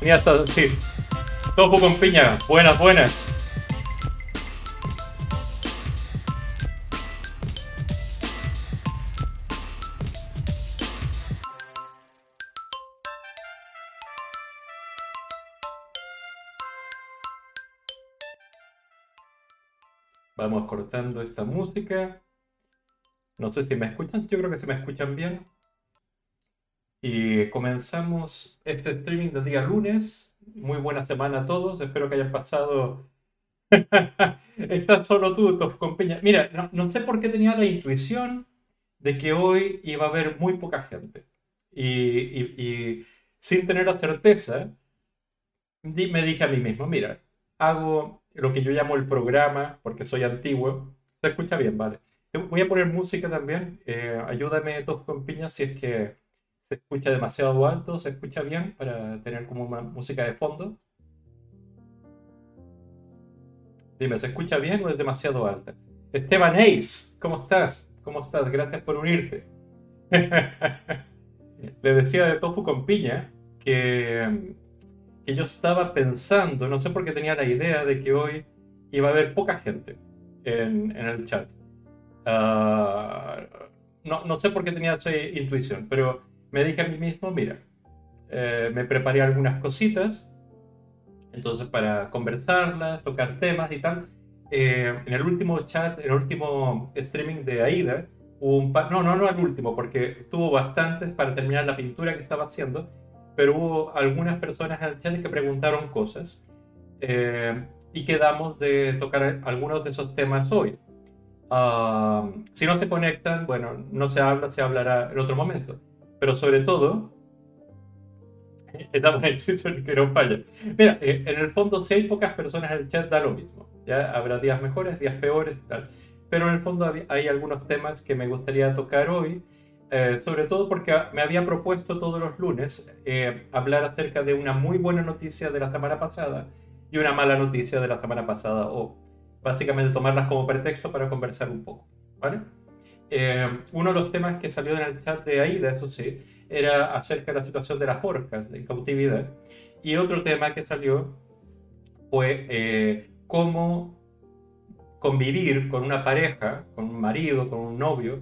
Mira, hasta, sí. Topo con piña. Buenas, buenas. Vamos cortando esta música. No sé si me escuchan, yo creo que se me escuchan bien. Y comenzamos este streaming de día lunes. Muy buena semana a todos. Espero que hayan pasado. Estás solo tú, Tof Peña. Mira, no, sé por qué tenía la intuición de que hoy iba a haber muy poca gente. Y, sin tener la certeza, me dije a mí mismo: mira, hago lo que yo llamo el programa, porque soy antiguo. Se escucha bien, vale. Voy a poner música también. Eh, ayúdame todos con si es que se escucha demasiado alto, se escucha bien para tener como una música de fondo. Dime, ¿se escucha bien o es demasiado alta? Esteban Ace, ¿cómo estás? ¿Cómo estás? Gracias por unirte. Le decía de Tofu con piña que que yo estaba pensando, no sé por qué tenía la idea de que hoy iba a haber poca gente en, en el chat. Uh, no, no, sé por qué tenía esa intuición, pero me dije a mí mismo, mira, eh, me preparé algunas cositas, entonces para conversarlas, tocar temas y tal. Eh, en el último chat, en el último streaming de AIDA, no, no, no el último, porque tuvo bastantes para terminar la pintura que estaba haciendo pero hubo algunas personas en el chat que preguntaron cosas eh, y quedamos de tocar algunos de esos temas hoy. Ah, si no se conectan, bueno, no se habla, se hablará en otro momento. Pero sobre todo, esa intuición que no falla. Mira, eh, en el fondo, si hay pocas personas en el chat, da lo mismo. Ya habrá días mejores, días peores, tal. Pero en el fondo hay algunos temas que me gustaría tocar hoy eh, sobre todo porque me había propuesto todos los lunes eh, hablar acerca de una muy buena noticia de la semana pasada y una mala noticia de la semana pasada, o básicamente tomarlas como pretexto para conversar un poco, ¿vale? Eh, uno de los temas que salió en el chat de Aida, eso sí, era acerca de la situación de las orcas en cautividad, y otro tema que salió fue cómo convivir con una pareja, con un marido, con un novio,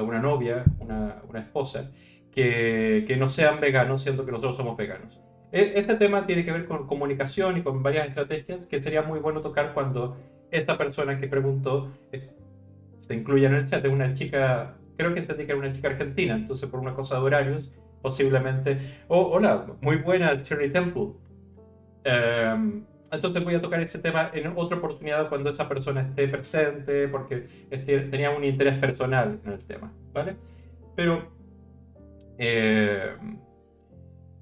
una novia, una, una esposa, que, que, no sean veganos, siendo que nosotros somos veganos. E, ese tema tiene que ver con comunicación y con varias estrategias que sería muy bueno tocar cuando esta persona que preguntó se incluye en el chat. Es una chica, creo que entendí que era una chica argentina, entonces por una cosa de horarios, posiblemente. Oh, hola, muy buena, Cherry Temple. Um, entonces voy a tocar ese tema en otra oportunidad cuando esa persona esté presente, porque tenía un interés personal en el tema, ¿vale? Pero eh,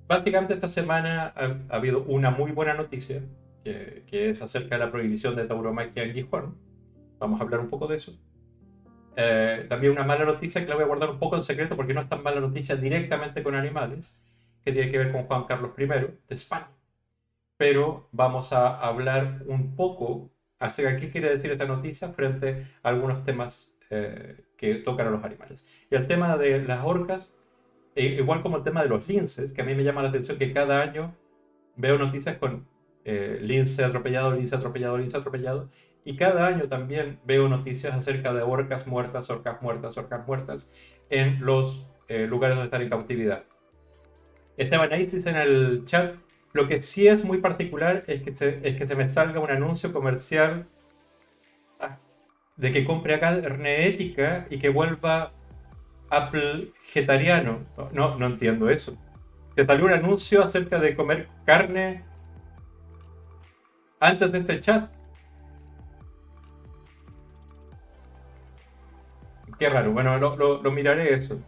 básicamente esta semana ha, habido una muy buena noticia, que, es acerca de la prohibición de tauromaquia en Gijón. Vamos a hablar un poco de eso. Eh, también una mala noticia que la voy a guardar un poco en secreto porque no es tan mala noticia directamente con animales, que tiene que ver con Juan Carlos I de España pero vamos a hablar un poco acerca de qué quiere decir esta noticia frente a algunos temas eh, que tocan a los animales. Y el tema de las orcas, eh, igual como el tema de los linces, que a mí me llama la atención que cada año veo noticias con lince atropellado, lince atropellado, lince atropellado, y cada año también veo noticias acerca de orcas muertas, orcas muertas, orcas muertas en los eh, lugares donde están en cautividad. Esteban Isis en el chat lo que sí es muy particular es que se, es que se me salga un anuncio comercial de que compre acá ética y que vuelva Apple vegetariano. No, no entiendo eso. Te salió un anuncio acerca de comer carne antes de este chat. Qué raro. Bueno, lo, miraré eso.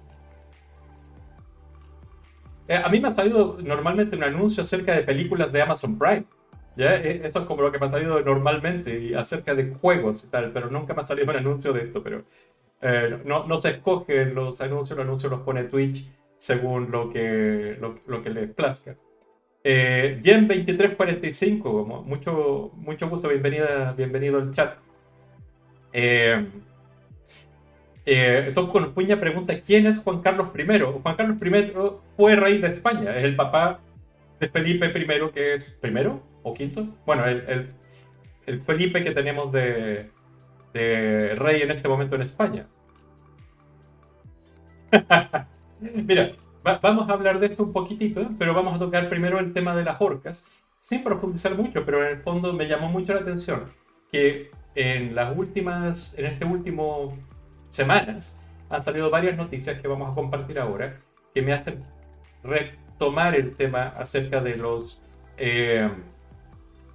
Eh, a mí me ha salido normalmente un anuncio acerca de películas de Amazon Prime. ¿ya? Eh, eso es como lo que me ha salido normalmente, y acerca de juegos y tal, pero nunca me ha salido un anuncio de esto. Pero eh, no, se escogen los anuncios, los anuncios los pone Twitch según lo que, lo, que les plazca. Eh, Gen2345, mucho, mucho gusto, bienvenida, bienvenido al chat. Eh, con Puña pregunta quién es Juan Carlos I. Juan Carlos I fue rey de España, es el papá de Felipe I, que es primero o quinto. Bueno, el, el, Felipe que tenemos de, de rey en este momento en España. Mira, vamos a hablar de esto un poquitito, pero vamos a tocar primero el tema de las orcas, sin profundizar mucho, pero en el fondo me llamó mucho la atención que en las últimas, en este último semanas, han salido varias noticias que vamos a compartir ahora que me hacen retomar el tema acerca de los, eh,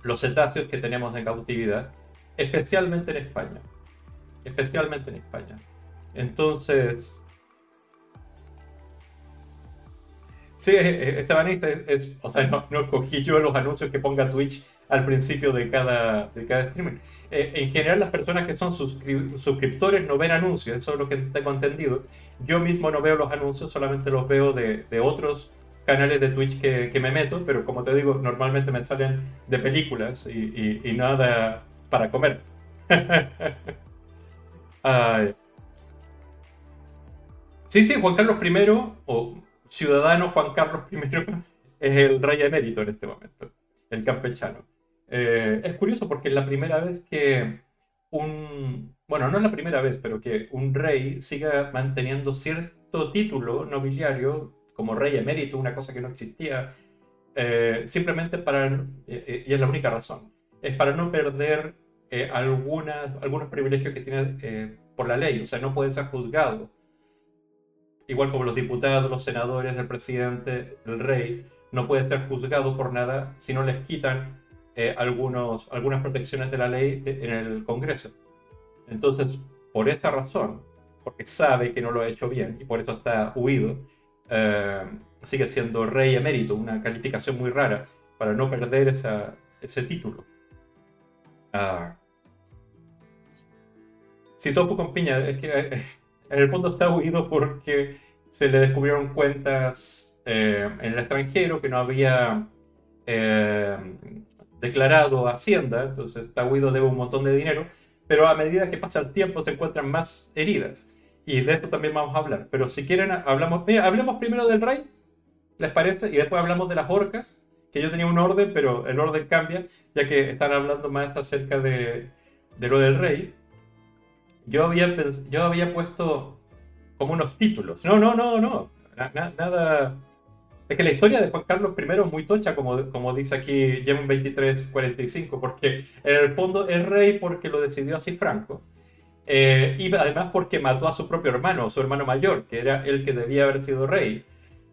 los cetáceos que tenemos en cautividad, especialmente en España. Especialmente en España. Entonces, Sí, Esteban, es, es, o sea, no, no, cogí yo los anuncios que ponga Twitch al principio de cada, de cada streaming. Eh, en general, las personas que son suscriptores no ven anuncios, eso es lo que tengo entendido. Yo mismo no veo los anuncios, solamente los veo de, de otros canales de Twitch que, que, me meto, pero como te digo, normalmente me salen de películas y, y, nada para comer. Sí, sí, Juan Carlos I, o ciudadano Juan Carlos I es el rey emérito en este momento, el campechano. Eh, es curioso porque es la primera vez que un, bueno, no es la primera vez, pero que un rey siga manteniendo cierto título nobiliario como rey emérito, una cosa que no existía, eh, simplemente para, eh, y es la única razón, es para no perder algunas, algunos privilegios que tiene por la ley, o sea, no puede ser juzgado. Igual como los diputados, los senadores, el presidente, el rey, no puede ser juzgado por nada si no les quitan eh, algunos, algunas protecciones de la ley en el Congreso. Entonces, por esa razón, porque sabe que no lo ha hecho bien y por eso está huido, eh, sigue siendo rey emérito, una calificación muy rara para no perder esa, ese título. Ah. Si topo con piña, es que eh, en el fondo está huido porque se le descubrieron cuentas en el extranjero que no había declarado Hacienda, entonces huido debe un montón de dinero, pero a medida que pasa el tiempo se encuentran más heridas. Y de esto también vamos a hablar. Pero si quieren, hablamos, hablemos primero del rey, ¿les parece? Y después hablamos de las orcas, que yo tenía un orden, pero el orden cambia, ya que están hablando más acerca de, de lo del rey. Yo había, yo había puesto como unos títulos. No, no, no, no. nada. Es que la historia de Juan Carlos I es muy tocha, como, como dice aquí Gem 2345, porque en el fondo es rey porque lo decidió así Franco. Eh, y además porque mató a su propio hermano, su hermano mayor, que era el que debía haber sido rey,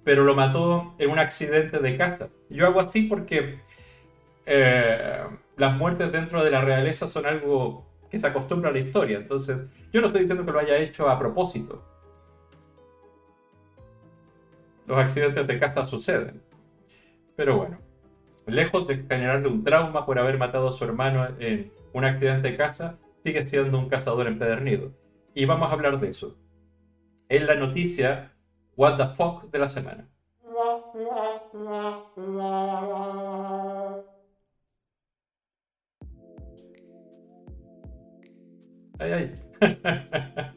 pero lo mató en un accidente de casa. Yo hago así porque eh, las muertes dentro de la realeza son algo que se acostumbra a la historia. Entonces, yo no estoy diciendo que lo haya hecho a propósito. Los accidentes de casa suceden. Pero bueno, lejos de generarle un trauma por haber matado a su hermano en un accidente de casa, sigue siendo un cazador empedernido. Y vamos a hablar de eso. Es la noticia What the fuck de la semana. Ay, ay.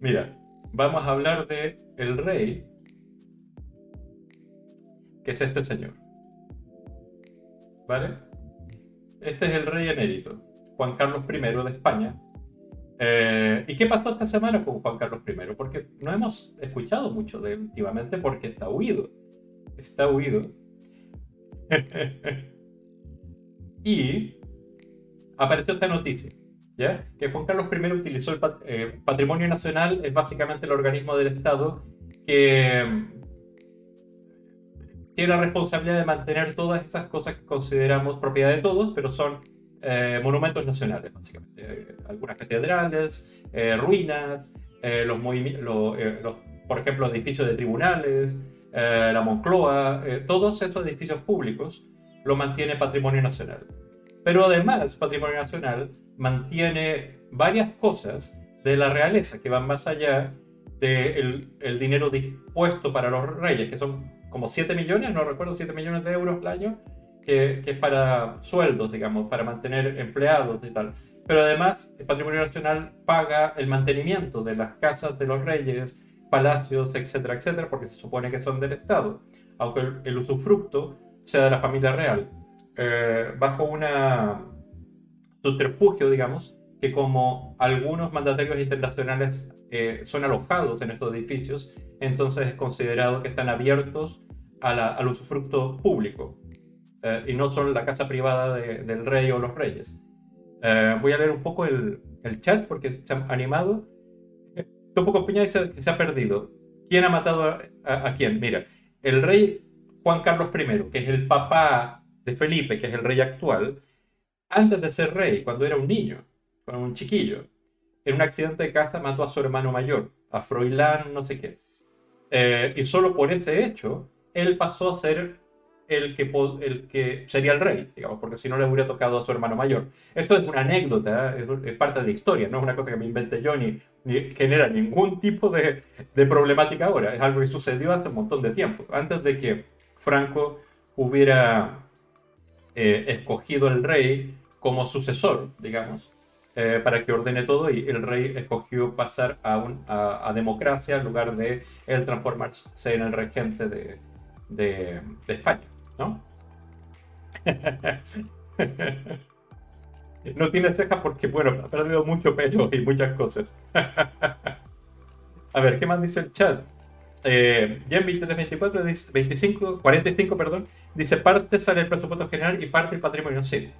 Mira, vamos a hablar de el rey, que es este señor. ¿Vale? Este es el rey emérito, Juan Carlos I de España. Eh, ¿Y qué pasó esta semana con Juan Carlos I? Porque no hemos escuchado mucho de él últimamente porque está huido. Está huido. y apareció esta noticia que Juan Carlos I utilizó el eh, patrimonio nacional, es básicamente el organismo del Estado que tiene la responsabilidad de mantener todas esas cosas que consideramos propiedad de todos, pero son eh, monumentos nacionales, básicamente. Eh, algunas catedrales, ruinas, los, los, por ejemplo, edificios de tribunales, la Moncloa, todos estos edificios públicos lo mantiene patrimonio nacional. Pero además, patrimonio nacional mantiene varias cosas de la realeza que van más allá del el dinero dispuesto para los reyes, que son como 7 millones, no recuerdo, 7 millones de euros al año, que, que, es para sueldos, digamos, para mantener empleados y tal. Pero además, el Patrimonio Nacional paga el mantenimiento de las casas de los reyes, palacios, etcétera, etcétera, porque se supone que son del Estado. Aunque el, el usufructo sea de la familia real, eh, bajo una subterfugio, digamos, que como algunos mandatarios internacionales eh, son alojados en estos edificios, entonces es considerado que están abiertos al usufructo público eh, y no son la casa privada del rey o los reyes. voy a leer un poco el, el chat porque se han animado. Topo Compañía dice que se ha perdido. ¿Quién ha matado a, quién? Mira, el rey Juan Carlos I, que es el papá de Felipe, que es el rey actual, antes de ser rey, cuando era un niño, cuando un chiquillo, en un accidente de casa mató a su hermano mayor, a Froilán, no sé qué. Eh, y solo por ese hecho, él pasó a ser el que, el que sería el rey, digamos, porque si no le hubiera tocado a su hermano mayor. Esto es una anécdota, es, parte de la historia, no es una cosa que me inventé yo ni, genera ningún tipo de, de, problemática ahora, es algo que sucedió hace un montón de tiempo, antes de que Franco hubiera eh, escogido el rey como sucesor, digamos, eh, para que ordene todo y el rey escogió pasar a, un, a, democracia en lugar de él transformarse en el regente de, de, de España. ¿no? no tiene cejas porque, bueno, ha perdido mucho pelo y muchas cosas. A ver, ¿qué más dice el chat? Eh, Gen 2324 dice 25, 45, perdón, dice parte sale el presupuesto general y parte el patrimonio. Sí.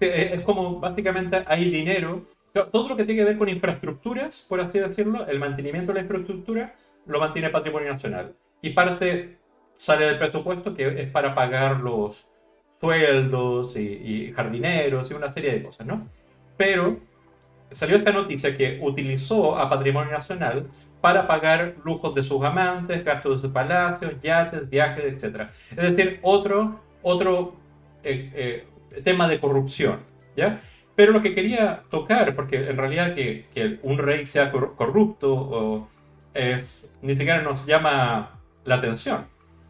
Es como básicamente hay dinero. Todo lo que tiene que ver con infraestructuras, por así decirlo, el mantenimiento de la infraestructura, lo mantiene patrimonio nacional. Y parte sale del presupuesto que es para pagar los sueldos y, jardineros y una serie de cosas, ¿no? Pero salió esta noticia que utilizó a Patrimonio Nacional para pagar lujos de sus amantes, gastos de sus palacios, yates, viajes, etc. Es decir, otro, otro eh, eh, tema de corrupción, ¿ya? Pero lo que quería tocar, porque en realidad que, que un rey sea corrupto o es, ni siquiera nos llama la atención.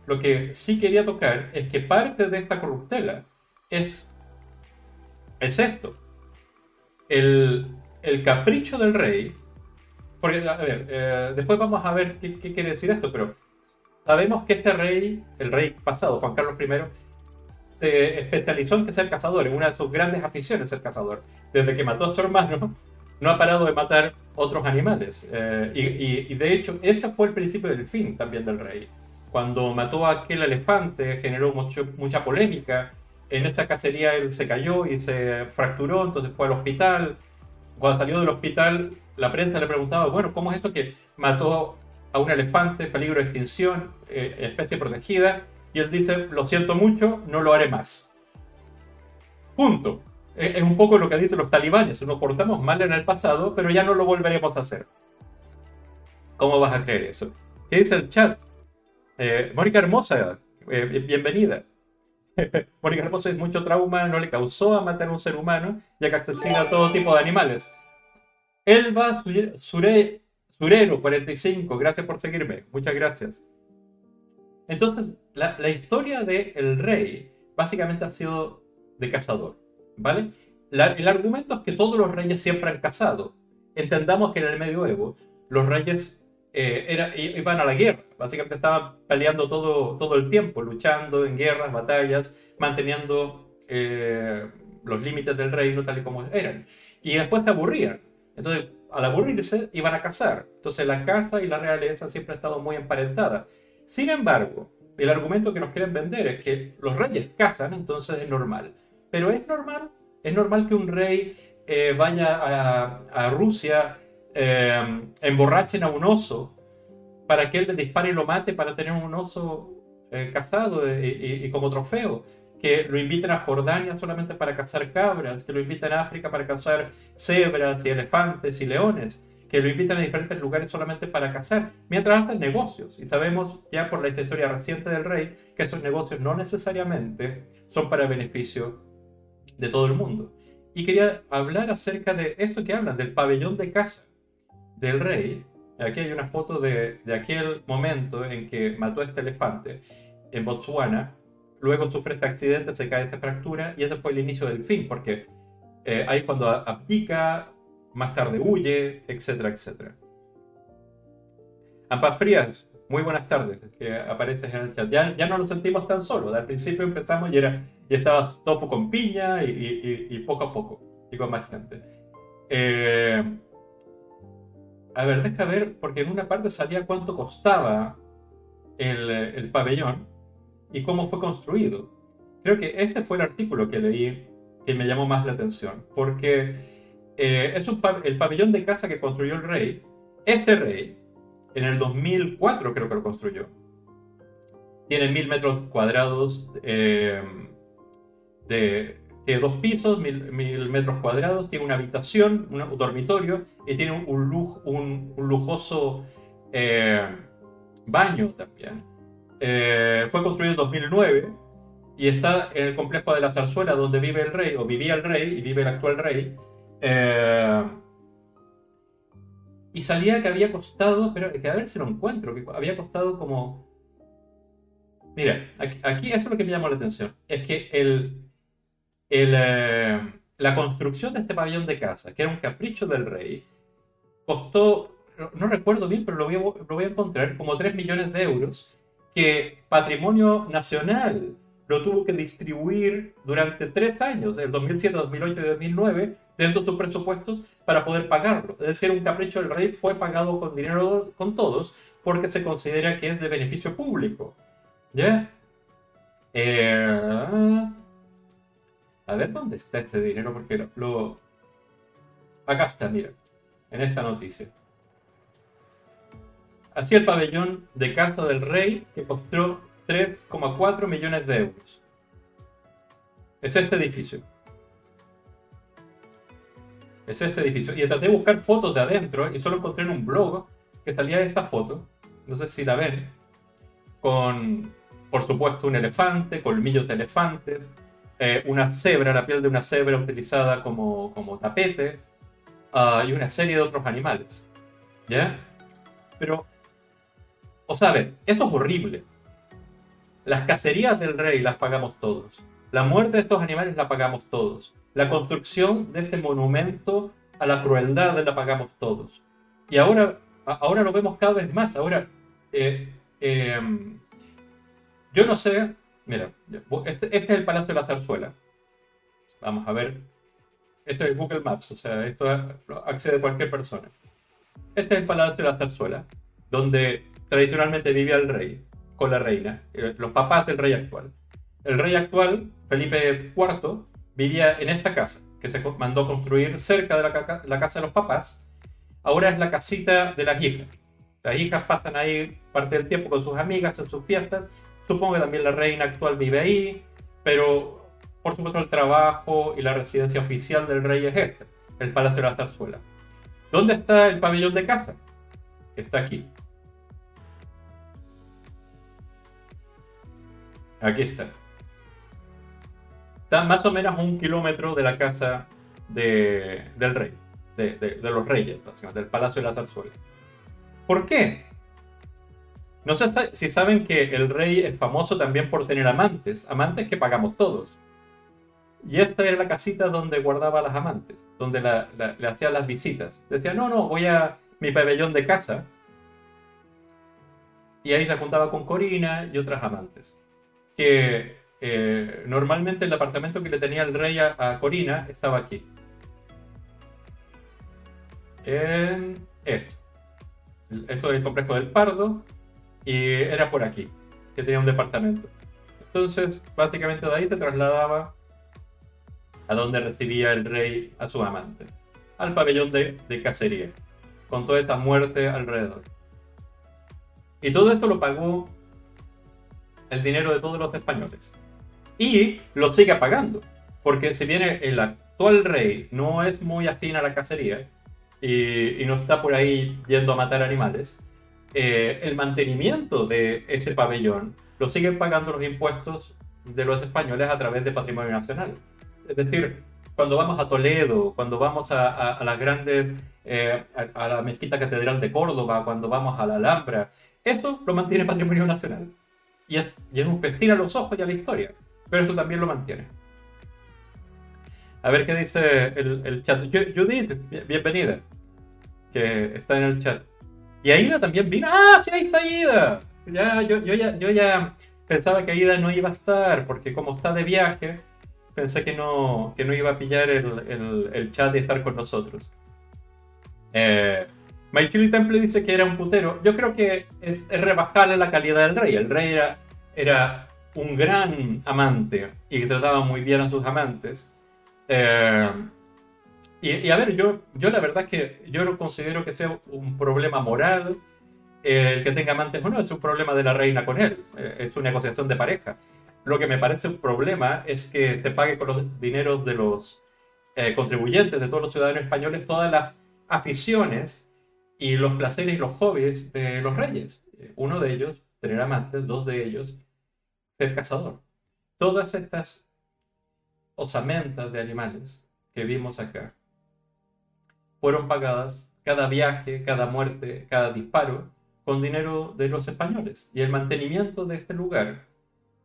Lo que sí quería tocar es que parte de esta corruptela es, es esto. El, capricho del rey. Porque, a ver, eh, después vamos a ver qué, quiere decir esto, pero sabemos que este rey, el rey pasado, Juan Carlos I, se especializó en ser cazador, en una de sus grandes aficiones ser cazador. Desde que mató a su hermano, no ha parado de matar otros animales. Eh, y, y, de hecho, ese fue el principio del fin también del rey. Cuando mató a aquel elefante generó mucho, mucha polémica. En esa cacería él se cayó y se fracturó, entonces fue al hospital. Cuando salió del hospital, la prensa le preguntaba, bueno, ¿cómo es esto que mató a un elefante, peligro de extinción, eh, especie protegida? Y él dice, lo siento mucho, no lo haré más. Punto. Es un poco lo que dicen los talibanes, nos portamos mal en el pasado, pero ya no lo volveremos a hacer. ¿Cómo vas a creer eso? ¿Qué dice el chat? Eh, Mónica Hermosa, eh, bienvenida. Mónica Hermosa es mucho trauma, no le causó a matar a un ser humano, ya que asesina a todo tipo de animales. Elba Sure, Surero, 45, gracias por seguirme, muchas gracias. Entonces, la, historia del el rey básicamente ha sido de cazador, ¿vale? el argumento es que todos los reyes siempre han cazado. Entendamos que en el medioevo los reyes eh, era, iban a la guerra. Básicamente estaban peleando todo, todo el tiempo, luchando en guerras, batallas, manteniendo eh, los límites del reino tal y como eran. Y después se aburrían. Entonces, al aburrirse, iban a cazar. Entonces, la caza y la realeza siempre han estado muy emparentadas. Sin embargo, el argumento que nos quieren vender es que los reyes cazan, entonces es normal. Pero es normal, es normal que un rey eh, vaya a, Rusia eh, emborrachen a un oso para que él le dispare y lo mate para tener un oso eh, cazado y, como trofeo. Que lo inviten a Jordania solamente para cazar cabras, que lo inviten a África para cazar cebras y elefantes y leones, que lo invitan a diferentes lugares solamente para cazar, mientras hacen negocios. Y sabemos ya por la historia reciente del rey que esos negocios no necesariamente son para beneficio de todo el mundo. Y quería hablar acerca de esto que hablan, del pabellón de caza del rey, aquí hay una foto de, aquel momento en que mató a este elefante en Botswana, luego sufre este accidente, se cae, esta fractura, y ese fue el inicio del fin, porque eh, ahí cuando abdica, más tarde huye, etcétera, etcétera. Ampas Frías, muy buenas tardes, que apareces. Ya, ya no nos sentimos tan solos. Al principio empezamos y, era, y estabas topo con piña y, y, poco a poco, y con más gente. Eh, a ver, deja ver, porque en una parte salía cuánto costaba el, el pabellón y cómo fue construido. Creo que este fue el artículo que leí que me llamó más la atención, porque eh, es el pabellón de casa que construyó el rey. Este rey, en el 2004 creo que lo construyó. Tiene mil metros cuadrados eh, de, dos pisos, mil, metros cuadrados, tiene una habitación, un dormitorio y tiene un, un, lujoso eh, baño también. fue construido en 2009 y está en el complejo de la zarzuela donde vive el rey, o vivía el rey, y vive el actual rey. Eh, y salía que había costado, pero que a ver si lo encuentro, que había costado como... Mira, aquí, esto es lo que me llamó la atención, es que el, el, eh, la construcción de este pabellón de casa, que era un capricho del rey, costó, no recuerdo bien, pero lo voy a, lo voy a encontrar, como 3 millones de euros, que Patrimonio Nacional lo tuvo que distribuir durante tres años, el 2007, 2008 y 2009, dentro de sus presupuestos para poder pagarlo. Es decir, un capricho del rey fue pagado con dinero con todos porque se considera que es de beneficio público. ¿Ya? Eh, a ver dónde está ese dinero, porque lo. Acá está, mira, en esta noticia. Así el pabellón de casa del rey que costó 3,4 millones de euros. Es este edificio. Es este edificio. Y traté de buscar fotos de adentro y solo encontré en un blog que salía esta foto. No sé si la ven. Con, por supuesto, un elefante, colmillos de elefantes, eh, una cebra, la piel de una cebra utilizada como, como tapete ah, y una serie de otros animales. ¿Ya? Pero, o sea, a ver, esto es horrible. Las cacerías del rey las pagamos todos. La muerte de estos animales la pagamos todos. La construcción de este monumento a la crueldad la pagamos todos. Y ahora, ahora lo vemos cada vez más. Ahora, eh, em, yo no sé, mira, este, este, es el Palacio de la Zarzuela. Vamos a ver. Esto es Google Maps, o sea, esto accede cualquier persona. Este es el Palacio de la Zarzuela, donde tradicionalmente vivía el rey con la reina, eh, los papás del rey actual. El rey actual, Felipe IV, vivía en esta casa, que se mandó construir cerca de la, casa de los papás. Ahora es la casita de las hijas. Las hijas pasan ahí parte del tiempo con sus amigas en sus fiestas. Supongo que también la reina actual vive ahí, pero por supuesto el trabajo y la residencia oficial del rey es este, el Palacio de la Zarzuela. ¿Dónde está el pabellón de casa? Está aquí. Aquí está. Está más o menos a un kilómetro de la casa del rey, de, los reyes, del Palacio de la Zarzuela. ¿Por qué? No sé si saben que el rey es famoso también por tener amantes, amantes que pagamos todos. Y esta era la casita donde guardaba a las amantes, donde le hacía las visitas. Decía, no, no, voy a mi pabellón de casa. Y ahí se juntaba con Corina y otras amantes que eh, normalmente el apartamento que le tenía el rey a, Corina estaba aquí. En esto. Esto es el complejo del Pardo y era por aquí, que tenía un departamento. Entonces, básicamente de ahí se trasladaba a donde recibía el rey a su amante, al pabellón de, de cacería, con toda esta muerte alrededor. Y todo esto lo pagó el dinero de todos los españoles. Y lo sigue pagando, porque si bien el actual rey no es muy afín a la cacería y, no está por ahí yendo a matar animales, eh, el mantenimiento de este pabellón lo siguen pagando los impuestos de los españoles a través de patrimonio nacional. Es decir, cuando vamos a Toledo, cuando vamos a, las grandes, eh, a, a, la mezquita catedral de Córdoba, cuando vamos a la Alhambra, eso lo mantiene patrimonio nacional y es, un festín a los ojos y a la historia, pero eso también lo mantiene. A ver qué dice el, chat. Judith, bienvenida, que está en el chat. Y Aida también vino. ¡Ah, sí, ahí está Aida! Ya, yo, yo, ya, yo ya pensaba que Aida no iba a estar, porque como está de viaje, pensé que no, que no iba a pillar el, el, chat y estar con nosotros. Eh, My Chili Temple dice que era un putero. Yo creo que es, rebajarle la calidad del rey. El rey era, era un gran amante y trataba muy bien a sus amantes. Eh, y, a ver, yo, yo la verdad es que yo no considero que sea un problema moral el que tenga amantes o no, es un problema de la reina con él, eh, es una negociación de pareja. Lo que me parece un problema es que se pague con los dineros de los eh, contribuyentes, de todos los ciudadanos españoles, todas las aficiones y los placeres y los hobbies de los reyes. Uno de ellos, tener amantes, dos de ellos, ser cazador. Todas estas osamentas de animales que vimos acá fueron pagadas cada viaje, cada muerte, cada disparo con dinero de los españoles. Y el mantenimiento de este lugar,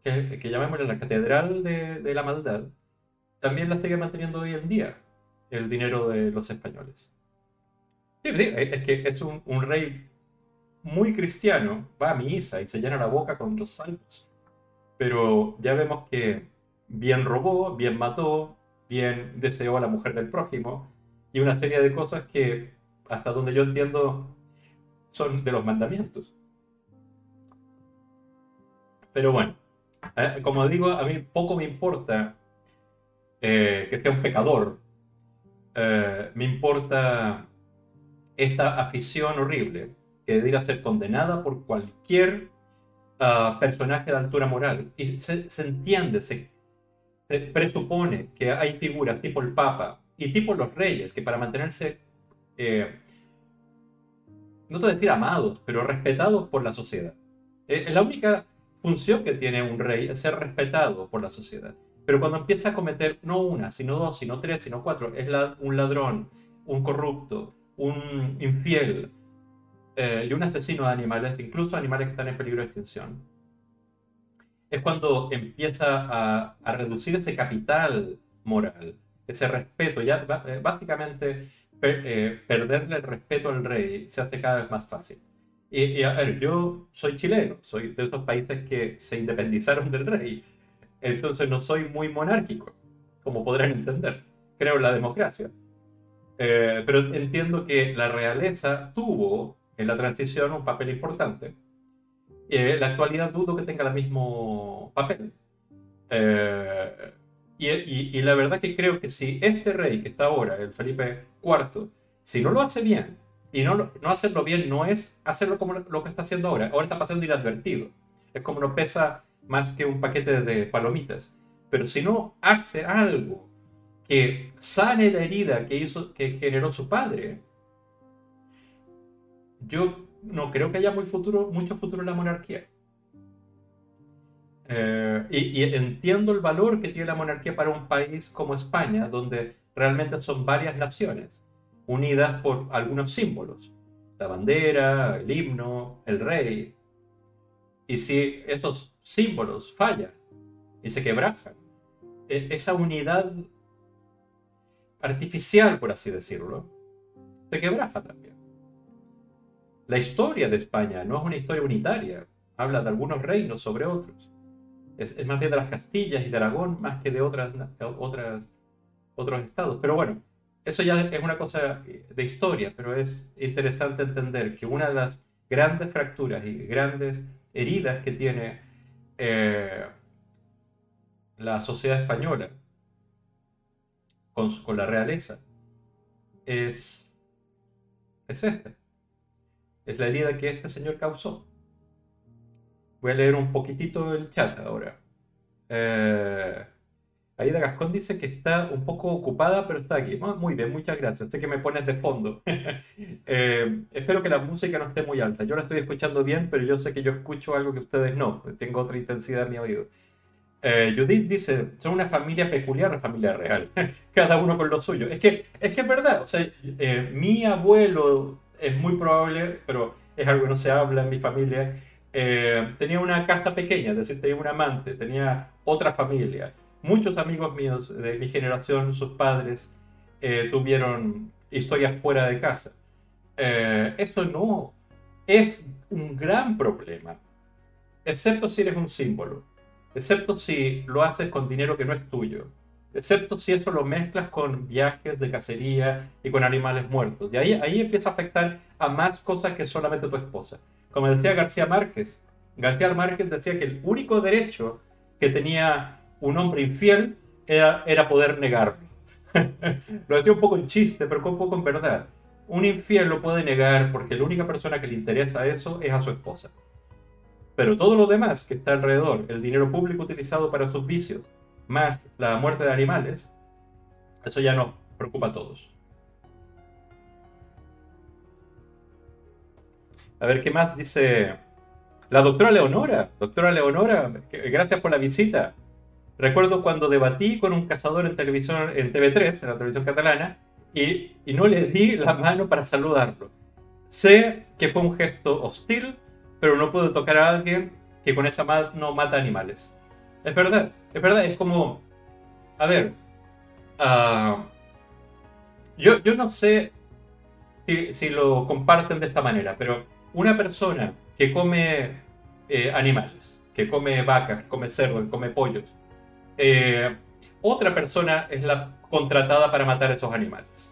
que, que llamémosle la Catedral de, la Maldad, también la sigue manteniendo hoy en día el dinero de los españoles. Sí, es que es un, rey muy cristiano, va a misa y se llena la boca con los saltos. Pero ya vemos que bien robó, bien mató, bien deseó a la mujer del prójimo, y una serie de cosas que, hasta donde yo entiendo, son de los mandamientos. Pero bueno, eh, como digo, a mí poco me importa eh, que sea un pecador. Eh, me importa esta afición horrible que debería ser condenada por cualquier ah, personaje de altura moral. Y se, entiende, se, se, presupone que hay figuras tipo el Papa y tipo los reyes, que para mantenerse, eh, no te voy a decir amados, pero respetados por la sociedad. Eh, la única función que tiene un rey es ser respetado por la sociedad. Pero cuando empieza a cometer no una, sino dos, sino tres, sino cuatro, es un ladrón, un corrupto, un infiel eh, y un asesino de animales, incluso animales que están en peligro de extinción, es cuando empieza a, reducir ese capital moral ese respeto, ya eh, básicamente eh, perderle el respeto al rey se hace cada vez más fácil. Y, a ver, yo soy chileno, soy de esos países que se independizaron del rey, entonces no soy muy monárquico, como podrán entender. Creo en la democracia. Eh, pero entiendo que la realeza tuvo en la transición un papel importante. en la actualidad dudo que tenga el mismo papel. Eh, y, la verdad que creo que si este rey que está ahora, el Felipe IV, si no lo hace bien, y no, no hacerlo bien no es hacerlo como lo que está haciendo ahora, ahora está pasando inadvertido. Es como no pesa más que un paquete de palomitas. Pero si no hace algo que sane la herida que, hizo, que generó su padre, yo no creo que haya muy futuro, mucho futuro en la monarquía. Eh, y, entiendo el valor que tiene la monarquía para un país como España, donde realmente son varias naciones unidas por algunos símbolos. La bandera, el himno, el rey. Y si esos símbolos fallan y se quebrajan, e, esa unidad artificial, por así decirlo, se quebraja también. La historia de España no es una historia unitaria, habla de algunos reinos sobre otros es, más bien de las Castillas y de Aragón más que de otras, otras, otros estados. Pero bueno, eso ya es una cosa de historia, pero es interesante entender que una de las grandes fracturas y grandes heridas que tiene eh, la sociedad española con, la realeza es, es esta. Es la herida que este señor causó. Voy a leer un poquitito el chat ahora. Eh, Aida Gascón dice que está un poco ocupada, pero está aquí. Muy bien, muchas gracias. Sé que me pones de fondo. Eh, espero que la música no esté muy alta. Yo la estoy escuchando bien, pero yo sé que yo escucho algo que ustedes no. Tengo otra intensidad en mi oído. Eh, Judith dice, son una familia peculiar, una familia real. Cada uno con lo suyo. Es que es, que es verdad. O sea, mi abuelo es muy probable, pero es algo que no se habla en mi familia eh, tenía una casa pequeña, es decir, tenía un amante, tenía otra familia. Muchos amigos míos de mi generación, sus padres, eh, tuvieron historias fuera de casa. Eh, eso no es un gran problema, excepto si eres un símbolo, excepto si lo haces con dinero que no es tuyo, excepto si eso lo mezclas con viajes de cacería y con animales muertos. Y ahí, ahí empieza a afectar a más cosas que solamente tu esposa. Como decía García Márquez, García Márquez decía que el único derecho que tenía un hombre infiel era, era poder negarlo. lo decía un poco en chiste, pero un poco en verdad. Un infiel lo puede negar porque la única persona que le interesa eso es a su esposa. Pero todo lo demás que está alrededor, el dinero público utilizado para sus vicios, más la muerte de animales, eso ya nos preocupa a todos. A ver, ¿qué más dice la doctora Leonora? Doctora Leonora, gracias por la visita. Recuerdo cuando debatí con un cazador en televisión, en TV3, en la televisión catalana, y, y no le di la mano para saludarlo. Sé que fue un gesto hostil, pero no puedo tocar a alguien que con esa mano mata animales. Es verdad, es verdad, es como, a ver, uh, yo, yo no sé si, si, lo comparten de esta manera, pero una persona que come eh, animales, que come vacas, come cerdos, que come pollos, eh, otra persona es la contratada para matar esos animales.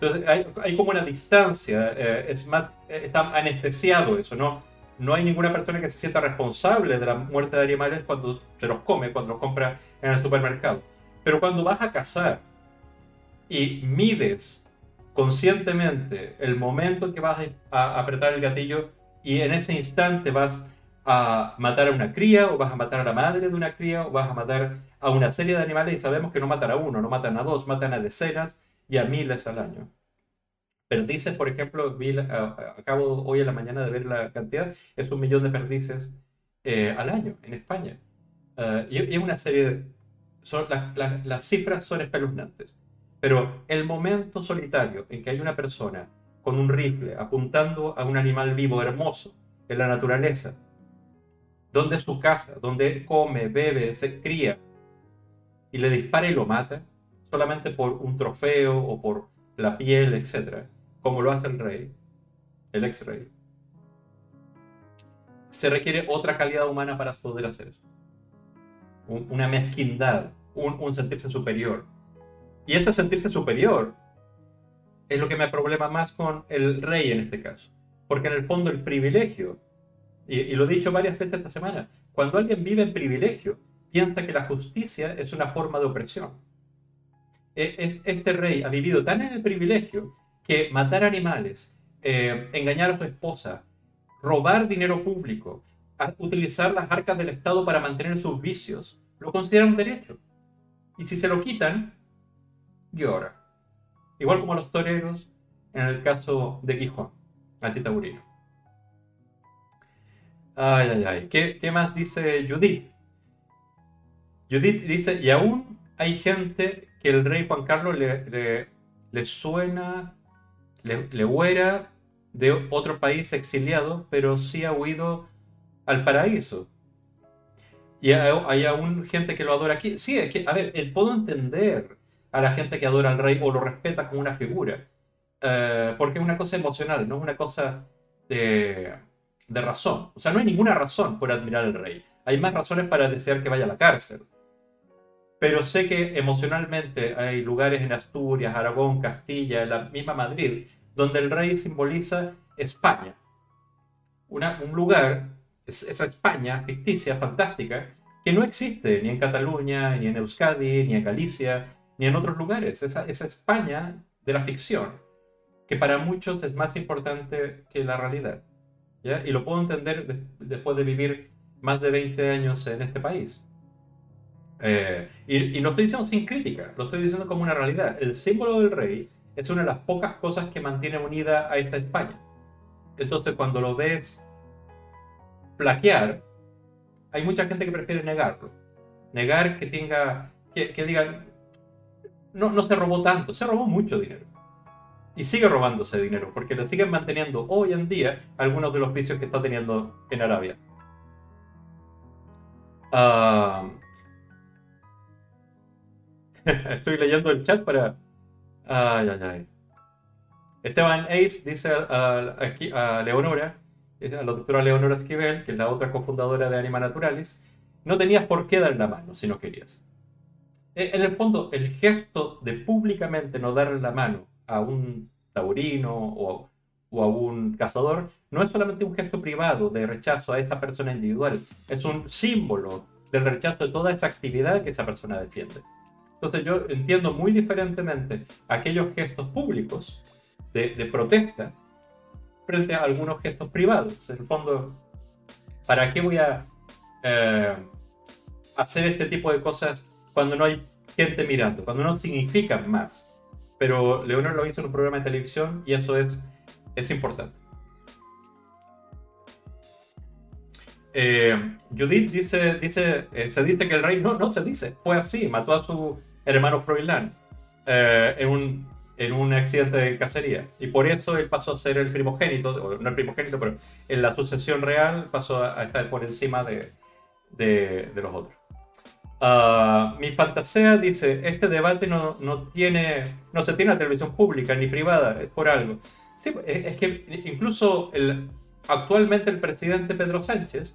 Entonces hay, hay como una distancia, eh, es más, está anestesiado eso, ¿no? No hay ninguna persona que se sienta responsable de la muerte de animales cuando se los come, cuando los compra en el supermercado. Pero cuando vas a cazar y mides conscientemente el momento en que vas a apretar el gatillo y en ese instante vas a matar a una cría o vas a matar a la madre de una cría o vas a matar a una serie de animales y sabemos que no matan a uno, no matan a dos, matan a decenas y a miles al año. Perdices, por ejemplo, vi, acabo hoy en la mañana de ver la cantidad, es un millón de perdices eh, al año en España. Uh, y, es una serie de... Son, las cifras son espeluznantes. Pero el momento solitario en que hay una persona con un rifle apuntando a un animal vivo hermoso en la naturaleza, donde es su casa, donde come, bebe, se cría, y le dispara y lo mata, solamente por un trofeo o por la piel, etc., como lo hace el rey, el ex rey, se requiere otra calidad humana para poder hacer eso. una mezquindad, un, sentirse superior. Y ese sentirse superior es lo que me problema más con el rey en este caso. Porque en el fondo el privilegio, y, lo he dicho varias veces esta semana, cuando alguien vive en privilegio, piensa que la justicia es una forma de opresión. E, este rey ha vivido tan en el privilegio que matar animales, eh, engañar a su esposa, robar dinero público, utilizar las arcas del Estado para mantener sus vicios, lo considera un derecho. Y si se lo quitan, llora. Igual como los toreros en el caso de Quijón, antitaurino. Ay, ay, ay. ¿Qué, más dice Judith? Judith dice, y aún hay gente que el rey Juan Carlos le, le, suena, le, le huera de otro país exiliado, pero sí ha huido al paraíso. Y hay, aún gente que lo adora aquí. Sí, es que, a ver, puedo entender a la gente que adora al rey o lo respeta como una figura. Eh, porque es una cosa emocional, no es una cosa de, de, razón. O sea, no hay ninguna razón por admirar al rey. Hay más razones para desear que vaya a la cárcel. Pero sé que emocionalmente hay lugares en Asturias, Aragón, Castilla, la misma Madrid, donde el rey simboliza España. Un lugar, esa España ficticia, fantástica, que no existe ni en Cataluña, ni en Euskadi, ni en Galicia, ni en otros lugares. Esa, España de la ficción, que para muchos es más importante que la realidad. Y lo puedo entender después de vivir más de 20 años en este país. Eh, y, y, no estoy diciendo sin crítica, lo estoy diciendo como una realidad. El símbolo del rey es una de las pocas cosas que mantiene unida a esta España. Entonces, cuando lo ves plaquear, hay mucha gente que prefiere negarlo. Negar que tenga, que, que digan, no, no se robó tanto, se robó mucho dinero. Y sigue robándose dinero, porque le siguen manteniendo hoy en día algunos de los vicios que está teniendo en Arabia. Ah, estoy leyendo el chat para... Ay, ay, ay. Esteban Ace dice a, a, Leonora a la doctora Leonora Esquivel, que es la otra cofundadora de Anima Naturalis, no tenías por qué dar la mano si no querías. Eh, en el fondo, el gesto de públicamente no darle la mano a un taurino o, o, a un cazador no es solamente un gesto privado de rechazo a esa persona individual, es un símbolo del rechazo de toda esa actividad que esa persona defiende. Entonces yo entiendo muy diferentemente aquellos gestos públicos de, de protesta frente a algunos gestos privados. En el fondo, ¿para qué voy a eh, hacer este tipo de cosas cuando no hay gente mirando, cuando no significan más? Pero Leonor lo hizo en un programa de televisión y eso es, es importante. Eh, Judith dice, dice eh, se dice que el rey, no, no se dice, fue así, mató a su hermano Froilán en un en un accidente de cacería. Y por eso él pasó a ser el primogénito, no el primogénito, pero en la sucesión real pasó a estar por encima de, de, los otros. Uh, mi fantasía dice, este debate no, no, tiene, no se tiene en la televisión pública ni privada, es por algo. Sí, es, que incluso el, actualmente el presidente Pedro Sánchez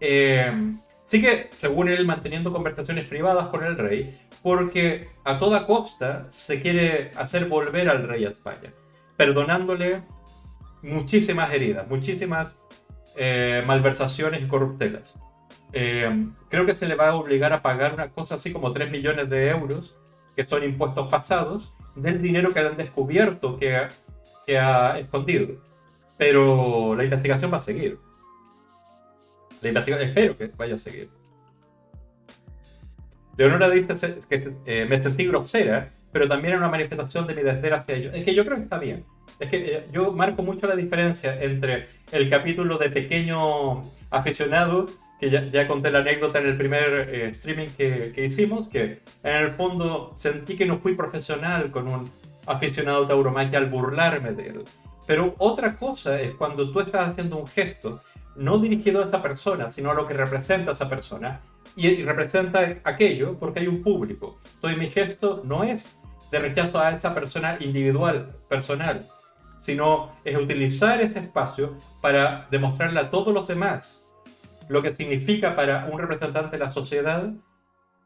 eh, sigue, según él, manteniendo conversaciones privadas con el rey, porque a toda costa se quiere hacer volver al rey a España, perdonándole muchísimas heridas, muchísimas eh, malversaciones y corruptelas. Eh, creo que se le va a obligar a pagar una cosa así como 3 millones de euros, que son impuestos pasados, del dinero que han descubierto que, que ha escondido. Pero la investigación va a seguir. La investigación, espero que vaya a seguir. Leonora dice que eh, me sentí grosera, pero también era una manifestación de mi desdén hacia ellos. Es que yo creo que está bien. Es que eh, yo marco mucho la diferencia entre el capítulo de pequeño aficionado, que ya, conté la anécdota en el primer eh, streaming que, que, hicimos, que en el fondo sentí que no fui profesional con un aficionado tauromaquia al burlarme de él. Pero otra cosa es cuando tú estás haciendo un gesto no dirigido a esta persona, sino a lo que representa a esa persona, y, representa aquello porque hay un público. Entonces mi gesto no es de rechazo a esa persona individual, personal, sino es utilizar ese espacio para demostrarle a todos los demás lo que significa para un representante de la sociedad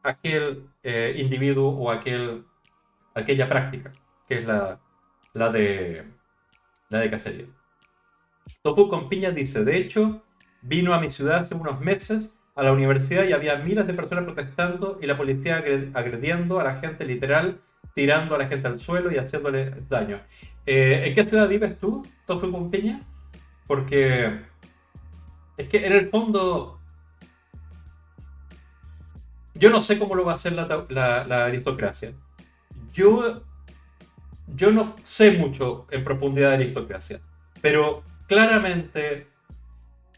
aquel eh, individuo o aquel, aquella práctica, que es la, la, de, la de cacería. Toku con Piña dice, de hecho, vino a mi ciudad hace unos meses a la universidad y había miles de personas protestando y la policía agrediendo a la gente literal, tirando a la gente al suelo y haciéndole daño. Eh, ¿En qué ciudad vives tú, Tofu Pompiña? Porque es que en el fondo yo no sé cómo lo va a hacer la, aristocracia. Yo, yo no sé mucho en profundidad de aristocracia, pero claramente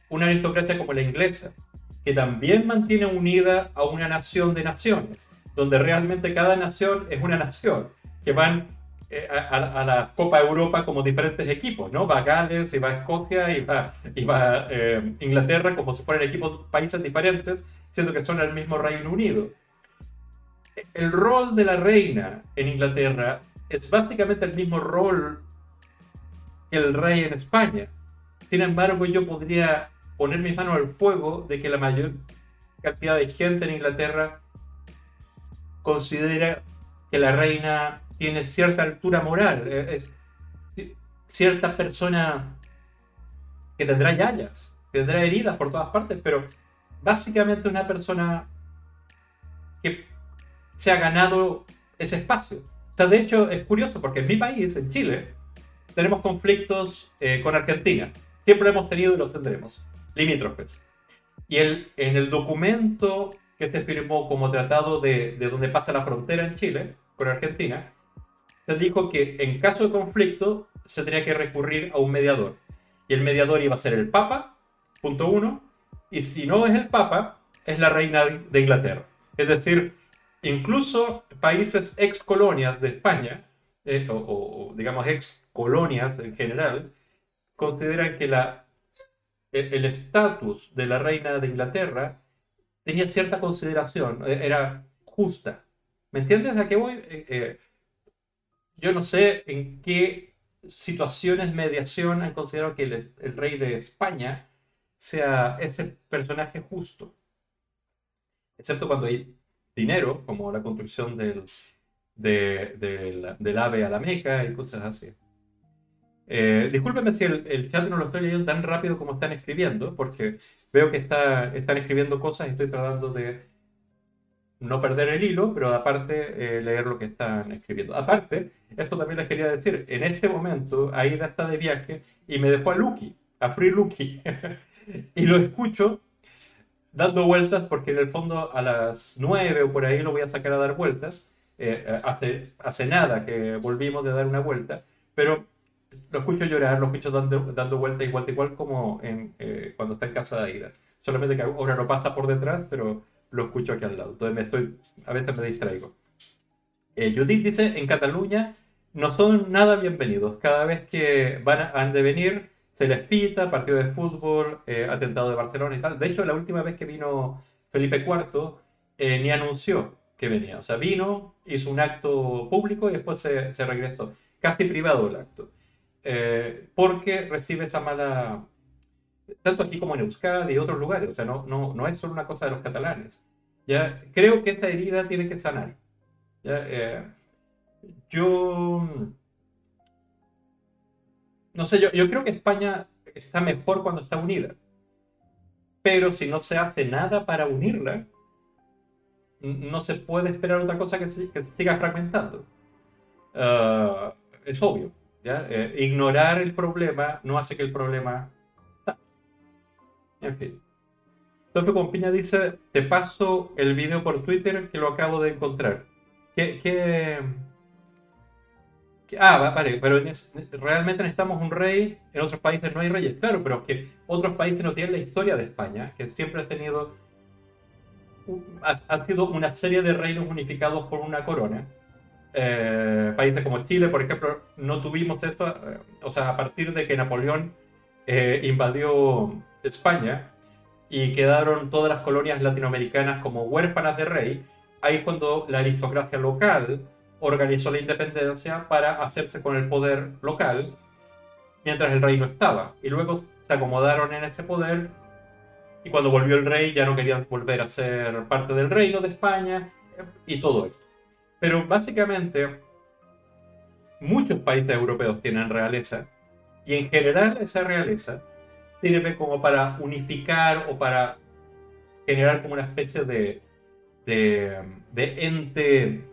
una aristocracia como la inglesa, que también mantiene unida a una nación de naciones, donde realmente cada nación es una nación, que van eh, a, la Copa Europa como diferentes equipos, ¿no? Va Gales, y va Escocia, y va, y eh, Inglaterra como si fueran equipos, países diferentes, siendo que son el mismo Reino Unido. El rol de la reina en Inglaterra es básicamente el mismo rol que el rey en España. Sin embargo, yo podría poner mis manos al fuego de que la mayor cantidad de gente en Inglaterra considera que la reina tiene cierta altura moral, eh, es cierta persona que tendrá yayas, tendrá heridas por todas partes, pero básicamente una persona que se ha ganado ese espacio. O sea, de hecho, es curioso porque en mi país, en Chile, tenemos conflictos eh, con Argentina. Siempre lo hemos tenido y los tendremos limítrofes. Y el, en el documento que se firmó como tratado de, de donde pasa la frontera en Chile con Argentina, se dijo que en caso de conflicto se tenía que recurrir a un mediador. Y el mediador iba a ser el Papa, punto uno, y si no es el Papa, es la reina de Inglaterra. Es decir, incluso países ex colonias de España, eh, o, o, digamos ex colonias en general, consideran que la el estatus de la reina de Inglaterra tenía cierta consideración, e, era justa. ¿Me entiendes a qué voy? Eh, yo no sé en qué situaciones, mediación, han considerado que el, rey de España sea ese personaje justo. Excepto cuando hay dinero, como la construcción del, del ave a la Meca y cosas así. Eh, discúlpeme si el, chat no lo estoy leyendo tan rápido como están escribiendo, porque veo que está, están escribiendo cosas y estoy tratando de no perder el hilo, pero aparte eh, leer lo que están escribiendo. Aparte, esto también les quería decir, en este momento Aida está de viaje y me dejó a Lucky, a Free Lucky, y lo escucho dando vueltas porque en el fondo a las 9 o por ahí lo voy a sacar a dar vueltas. Eh, hace, hace nada que volvimos de dar una vuelta, pero lo escucho llorar, lo escucho dando, dando vueltas igual, igual como en, eh, cuando está en casa de Aida. Solamente que ahora no pasa por detrás, pero lo escucho aquí al lado. Entonces me estoy, a veces me distraigo. Eh, Judith dice, en Cataluña no son nada bienvenidos. Cada vez que van a, han de venir, se les pita, partido de fútbol, eh, atentado de Barcelona y tal. De hecho, la última vez que vino Felipe IV, eh, ni anunció que venía. O sea, vino, hizo un acto público y después se, se regresó. Casi privado el acto. Porque recibe esa mala tanto aquí como en Euskadi y otros lugares. O sea, no, no, no es solo una cosa de los catalanes. ¿ya? Creo que esa herida tiene que sanar. Eh, yo. No sé, yo, yo creo que España está mejor cuando está unida. Pero si no se hace nada para unirla, no se puede esperar otra cosa que se, que siga fragmentando. Ah, es obvio. ¿Ya? Eh, ignorar el problema no hace que el problema en fin. Tope con Piña dice, te paso el video por Twitter que lo acabo de encontrar. ¿Qué, qué... Ah, vale, pero realmente necesitamos un rey, en otros países no hay reyes, claro, pero que otros países no tienen la historia de España, que siempre ha tenido, ha, sido una serie de reinos unificados por una corona. Eh, países como Chile, por ejemplo, no tuvimos esto, eh, o sea, a partir de que Napoleón eh, invadió España y quedaron todas las colonias latinoamericanas como huérfanas de rey, ahí cuando la aristocracia local organizó la independencia para hacerse con el poder local mientras el rey no estaba. Y luego se acomodaron en ese poder y cuando volvió el rey ya no querían volver a ser parte del reino de España y todo esto. Pero básicamente muchos países europeos tienen realeza y en general esa realeza sirve como para unificar o para generar como una especie de, de, ente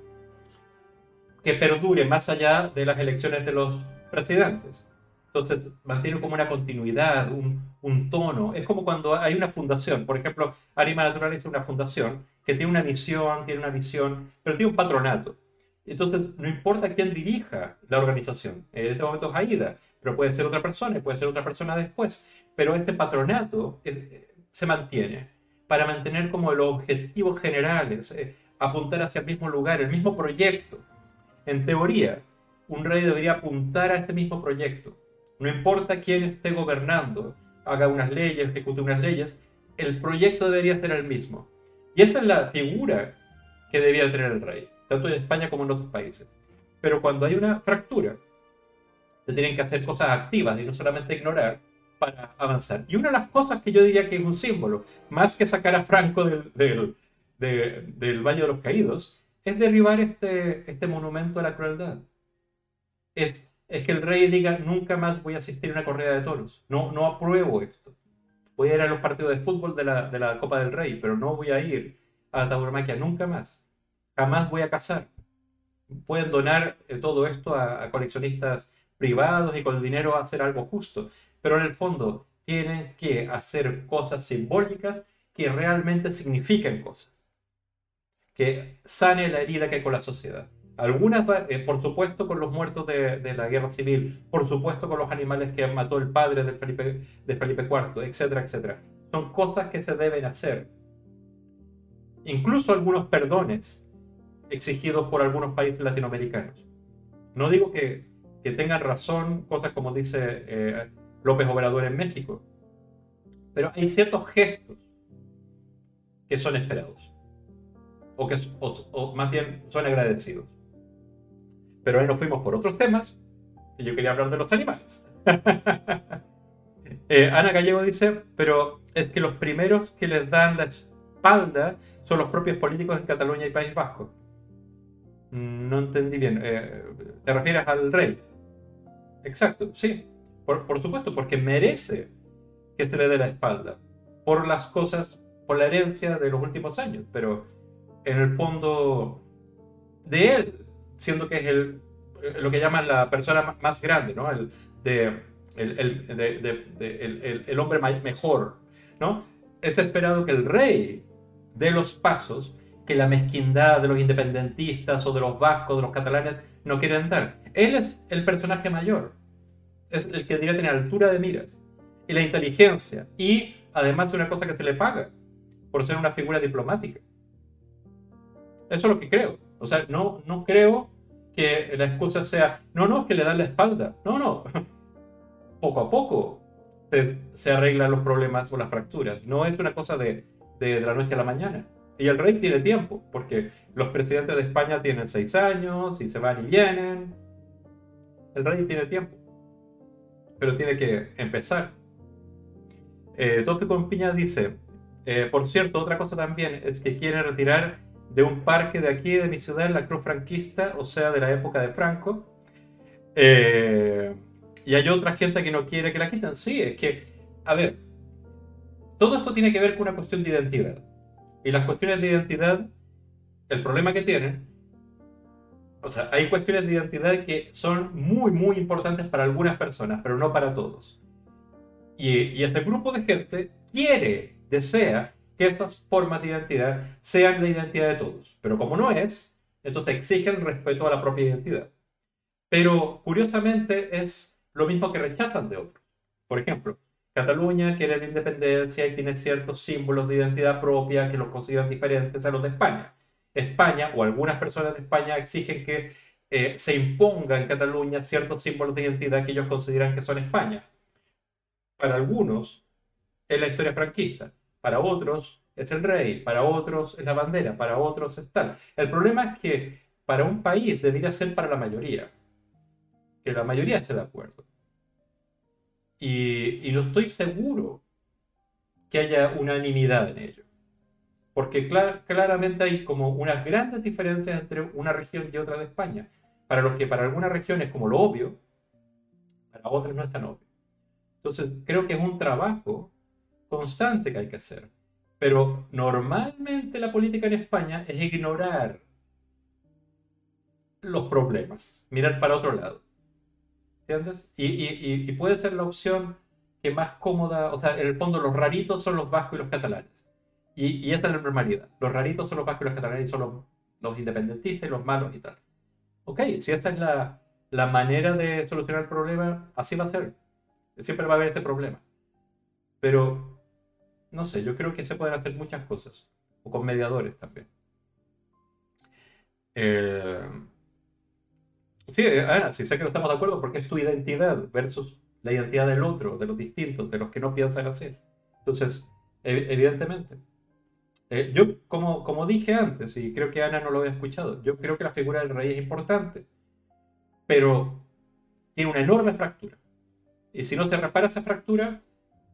que perdure más allá de las elecciones de los presidentes. Entonces, mantiene como una continuidad, un, un, tono. Es como cuando hay una fundación. Por ejemplo, Anima Natural es una fundación que tiene una misión, tiene una visión, pero tiene un patronato. Entonces, no importa quién dirija la organización. En este momento es AIDA, pero puede ser otra persona, puede ser otra persona después. Pero este patronato eh, se mantiene para mantener como los objetivos generales, eh, apuntar hacia el mismo lugar, el mismo proyecto. En teoría, un rey debería apuntar a ese mismo proyecto. No importa quién esté gobernando, haga unas leyes, ejecute unas leyes, el proyecto debería ser el mismo. Y esa es la figura que debía tener el rey tanto en España como en otros países. Pero cuando hay una fractura, se tienen que hacer cosas activas y no solamente ignorar para avanzar. Y una de las cosas que yo diría que es un símbolo, más que sacar a Franco del, del, del Valle de los Caídos, es derribar este, este monumento a la crueldad. Es, es que el rey diga, nunca más voy a asistir a una corrida de toros. No, no apruebo esto. Voy a ir a los partidos de fútbol de la, de la Copa del Rey, pero no voy a ir a la tauromaquia nunca más jamás voy a cazar. Pueden donar eh, todo esto a, coleccionistas privados y con el dinero hacer algo justo, pero en el fondo tienen que hacer cosas simbólicas que realmente signifiquen cosas, que sane la herida que hay con la sociedad. Algunas, eh, por supuesto, con los muertos de, la guerra civil, por supuesto, con los animales que mató el padre de Felipe, de Felipe IV, etcétera, etcétera. Son cosas que se deben hacer. Incluso algunos perdones exigidos por algunos países latinoamericanos. No digo que, que tengan razón cosas como dice eh, López Obrador en México, pero hay ciertos gestos que son esperados, o que o, más bien son agradecidos. Pero ahí nos fuimos por otros temas Y yo quería hablar de los animales. Eh, Ana Gallego dice, pero es que los primeros que les dan la espalda son los propios políticos en Cataluña y País Vasco. No entendí bien. Eh, ¿Te refieres al rey? Exacto, sí. Por, por, supuesto, porque merece que se le dé la espalda. Por las cosas, por la herencia de los últimos años. Pero en el fondo de él, siendo que es el, lo que llaman la persona más grande, ¿no? El, de, el, el, de, el hombre mejor, ¿no? Es esperado que el rey dé los pasos que la mezquindad de los independentistas o de los vascos, de los catalanes, no quieren dar. Él es el personaje mayor, es el que debería tener altura de miras y la inteligencia y además de una cosa que se le paga por ser una figura diplomática. Eso es lo que creo. O sea, no, no creo que la excusa sea, no, no, es que le dan la espalda. No, no. Poco a poco se, se arreglan los problemas o las fracturas. No es una cosa de, de, la noche a la mañana. Y el rey tiene tiempo, porque los presidentes de España tienen seis años y se van y vienen. El rey tiene tiempo, pero tiene que empezar. Eh, con Piña dice, eh, por cierto, otra cosa también es que quiere retirar de un parque de aquí, de mi ciudad, la cruz franquista, o sea, de la época de Franco. Eh, y hay otra gente que no quiere que la quiten. Sí, es que, a ver, todo esto tiene que ver con una cuestión de identidad. Y las cuestiones de identidad, el problema que tienen, o sea, hay cuestiones de identidad que son muy, muy importantes para algunas personas, pero no para todos. Y, y ese grupo de gente quiere, desea que esas formas de identidad sean la identidad de todos. Pero como no es, entonces exigen respeto a la propia identidad. Pero curiosamente es lo mismo que rechazan de otros. Por ejemplo, Cataluña quiere la independencia y tiene ciertos símbolos de identidad propia que los consideran diferentes a los de España. España o algunas personas de España exigen que eh, se imponga en Cataluña ciertos símbolos de identidad que ellos consideran que son España. Para algunos es la historia franquista, para otros es el rey, para otros es la bandera, para otros es tal. El problema es que para un país debería ser para la mayoría, que la mayoría esté de acuerdo. Y, no estoy seguro que haya unanimidad en ello. Porque claramente hay como unas grandes diferencias entre una región y otra de España. Para lo que para algunas regiones como lo obvio, para otras no es tan obvio. Entonces creo que es un trabajo constante que hay que hacer. Pero normalmente la política en España es ignorar los problemas, mirar para otro lado. ¿Entiendes? Y, puede ser la opción que más cómoda, o sea, en el fondo los raritos son los vascos y los catalanes. Y, esa es la normalidad. Los raritos son los vascos y los catalanes y son los, independentistas y los malos y tal. Ok, si esa es la, la manera de solucionar el problema, así va a ser. Siempre va a haber este problema. Pero, no sé, yo creo que se pueden hacer muchas cosas. O con mediadores también. Eh, Sí, Ana, sí sé que no estamos de acuerdo porque es tu identidad versus la identidad del otro, de los distintos, de los que no piensan así. Entonces, evidentemente. Eh, yo, como, como dije antes, y creo que Ana no lo había escuchado, yo creo que la figura del rey es importante, pero tiene una enorme fractura. Y si no se repara esa fractura,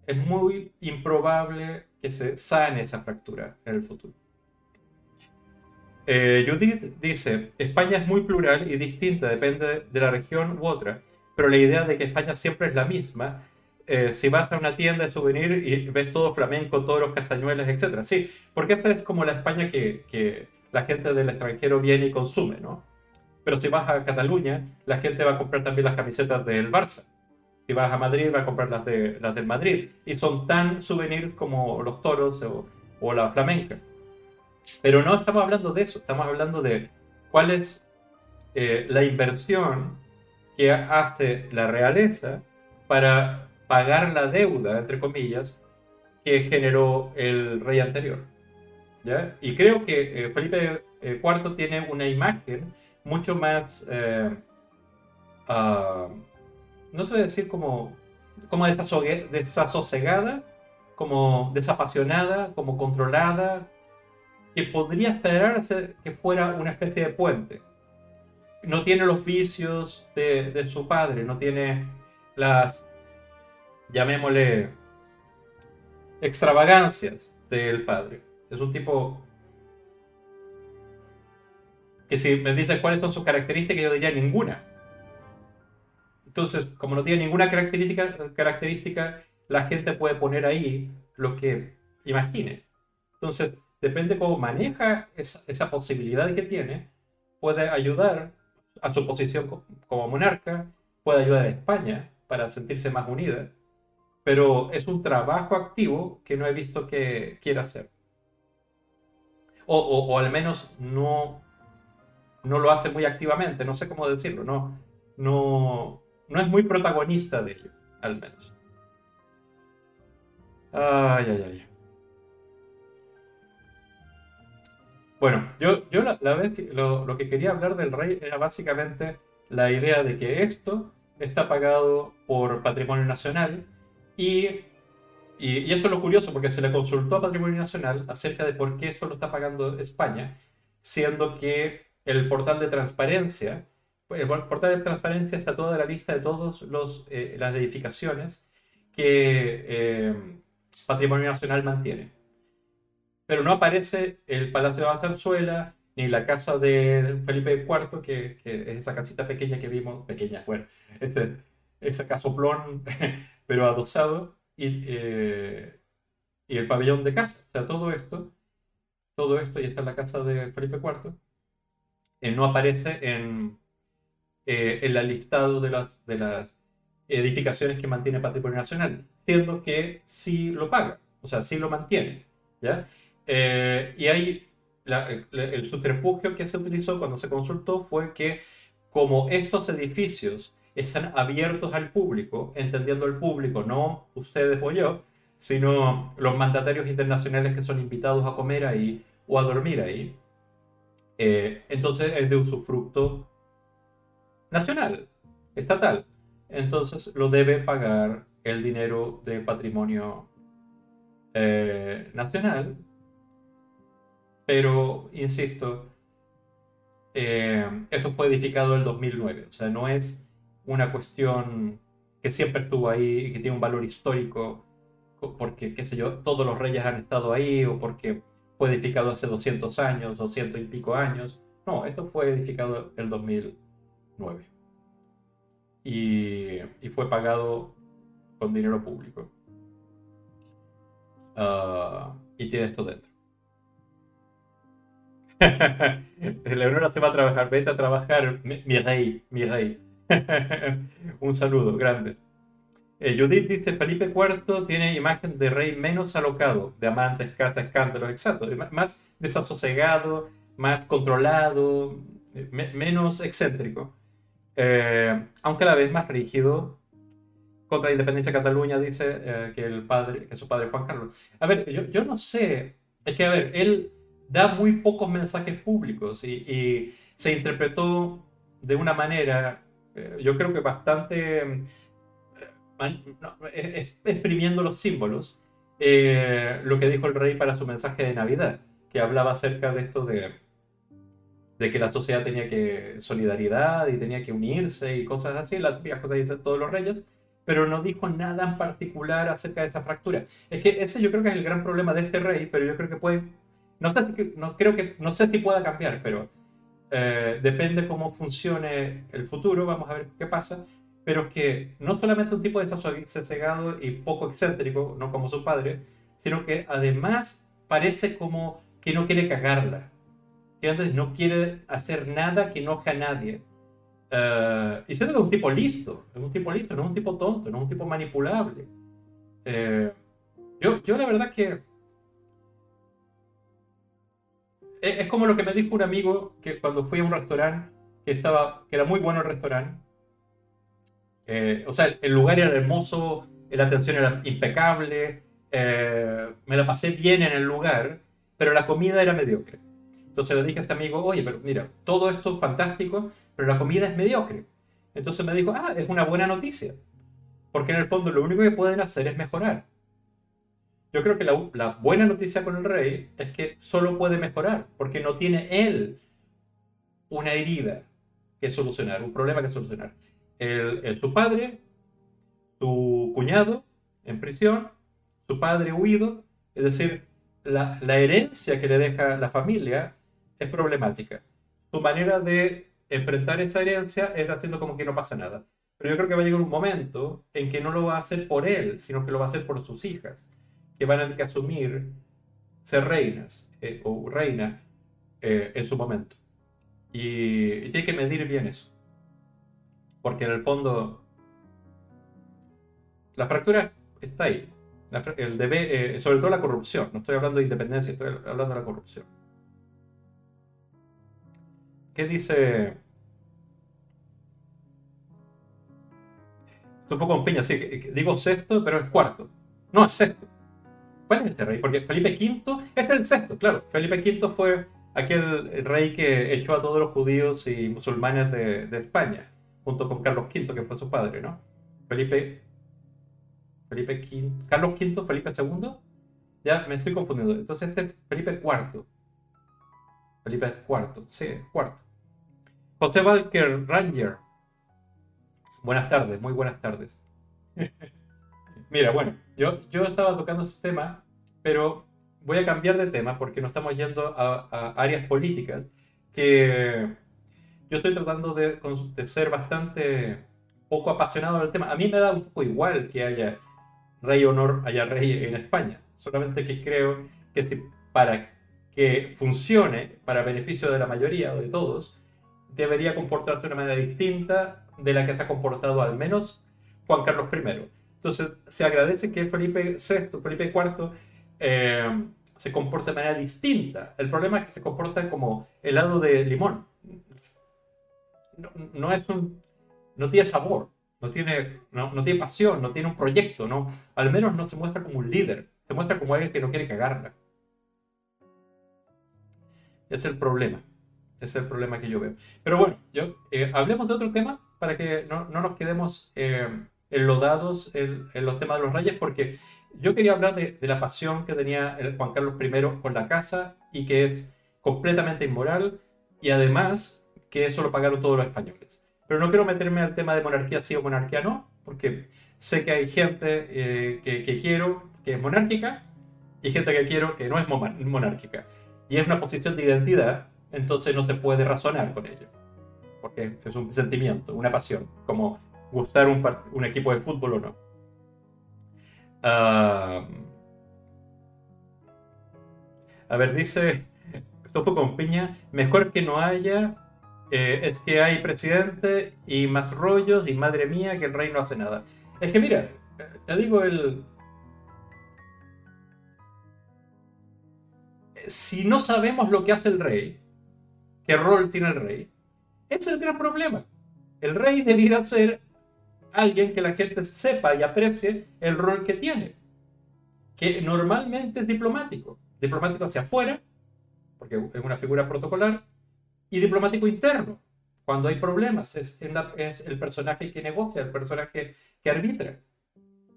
es muy improbable que se sane esa fractura en el futuro. Eh, Judith dice, España es muy plural y distinta, depende de la región u otra, pero la idea de que España siempre es la misma, eh, si vas a una tienda de souvenir y ves todo flamenco, todos los castañuelas, etc. Sí, porque esa es como la España que, que la gente del extranjero viene y consume, ¿no? Pero si vas a Cataluña, la gente va a comprar también las camisetas del Barça. Si vas a Madrid, va a comprar las, de, las del Madrid. Y son tan souvenirs como los toros o, o la flamenca. Pero no estamos hablando de eso, estamos hablando de cuál es eh, la inversión que hace la realeza para pagar la deuda, entre comillas, que generó el rey anterior. ¿ya? Y creo que eh, Felipe IV eh, tiene una imagen mucho más, ah, no te voy a decir como, como desasosegada, como desapasionada, como controlada, que podría esperarse que fuera una especie de puente. no tiene los vicios de, de su padre, no tiene las, llamémosle, extravagancias del padre. Es un tipo que si me dices cuáles son sus características, yo diría ninguna. Entonces, como no tiene ninguna característica, característica la gente puede poner ahí lo que imagine. Entonces, depende cómo maneja esa, esa posibilidad que tiene, puede ayudar a su posición como monarca, puede ayudar a España para sentirse más unida, pero es un trabajo activo que no he visto que quiera hacer. O, o, al menos no, no lo hace muy activamente, no sé cómo decirlo, no, no, no es muy protagonista de ello, al menos. Ay, ay, ay. Bueno, yo, yo la, vez lo, que quería hablar del rey era básicamente la idea de que esto está pagado por patrimonio nacional y, y, esto es lo curioso porque se le consultó a patrimonio nacional acerca de por qué esto lo está pagando España, siendo que el portal de transparencia, el portal de transparencia está toda la lista de todas eh, las edificaciones que eh, patrimonio nacional mantiene pero no aparece el Palacio de Zarzuela ni la casa de Felipe IV, que, que, es esa casita pequeña que vimos, pequeña, bueno, ese, ese casoplón, pero adosado, y, eh, y el pabellón de casa. O sea, todo esto, todo esto, y está en la casa de Felipe IV, eh, no aparece en, eh, el listado de las, de las edificaciones que mantiene Patrimonio Nacional, siendo que sí lo paga, o sea, sí lo mantiene. ¿ya? Eh, y ahí el subterfugio que se utilizó cuando se consultó fue que como estos edificios están abiertos al público, entendiendo el público, no ustedes o yo, sino los mandatarios internacionales que son invitados a comer ahí o a dormir ahí, eh, entonces es de usufructo nacional, estatal. Entonces lo debe pagar el dinero de patrimonio eh, nacional pero, insisto, eh, esto fue edificado en el 2009, o sea, no es una cuestión que siempre estuvo ahí y que tiene un valor histórico porque, qué sé yo, todos los reyes han estado ahí o porque fue edificado hace 200 años o ciento y pico años. No, esto fue edificado en el 2009 y, y fue pagado con dinero público. Ah, y tiene esto dentro. Leonora se va a trabajar, vete a trabajar, mi, rey, mi rey. Un saludo grande. Eh, Judith dice, Felipe IV tiene imagen de rey menos alocado, de amantes, casa, escándalos, exacto, más desasosegado, más controlado, menos excéntrico, eh, aunque la vez más rígido contra la independencia de Cataluña, dice eh, que, el padre, que su padre Juan Carlos. A ver, yo, yo no sé, es que a ver, él da muy pocos mensajes públicos y, se interpretó de una manera, eh, yo creo que bastante eh, exprimiendo los símbolos, lo que dijo el rey para su mensaje de Navidad, que hablaba acerca de esto de, de que la sociedad tenía que solidaridad y tenía que unirse y cosas así, las típicas cosas que dicen todos los reyes, pero no dijo nada en particular acerca de esa fractura. Es que ese yo creo que es el gran problema de este rey, pero yo creo que puede no sé si, no, creo que, no sé si pueda cambiar, pero eh, depende cómo funcione el futuro, vamos a ver qué pasa. Pero es que no solamente un tipo de desasosegado y poco excéntrico, no como su padre, sino que además parece como que no quiere cagarla. Antes no quiere hacer nada que enoje a nadie. Uh, y siendo que es un tipo listo, es un tipo listo, no es un tipo tonto, no es un tipo manipulable. Eh, yo, yo la verdad que es, como lo que me dijo un amigo que cuando fui a un restaurante que estaba, que era muy bueno el restaurante. Eh, o sea, el lugar era hermoso, la atención era impecable, eh, me la pasé bien en el lugar, pero la comida era mediocre. Entonces le dije a este amigo, oye, pero mira, todo esto es fantástico, pero la comida es mediocre. Entonces me dijo, ah, es una buena noticia. Porque en el fondo lo único que pueden hacer es mejorar. Yo creo que la, buena noticia con el rey es que solo puede mejorar, porque no tiene él una herida. que solucionar, un problema que solucionar. El, su padre, su cuñado en prisión, su padre huido, es decir, la, la herencia que le deja la familia es problemática. Su manera de enfrentar esa herencia es haciendo como que no pasa nada. Pero yo creo que va a llegar un momento en que no lo va a hacer por él, sino que lo va a hacer por sus hijas, que van a tener que asumir ser reinas eh, o reina eh, en su momento. Y, tiene que medir bien eso. Porque en el fondo, la fractura está ahí. el debe, eh, sobre todo la corrupción. No estoy hablando de independencia, estoy hablando de la corrupción. ¿Qué dice? Esto con piña, sí, digo sexto, pero es cuarto. No, es sexto. ¿Cuál es este rey? Porque Felipe V, este es el sexto, claro. Felipe V fue aquel rey que echó a todos los judíos y musulmanes de, España, junto con Carlos V, que fue su padre, ¿no? Felipe. Felipe V. Carlos V, Felipe II. Ya me estoy confundiendo. Entonces este es Felipe IV. Felipe IV, sí, cuarto. José Walker Ranger. Buenas tardes, muy buenas tardes. Mira, bueno, yo, yo estaba tocando ese tema, pero voy a cambiar de tema porque nos estamos yendo a, áreas políticas que yo estoy tratando de, de, ser bastante poco apasionado del tema. A mí me da un poco igual que haya rey honor, haya rey en España. Solamente que creo que si para que funcione para beneficio de la mayoría o de todos, debería comportarse de una manera distinta de la que se ha comportado al menos Juan Carlos I. Entonces, se agradece que Felipe VI, Felipe IV, eh, se comporte de manera distinta. El problema es que se comporta como helado de limón. No, es un, no tiene sabor, no tiene, no, tiene pasión, no tiene un proyecto, no, al menos no se muestra como un líder, se muestra como alguien que no quiere cagarla. Es el problema. Es el problema que yo veo. Pero bueno, yo, eh, hablemos de otro tema para que no, no nos quedemos eh, enlodados en, en, los temas de los reyes, porque yo quería hablar de, de, la pasión que tenía Juan Carlos I con la casa y que es completamente inmoral y además que eso lo pagaron todos los españoles. Pero no quiero meterme al tema de monarquía sí o monarquía no, porque sé que hay gente eh, que, que quiero que es monárquica y gente que quiero que no es monárquica. Y es una posición de identidad entonces no se puede razonar con ello. Porque es un sentimiento, una pasión, como gustar un, equipo de fútbol o no. a ver, dice Topo con piña, mejor que no haya, eh, es que hay presidente y más rollos y madre mía que el rey no hace nada. Es que mira, te digo el... Si no sabemos lo que hace el rey, qué rol tiene el rey. Es el gran problema. El rey debiera ser alguien que la gente sepa y aprecie el rol que tiene, que normalmente es diplomático, diplomático hacia afuera, porque es una figura protocolar, y diplomático interno, cuando hay problemas, es, es el personaje que negocia, el personaje que arbitra.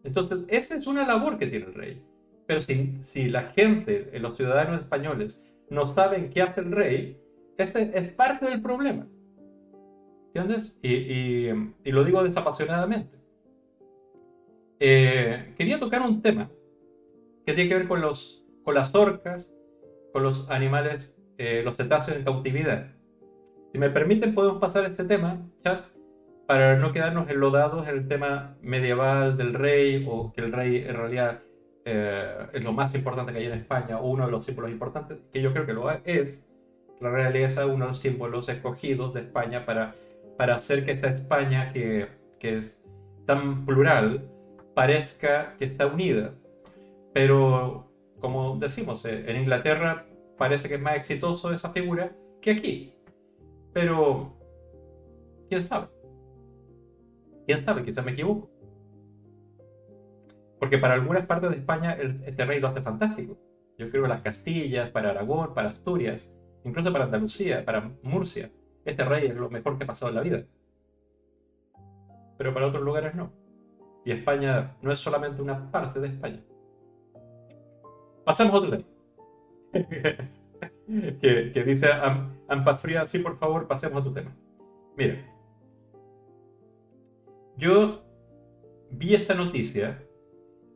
Entonces, esa es una labor que tiene el rey. Pero si, si la gente, los ciudadanos españoles, no saben qué hace el rey, ese es parte del problema. ¿Entiendes? Y, lo digo desapasionadamente. Eh, quería tocar un tema que tiene que ver con, los, con las orcas, con los animales, eh, los cetáceos en cautividad. Si me permiten, podemos pasar ese tema, chat, para no quedarnos enlodados en el tema medieval del rey o que el rey en realidad eh, es lo más importante que hay en España o uno de los símbolos importantes, que yo creo que lo es, la realeza uno de los símbolos escogidos de España para, para hacer que esta España, que, que es tan plural, parezca que está unida. Pero, como decimos, eh, en Inglaterra parece que es más exitoso esa figura que aquí. Pero, ¿quién sabe? ¿Quién sabe? Quizá me equivoco. Porque para algunas partes de España este rey lo hace fantástico. Yo creo que las Castillas, para Aragón, para Asturias, incluso para Andalucía, para Murcia. Este rey es lo mejor que ha pasado en la vida. Pero para otros lugares no. Y España no es solamente una parte de España. Pasamos a otro tema. que, dice Ampafría, sí, por favor, pasemos a otro tema. Mira, yo vi esta noticia.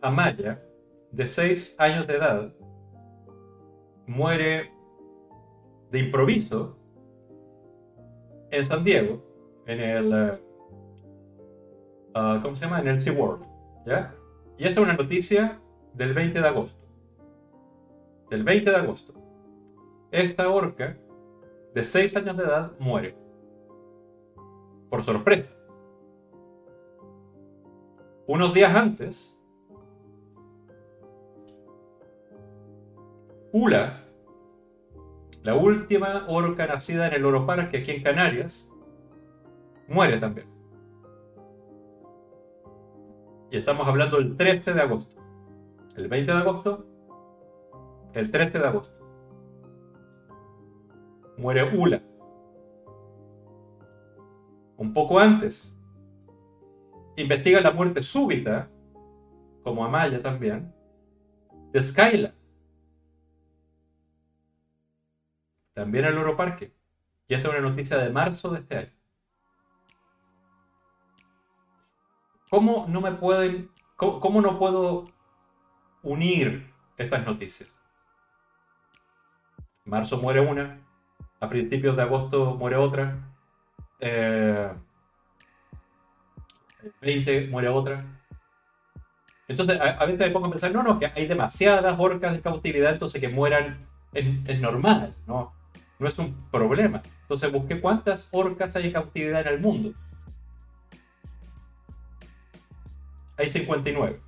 Amaya, de 6 años de edad, muere de improviso en San Diego, en el. Ah, ¿Cómo se llama? En el SeaWorld. ¿Ya? Y esta es una noticia del 20 de agosto. Del 20 de agosto. Esta orca, de 6 años de edad, muere. Por sorpresa. Unos días antes, Ula, la última orca nacida en el Oro Parque aquí en Canarias, muere también. Y estamos hablando del 13 de agosto. El 20 de agosto, el 13 de agosto. Muere Ula. Un poco antes, investiga la muerte súbita, como Amaya también, de Skyla. También el Oro Parque. Y esta es una noticia de marzo de este año. ¿Cómo no me pueden, cómo, no puedo unir estas noticias? Marzo muere una, a principios de agosto muere otra, eh, 20 muere otra. Entonces, a, veces me pongo a pensar, no, no, que hay demasiadas orcas de cautividad, entonces que mueran es, normal, ¿no? No es un problema. Entonces busqué cuántas orcas hay en cautividad en el mundo. Hay 59.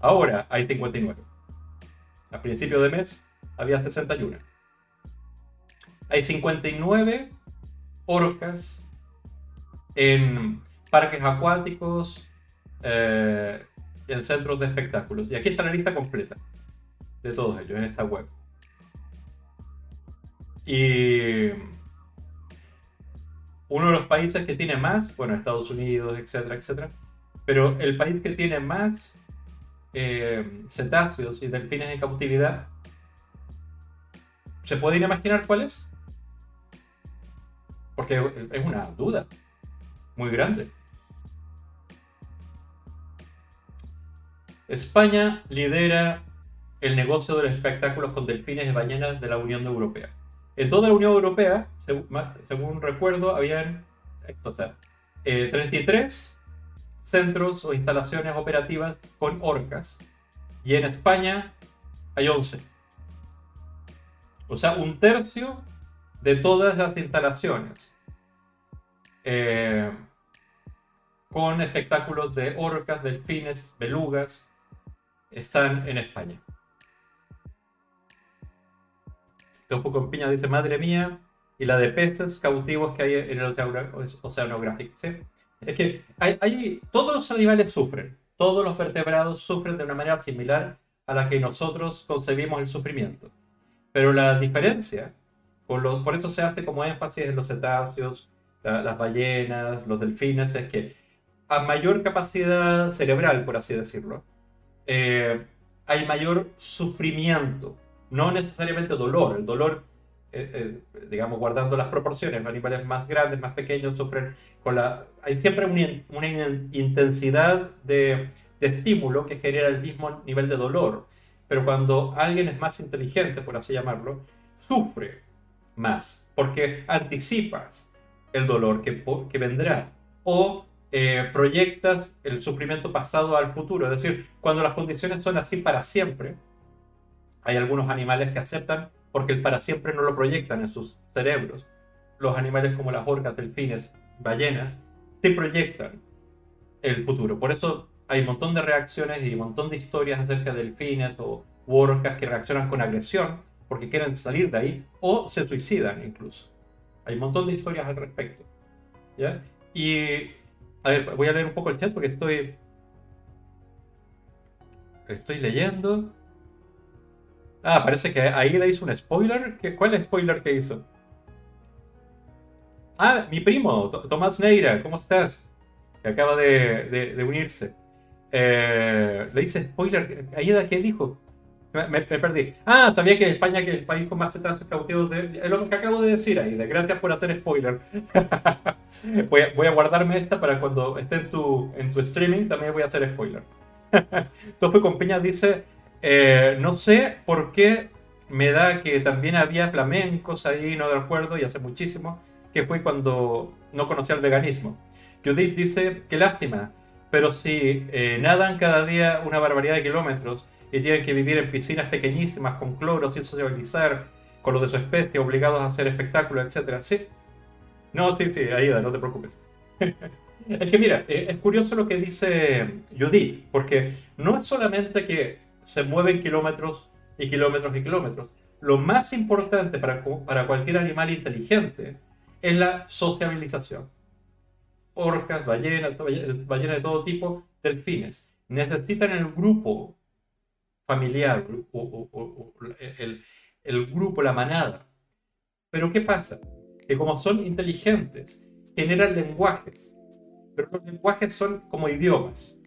Ahora hay 59. A principio de mes había 61. Hay 59 orcas en parques acuáticos, eh, en centros de espectáculos. Y aquí está la lista completa de todos ellos en esta web. Y uno de los países que tiene más, bueno, Estados Unidos, etcétera, etcétera, pero el país que tiene más eh, cetáceos y delfines en cautividad, ¿se pueden imaginar cuál es? Porque es una duda muy grande. España lidera el negocio de los espectáculos con delfines y ballenas de la Unión Europea. En toda la Unión Europea, según, recuerdo, habían 33 eh, centros o instalaciones operativas con orcas. Y en España hay 11. O sea, un tercio de todas las instalaciones eh, con espectáculos de orcas, delfines, belugas, están en España. Tofu con piña dice, madre mía, y la de peces cautivos que hay en el oceanográfico. Es que hay, todos los animales sufren, todos los vertebrados sufren de una manera similar a la que nosotros concebimos el sufrimiento. Pero la diferencia, por, por eso se hace como énfasis en los cetáceos, las ballenas, los delfines, es que a mayor capacidad cerebral, por así decirlo, eh, hay mayor sufrimiento, no necesariamente dolor. El dolor, eh, eh, digamos, guardando las proporciones, los animales más grandes, más pequeños sufren con la... Hay siempre una, intensidad de, de estímulo que genera el mismo nivel de dolor. Pero cuando alguien es más inteligente, por así llamarlo, sufre más, porque anticipas el dolor que, que vendrá. O eh, proyectas el sufrimiento pasado al futuro. Es decir, cuando las condiciones son así para siempre, hay algunos animales que aceptan porque el para siempre no lo proyectan en sus cerebros. Los animales como las orcas, delfines, ballenas, sí proyectan el futuro. Por eso hay un montón de reacciones y un montón de historias acerca de delfines o orcas que reaccionan con agresión porque quieren salir de ahí o se suicidan incluso. Hay un montón de historias al respecto. Y a ver, voy a leer un poco el chat porque estoy. Estoy leyendo. Ah, parece que Aida hizo un spoiler. ¿Cuál es el spoiler que hizo? Ah, mi primo, Tomás Neira, ¿cómo estás? Que acaba de, unirse. Eh, le hice spoiler. Aida, ¿qué dijo? Me, perdí. Ah, sabía que España que el país con más cetáceos cautivos de... Es lo que acabo de decir ahí. Gracias por hacer spoiler. voy, a, voy, guardarme esta para cuando esté en tu, en tu streaming también voy a hacer spoiler. Tofe con Peña dice, eh, no sé por qué me da que también había flamencos ahí, no de acuerdo, y hace muchísimo, que fue cuando no conocía el veganismo. Judith dice, qué lástima, pero si eh, nadan cada día una barbaridad de kilómetros y tienen que vivir en piscinas pequeñísimas con cloro sin sociabilizar con los de su especie, obligados a hacer espectáculos, etc. Sí. No, sí, sí, Aida, no te preocupes. es que mira, eh, es curioso lo que dice Judith, porque no es solamente que se mueven kilómetros y kilómetros y kilómetros. Lo más importante para, para cualquier animal inteligente es la sociabilización. Orcas, ballenas, ballenas de todo tipo, delfines. Necesitan el grupo familiar, el, el grupo, la manada. Pero ¿qué pasa? Que como son inteligentes, generan lenguajes. Pero los lenguajes son como idiomas.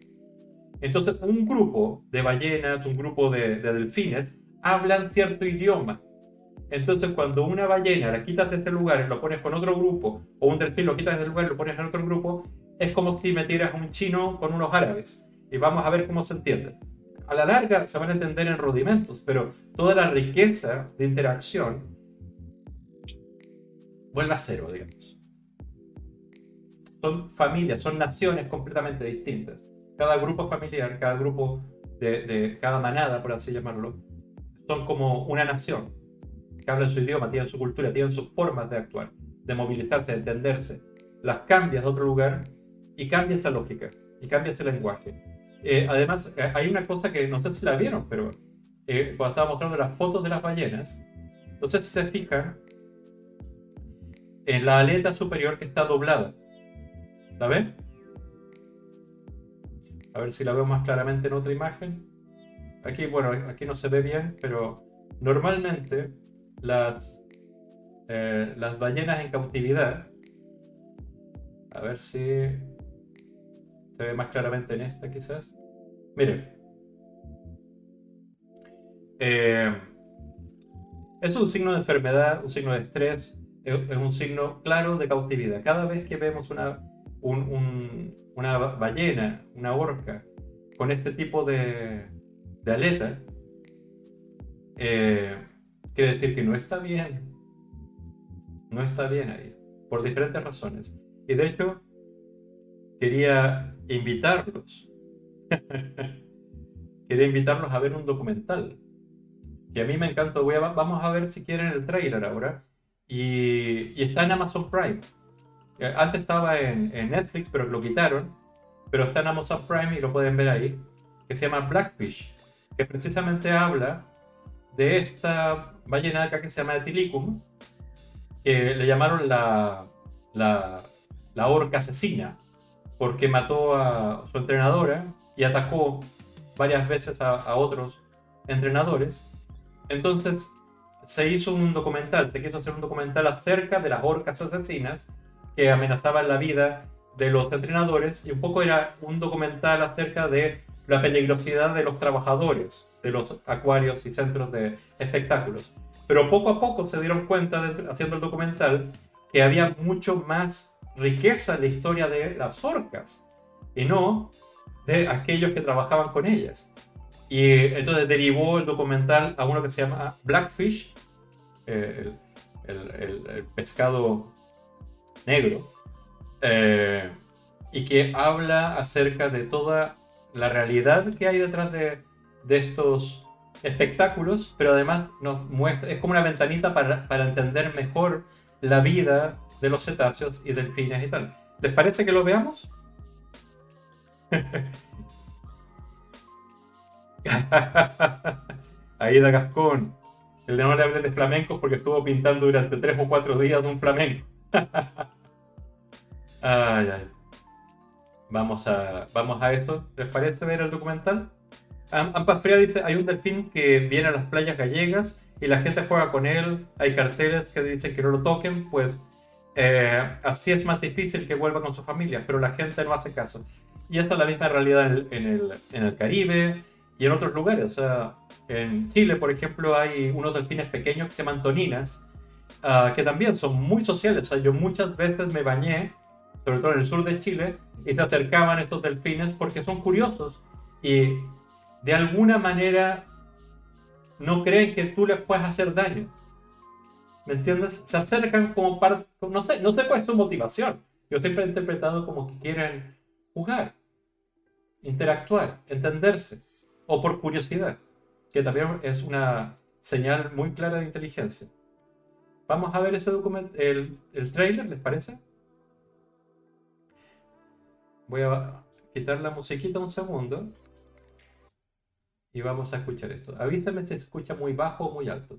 Entonces, un grupo de ballenas, un grupo de, de delfines, hablan cierto idioma. Entonces, cuando una ballena la quitas de ese lugar y lo pones con otro grupo, o un delfín lo quitas de ese lugar y lo pones en otro grupo, es como si metieras un chino con unos árabes. Y vamos a ver cómo se entiende. A la larga se van a entender en rudimentos, pero toda la riqueza de interacción vuelve a cero, digamos. Son familias, son naciones completamente distintas. Cada grupo familiar, cada grupo de, de cada manada, por así llamarlo, son como una nación que hablan su idioma, tienen su cultura, tienen sus formas de actuar, de movilizarse, de entenderse. Las cambias de otro lugar y cambia esa lógica y cambia ese lenguaje. Eh, además, eh, hay una cosa que no sé si la vieron, pero eh, cuando estaba mostrando las fotos de las ballenas, entonces se fijan en la aleta superior que está doblada. ¿La ven? A ver si la veo más claramente en otra imagen. Aquí, bueno, aquí no se ve bien, pero normalmente las, eh, las ballenas en cautividad, a ver si se ve más claramente en esta quizás. Miren, eh, es un signo de enfermedad, un signo de estrés, es, un signo claro de cautividad. Cada vez que vemos una, una ballena, una orca, con este tipo de, aleta, eh, quiere decir que no está bien. No está bien ahí, por diferentes razones. Y de hecho, quería invitarlos. quería invitarlos a ver un documental. Que a mí me encantó. Voy a, vamos a ver si quieren el trailer ahora. Y, está en Amazon Prime. Eh, antes estaba en, en Netflix, pero lo quitaron. Pero está en Amazon Prime y lo pueden ver ahí. Que se llama Blackfish que precisamente habla de esta ballena acá que se llama Etilicum, que le llamaron la, la, la orca asesina, porque mató a su entrenadora y atacó varias veces a, a otros entrenadores. Entonces se hizo un documental, se quiso hacer un documental acerca de las orcas asesinas que amenazaban la vida de los entrenadores y un poco era un documental acerca de la peligrosidad de los trabajadores de los acuarios y centros de espectáculos. Pero poco a poco se dieron cuenta, haciendo el documental, que había mucho más riqueza en la historia de las orcas y no de aquellos que trabajaban con ellas. Y entonces derivó el documental a uno que se llama Blackfish, eh, el, pescado negro, eh, y que habla acerca de toda la realidad que hay detrás de, estos espectáculos, pero además nos muestra, es como una ventanita para, entender mejor la vida de los cetáceos y delfines y tal. ¿Les parece que lo veamos? Aida Gascón. El de no le de flamencos porque estuvo pintando durante tres o cuatro días un flamenco. ay, ay. Vamos a, vamos a eso. ¿Les parece ver el documental? Ampas Fría dice, hay un delfín que viene a las playas gallegas y la gente juega con él. Hay carteles que dicen que no lo toquen. Pues eh, así es más difícil que vuelva con su familia, pero la gente no hace caso. Y esa es la misma realidad en el, en el, Caribe, y en otros lugares. O sea, en Chile, por ejemplo, hay unos delfines pequeños que se llaman toninas, ah, que también son muy sociales. O sea, yo muchas veces me bañé, sobre todo en el sur de Chile, y se acercaban estos delfines porque son curiosos y de alguna manera no creen que tú les puedas hacer daño. ¿Me entiendes? Se acercan como parte, no sé, no sé cuál es su motivación. Yo siempre he interpretado como que quieren jugar, interactuar, entenderse, o por curiosidad, que también es una señal muy clara de inteligencia. Vamos a ver ese documento, el, el trailer, ¿les parece? Voy a quitar la musiquita un segundo y vamos a escuchar esto. Avísame si se escucha muy bajo o muy alto.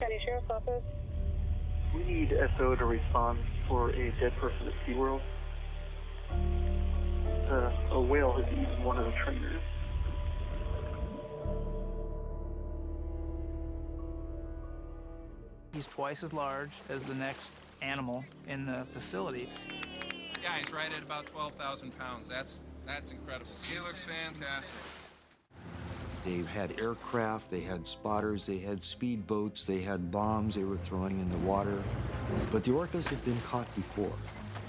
County Sheriff's Office. We need SO to respond for a dead person at SeaWorld. Uh, a whale has eaten one of the trainers. He's twice as large as the next animal in the facility. Yeah, he's right at about 12,000 pounds. That's that's incredible. He looks fantastic. They had aircraft, they had spotters, they had speedboats, they had bombs they were throwing in the water. But the orcas had been caught before,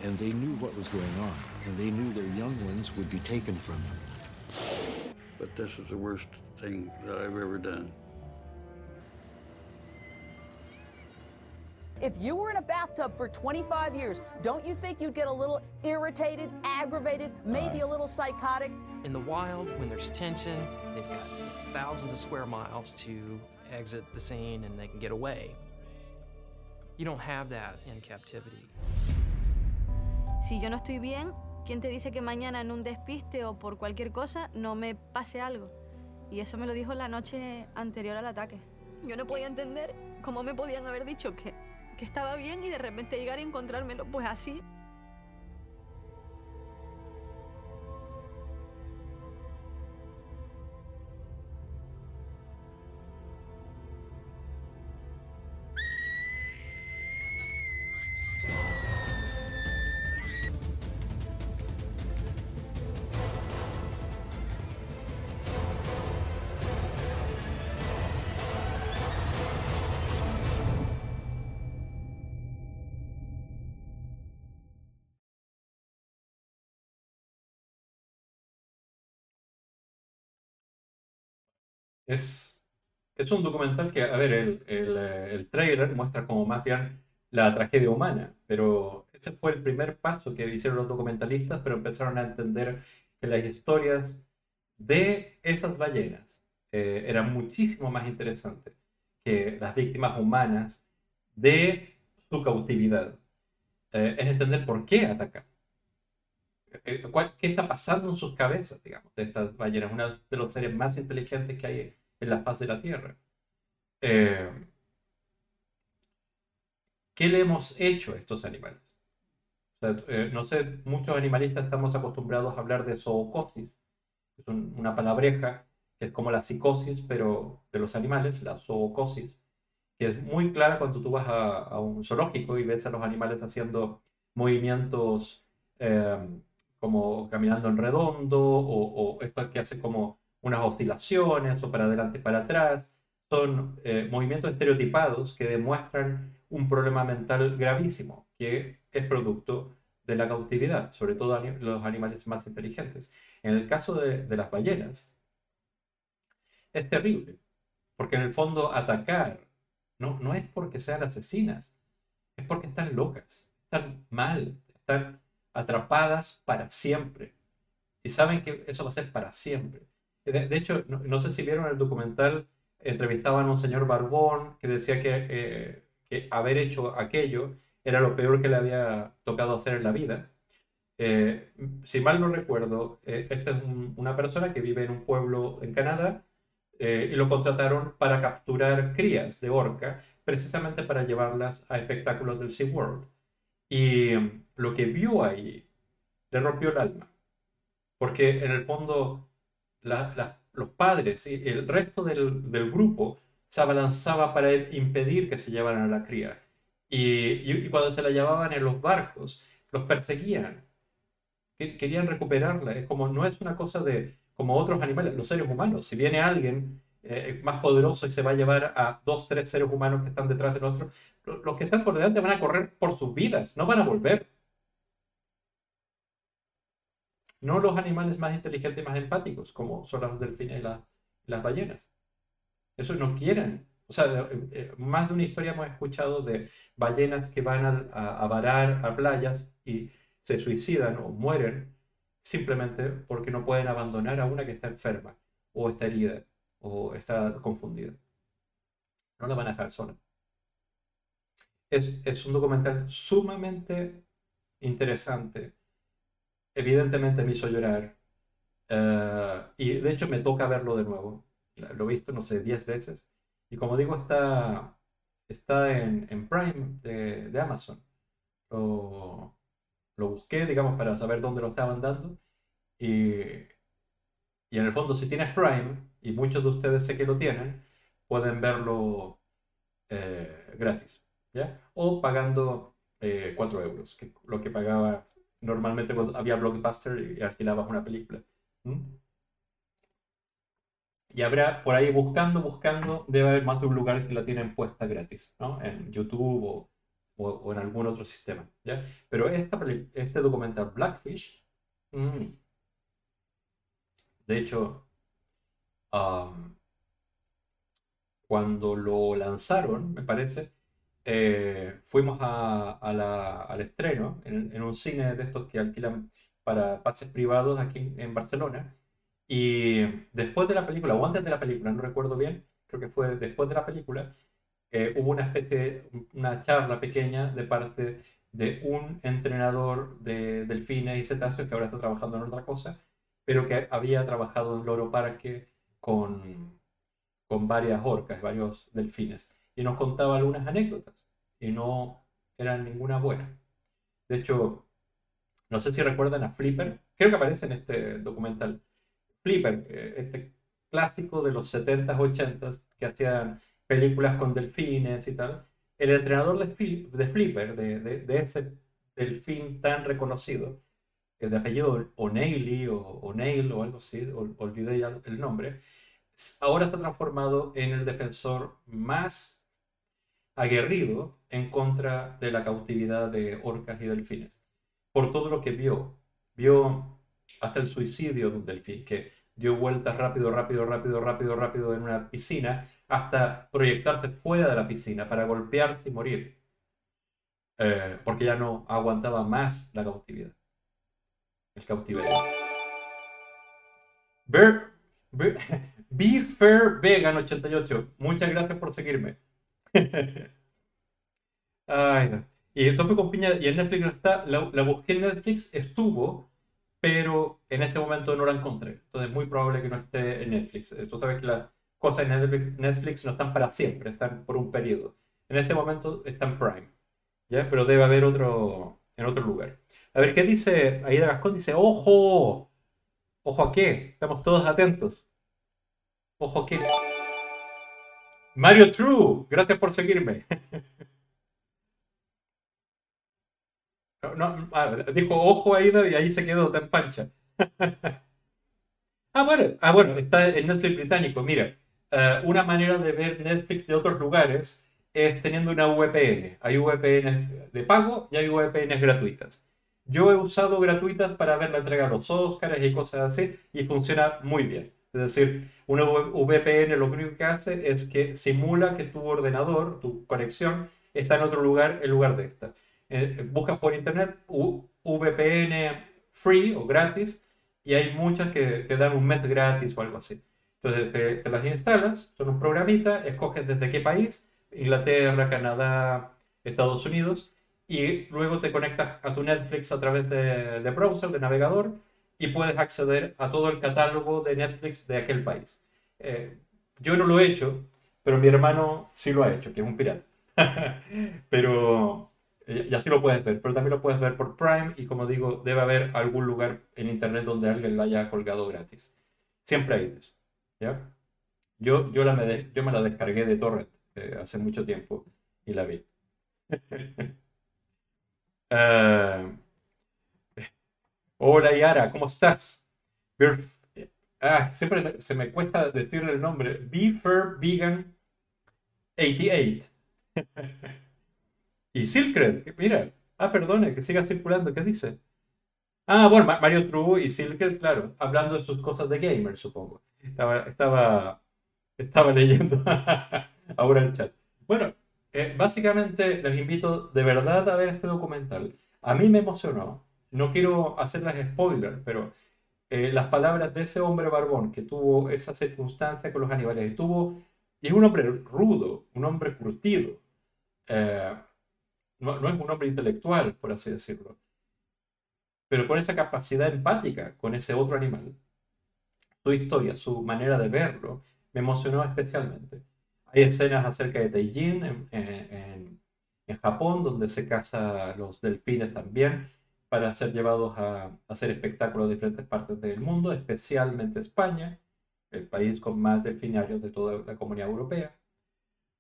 and they knew what was going on, and they knew their young ones would be taken from them. But this is the worst thing that I've ever done. If you were in a bathtub for 25 years, don't you think you'd get a little irritated, aggravated, maybe a little psychotic? In the wild, when there's tension, they've got thousands of square miles to exit the scene and they can get away. You don't have that in captivity. Si yo no estoy bien, ¿quién te dice que mañana en un despiste o por cualquier cosa no me pase algo? Y eso me lo dijo la noche anterior al ataque. Yo no podía entender cómo me podían haber dicho que que estaba bien y de repente llegar y encontrármelo pues así. Es, es un documental que, a ver, el, el, eh, el trailer muestra como más bien la tragedia humana, pero ese fue el primer paso que hicieron los documentalistas, pero empezaron a entender que las historias de esas ballenas eh, eran muchísimo más interesantes que las víctimas humanas de su cautividad. Eh, es entender por qué atacan. Eh, ¿Qué está pasando en sus cabezas, digamos, de estas ballenas? Uno de los seres más inteligentes que hay en la faz de la Tierra. Eh, ¿Qué le hemos hecho a estos animales? Eh, no sé, muchos animalistas estamos acostumbrados a hablar de zoocosis, es una palabreja que es como la psicosis, pero de los animales, la zoocosis, que es muy clara cuando tú vas a, un zoológico y ves a los animales haciendo movimientos como caminando en redondo o, esto que hace como unas oscilaciones o para adelante y para atrás. Son eh, movimientos estereotipados que demuestran un problema mental gravísimo que es producto de la cautividad, sobre todo los animales más inteligentes. En el caso de, de las ballenas, es terrible, porque en el fondo atacar no, no es porque sean asesinas, es porque están locas, están mal, están atrapadas para siempre. Y saben que eso va a ser para siempre. De, hecho, no, sé si vieron el documental, entrevistaban a un señor barbón que decía que, eh, haber hecho aquello era lo peor que le había tocado hacer en la vida. Eh, si mal no recuerdo, eh, esta es una persona que vive en un pueblo en Canadá y lo contrataron para capturar crías de orca, precisamente para llevarlas a espectáculos del SeaWorld. Y lo que vio ahí le rompió el alma. Porque en el fondo los padres y el resto del, grupo se abalanzaba para impedir que se llevaran a la cría. Y, cuando se la llevaban en los barcos, los perseguían. Querían recuperarla. Es como, no es una cosa de como otros animales, los seres humanos. Si viene alguien eh, más poderoso y se va a llevar a dos, tres seres humanos que están detrás de nosotros, lo- los que están por delante van a correr por sus vidas, no van a volver. No los animales más inteligentes y más empáticos, como son los delfines y la- las ballenas. Eso no quieren. O sea, eh, más de una historia hemos escuchado de ballenas que van a, a varar a playas y se suicidan o mueren simplemente porque no pueden abandonar a una que está enferma o está herida o está confundida. No la van a dejar sola. Es, es un documental sumamente interesante. Evidentemente me hizo llorar. eh, y de hecho me toca verlo de nuevo. Lo he visto, no sé, 10 veces. Y como digo, está, está en, en Prime de, de Amazon. Lo, lo busqué, digamos, para saber dónde lo estaban dando. Y, y en el fondo, si tienes Prime, y muchos de ustedes sé que lo tienen, pueden verlo eh, gratis, ¿ya? O pagando eh, 4 euros, que es lo que pagaba normalmente cuando había Blockbuster y alquilabas una película. Y habrá por ahí buscando, buscando, debe haber más de un lugar que la tienen puesta gratis, ¿no? En YouTube o, o- en algún otro sistema, ¿ya? Pero esta, este documental Blackfish, de hecho, cuando lo lanzaron, me parece, eh, fuimos a- a la- al estreno en, en un cine de estos que alquilan para pases privados aquí en, Barcelona. Y después de la película, o antes de la película, no recuerdo bien, creo que fue después de la película, eh, hubo una especie de, una charla pequeña de parte de un entrenador de delfines y cetáceos que ahora está trabajando en otra cosa, pero que había trabajado en Loro Parque con, con varias orcas, varios delfines, y nos contaba algunas anécdotas, y no eran ninguna buena. De hecho, no sé si recuerdan a Flipper, creo que aparece en este documental. Flipper, eh, este clásico de los 70s, 80s, que hacían películas con delfines y tal. El entrenador de, de Flipper, de, de- de ese delfín tan reconocido, eh, de apellido O'Neilly o O'Neill o algo así, ol- olvidé ya el nombre, ahora se ha transformado en el defensor más aguerrido en contra de la cautividad de orcas y delfines. Por todo lo que vio. Vio hasta el suicidio de un delfín, que dio vueltas rápido, rápido, rápido, rápido, rápido en una piscina, hasta proyectarse fuera de la piscina para golpearse y morir. Eh, porque ya no aguantaba más la cautividad. El cautiverio. Bear- Be Fair Vegan 88. Muchas gracias por seguirme. Ay, no. Y Tope con Piña, y en Netflix no está, la, la busqué en Netflix, estuvo, pero en este momento no la encontré. Entonces es muy probable que no esté en Netflix. Eh, Tú sabes que las cosas en Netflix no están para siempre, están por un periodo. En este momento está en Prime, ¿ya? Pero debe haber otro, en otro lugar. A ver, ¿qué dice Aida Gascón? Dice, ¡ojo! ¿Ojo a qué? Estamos todos atentos. ¿Ojo a qué? Mario True, gracias por seguirme. No, ah, dijo ojo Aida y ahí se quedó tan pancha. Ah, bueno, ah, bueno, está en Netflix británico. Mira, eh, una manera de ver Netflix de otros lugares es teniendo una VPN. Hay VPN de pago y hay VPN gratuitas. Yo he usado gratuitas para ver la entrega de los Oscars y cosas así y funciona muy bien. Es decir, una VPN lo único que hace es que simula que tu ordenador, tu conexión, está en otro lugar en lugar de esta. Eh, buscas por internet U- VPN free o gratis y hay muchas que te dan un mes gratis o algo así. Entonces te, te las instalas, son un programita, escoges desde qué país, Inglaterra, Canadá, Estados Unidos, y luego te conectas a tu Netflix a través de, de browser, de navegador, y puedes acceder a todo el catálogo de Netflix de aquel país. Eh, yo no lo he hecho, pero mi hermano sí lo ha hecho, que es un pirata. pero y así lo puedes ver, pero también lo puedes ver por Prime y como digo, debe haber algún lugar en internet donde alguien la haya colgado gratis. Siempre hay eso, ¿ya? Yo, yo, la me, yo me la descargué de Torrent eh, hace mucho tiempo y la vi. Eh, hola Yara, ¿cómo estás? Bear, Ah, siempre se me cuesta decirle el nombre. Beefer Vegan 88. y Silkred, mira. Ah, perdone, que siga circulando. ¿Qué dice? Ah, bueno, Ma- Mario True y Silkred, claro, hablando de sus cosas de gamer, supongo. Estaba, estaba, leyendo ahora el chat. Bueno, eh, básicamente les invito de verdad a ver este documental. A mí me emocionó. No quiero hacerles spoiler, pero eh, las palabras de ese hombre barbón que tuvo esa circunstancia con los animales y tuvo, y es un hombre rudo, un hombre curtido. Eh, no, no es un hombre intelectual, por así decirlo, pero con esa capacidad empática con ese otro animal. Su historia, su manera de verlo, me emocionó especialmente. Hay escenas acerca de Teijin en, Japón, donde se cazan los delfines también para ser llevados a, hacer espectáculos de diferentes partes del mundo, especialmente España, el país con más delfinarios de toda la comunidad europea.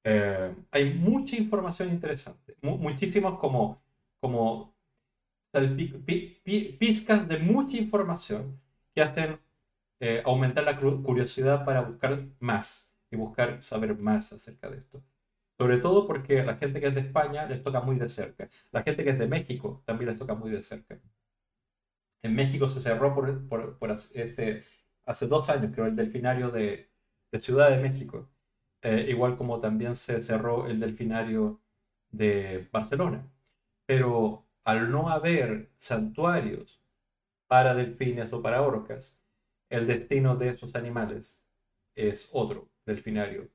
Eh, hay mucha información interesante, mu- muchísimos como, como pizcas de mucha información que hacen eh, aumentar la cu- curiosidad para buscar más y buscar saber más acerca de esto. Sobre todo porque la gente que es de España les toca muy de cerca. La gente que es de México también les toca muy de cerca. En México se cerró por, este, hace dos años, creo, el delfinario de, de Ciudad de México. Eh, igual como también se cerró el delfinario de Barcelona. Pero al no haber santuarios para delfines o para orcas, el destino de esos animales es otro delfinario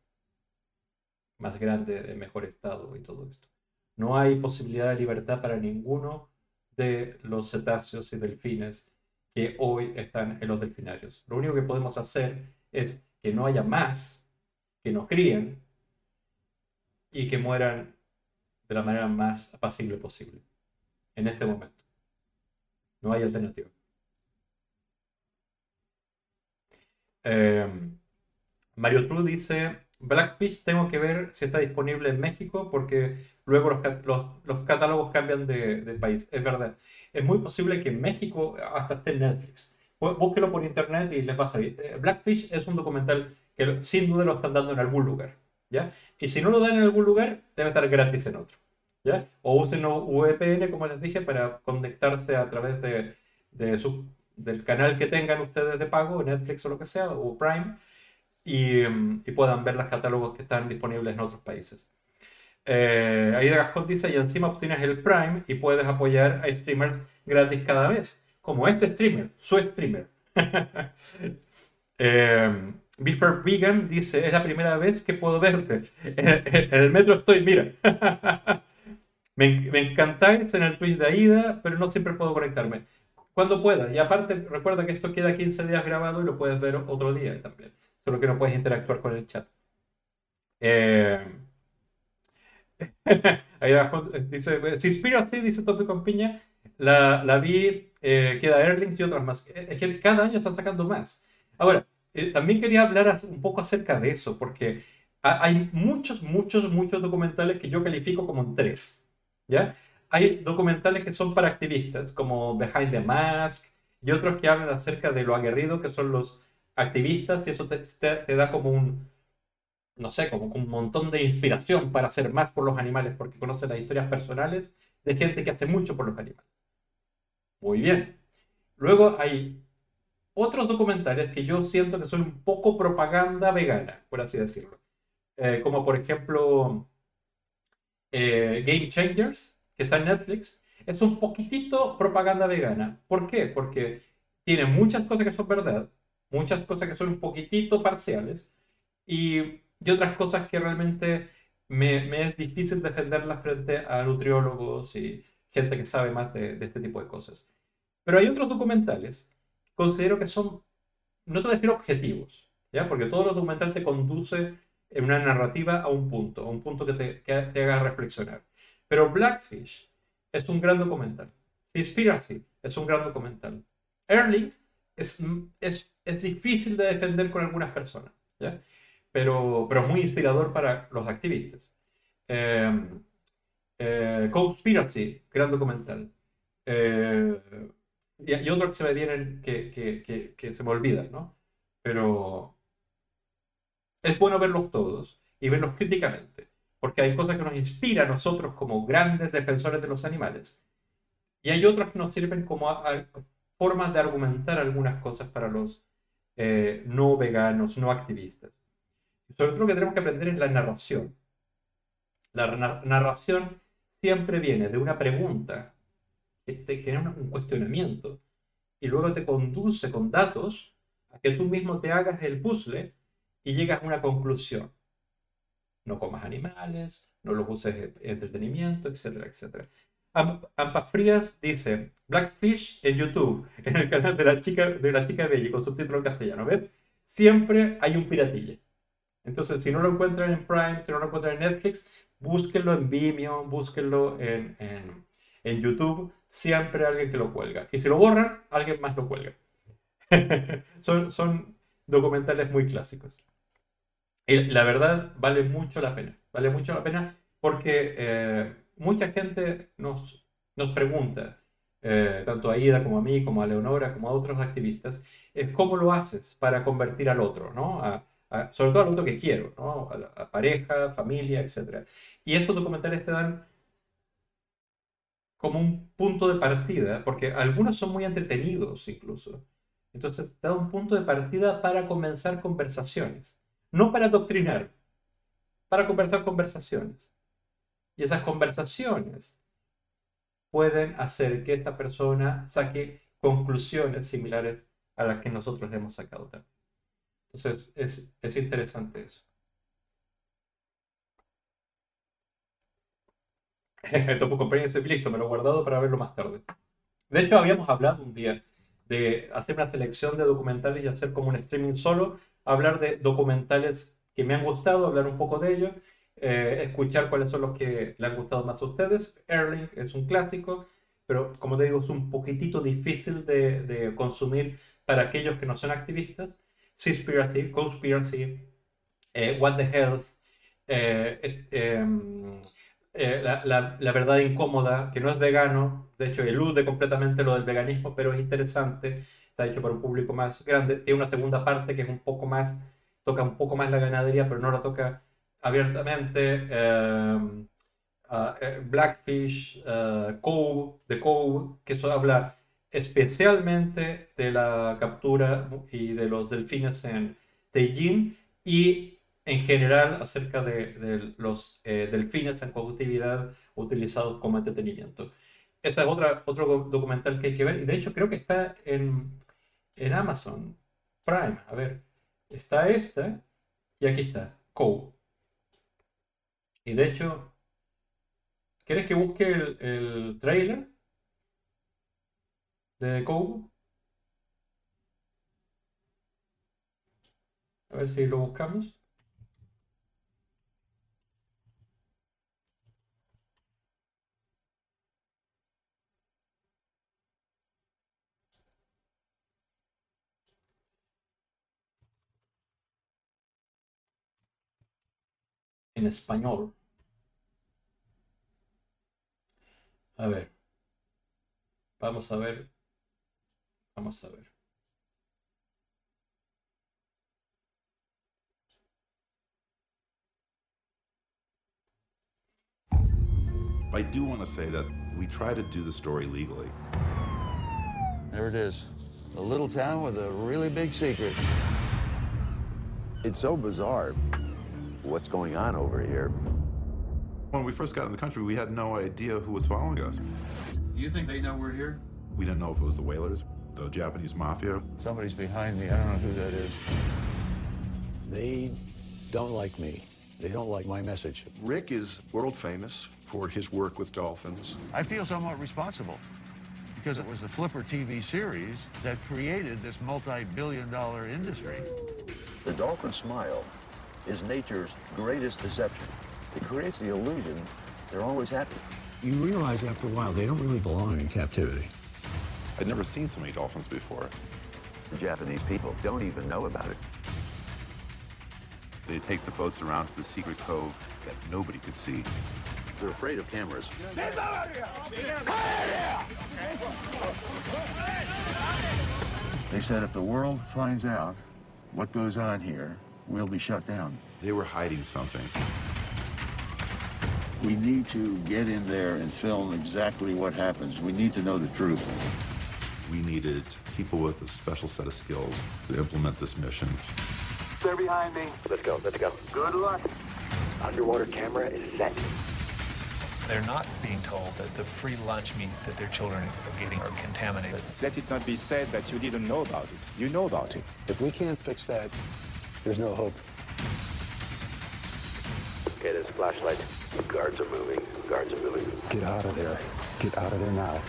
más grande, de mejor estado y todo esto. No hay posibilidad de libertad para ninguno de los cetáceos y delfines que hoy están en los delfinarios. Lo único que podemos hacer es que no haya más, que no críen y que mueran de la manera más apacible posible en este momento. No hay alternativa. Eh, Mario True dice, Blackfish tengo que ver si está disponible en México porque luego los, los- catálogos cambian de, país. Es verdad. Es muy posible que en México hasta esté Netflix. Bú- Búsquelo por internet y les va a salir. Eh, Blackfish es un documental que sin duda lo están dando en algún lugar. ¿ya? Y si no lo dan en algún lugar, debe estar gratis en otro. ¿ya? O usen VPN, como les dije, para conectarse a través de, de su- del canal que tengan ustedes de pago, Netflix o lo que sea, o Prime, y, mm, y puedan ver los catálogos que están disponibles en otros países. Eh, Aida Gascón dice, y encima obtienes el Prime y puedes apoyar a streamers gratis cada mes, como este streamer, su streamer. eh, Beefer Vegan dice, es la primera vez que puedo verte. En, en el metro estoy, mira. me, me encantáis en el Twitch de Aida, pero no siempre puedo conectarme. Cuando pueda. Y aparte, recuerda que esto queda 15 días grabado y lo puedes ver otro día también. Solo que no puedes interactuar con el chat. Eh, Ahí abajo dice, si inspira así, dice Topi con Piña, la, la vi, eh, queda Erlings y otras más. Es que cada año están sacando más. Ahora, eh, también quería hablar un poco acerca de eso, porque ha- hay muchos, muchos, muchos documentales que yo califico como 3. ¿Ya? Hay documentales que son para activistas, como Behind the Mask, y otros que hablan acerca de lo aguerrido que son los activistas, y eso te, da como un, no sé, como un montón de inspiración para hacer más por los animales, porque conocen las historias personales de gente que hace mucho por los animales. Muy bien. Luego hay otros documentales que yo siento que son un poco propaganda vegana, por así decirlo. Eh, como por ejemplo eh, Game Changers, que está en Netflix, es un poquitito propaganda vegana. ¿Por qué? Porque tiene muchas cosas que son verdad, muchas cosas que son un poquitito parciales y, otras cosas que realmente me, es difícil defenderlas frente a nutriólogos y gente que sabe más de, de este tipo de cosas. Pero hay otros documentales que considero que son, no te voy a decir objetivos, ¿ya? Porque todo lo documental te conduce en una narrativa a un punto, a un punto que te, que te haga reflexionar. Pero Blackfish es un gran documental. Conspiracy es un gran documental. Erling es, es, es difícil de defender con algunas personas, ¿ya? Pero, pero muy inspirador para los activistas. Eh, eh, Conspiracy, gran documental. Eh, y, y otros que se me vienen que, que, que, que se me olvidan, ¿no? pero es bueno verlos todos y verlos críticamente, porque hay cosas que nos inspiran a nosotros como grandes defensores de los animales y hay otras que nos sirven como a- a- formas de argumentar algunas cosas para los eh, no veganos, no activistas. Sobre todo lo que tenemos que aprender es la narración. La na- narración siempre viene de una pregunta que te genera un cuestionamiento y luego te conduce con datos a que tú mismo te hagas el puzzle y llegas a una conclusión. No comas animales, no los uses en entretenimiento, etcétera, etcétera. Am- Ampas Frías dice Blackfish en YouTube, en el canal de la chica de la chica Belly con subtítulo en castellano, ¿ves? Siempre hay un piratilla. Entonces, si no lo encuentran en Prime, si no lo encuentran en Netflix, búsquenlo en Vimeo, búsquenlo en, en, en YouTube. Siempre hay alguien que lo cuelga. Y si lo borran, alguien más lo cuelga. son, son documentales muy clásicos. Y la verdad, vale mucho la pena. Vale mucho la pena porque eh, mucha gente nos, nos pregunta, eh, tanto a Ida como a mí, como a Leonora, como a otros activistas, es cómo lo haces para convertir al otro, ¿no? A- a- sobre todo al otro que quiero, ¿no? A, pareja, familia, etc. Y estos documentales te dan como un punto de partida, porque algunos son muy entretenidos incluso. Entonces te da un punto de partida para comenzar conversaciones, no para adoctrinar, para conversar conversaciones. Y esas conversaciones pueden hacer que esa persona saque conclusiones similares a las que nosotros hemos sacado también. Entonces es, es interesante eso. Comprehensive, pues, listo, me lo he guardado para verlo más tarde. De hecho, habíamos hablado un día de hacer una selección de documentales y hacer como un streaming solo, hablar de documentales que me han gustado, hablar un poco de ellos, eh, escuchar cuáles son los que le han gustado más a ustedes. Erling es un clásico, pero como te digo, es un poquitito difícil de, de consumir para aquellos que no son activistas. Seaspiracy, Conspiracy, eh, What the Health, eh, em, eh, la, la- la verdad incómoda, que no es vegano, de hecho elude completamente lo del veganismo, pero es interesante, está hecho para un público más grande, tiene una segunda parte que es un poco más, toca un poco más la ganadería, pero no la toca abiertamente. em, eh, Blackfish, eh, Cove, The Cove, que eso habla especialmente de la captura y de los delfines en Beijing y en general acerca de, los eh, delfines en cautividad utilizados como entretenimiento. Ese es otra, otro do- documental que hay que ver y de hecho creo que está en, en Amazon Prime. A ver, está esta y aquí está, Cove. Y de hecho, ¿quieres que busque el, el trailer de Cove? A ver si lo buscamos. En español. A ver. Vamos a ver. Vamos a ver. I do want to say that we try to do the story legally. There it is. A little town with a really big secret. It's so bizarre what's going on over here. When we first got in the country, we had no idea who was following us. You think they know we're here? We didn't know if it was the whalers, the Japanese mafia. Somebody's behind me. I don't know who that is. They don't like me. They don't like my message. Rick is world famous for his work with dolphins. I feel somewhat responsible because it was the Flipper TV series that created this multi-billion dollar industry. The dolphin smile is nature's greatest deception. It creates the illusion they're always happy. You realize after a while they don't really belong in captivity. I'd never seen so many dolphins before. The Japanese people don't even know about it. They take the boats around to the secret cove that nobody could see. They're afraid of cameras. They said if the world finds out what goes on here will be shut down. They were hiding something. We need to get in there and film exactly what happens. We need to know the truth. We needed people with a special set of skills to implement this mission. They're behind me. Let's go, let's go. Good luck. Underwater camera is set. They're not being told that the free lunch meat that their children are getting are contaminated. Let it not be said that you didn't know about it. You know about it. If we can't fix that, there's no hope. Okay, there's a flashlight. Guards are moving. Guards are moving. Get out of there. Get out of there now.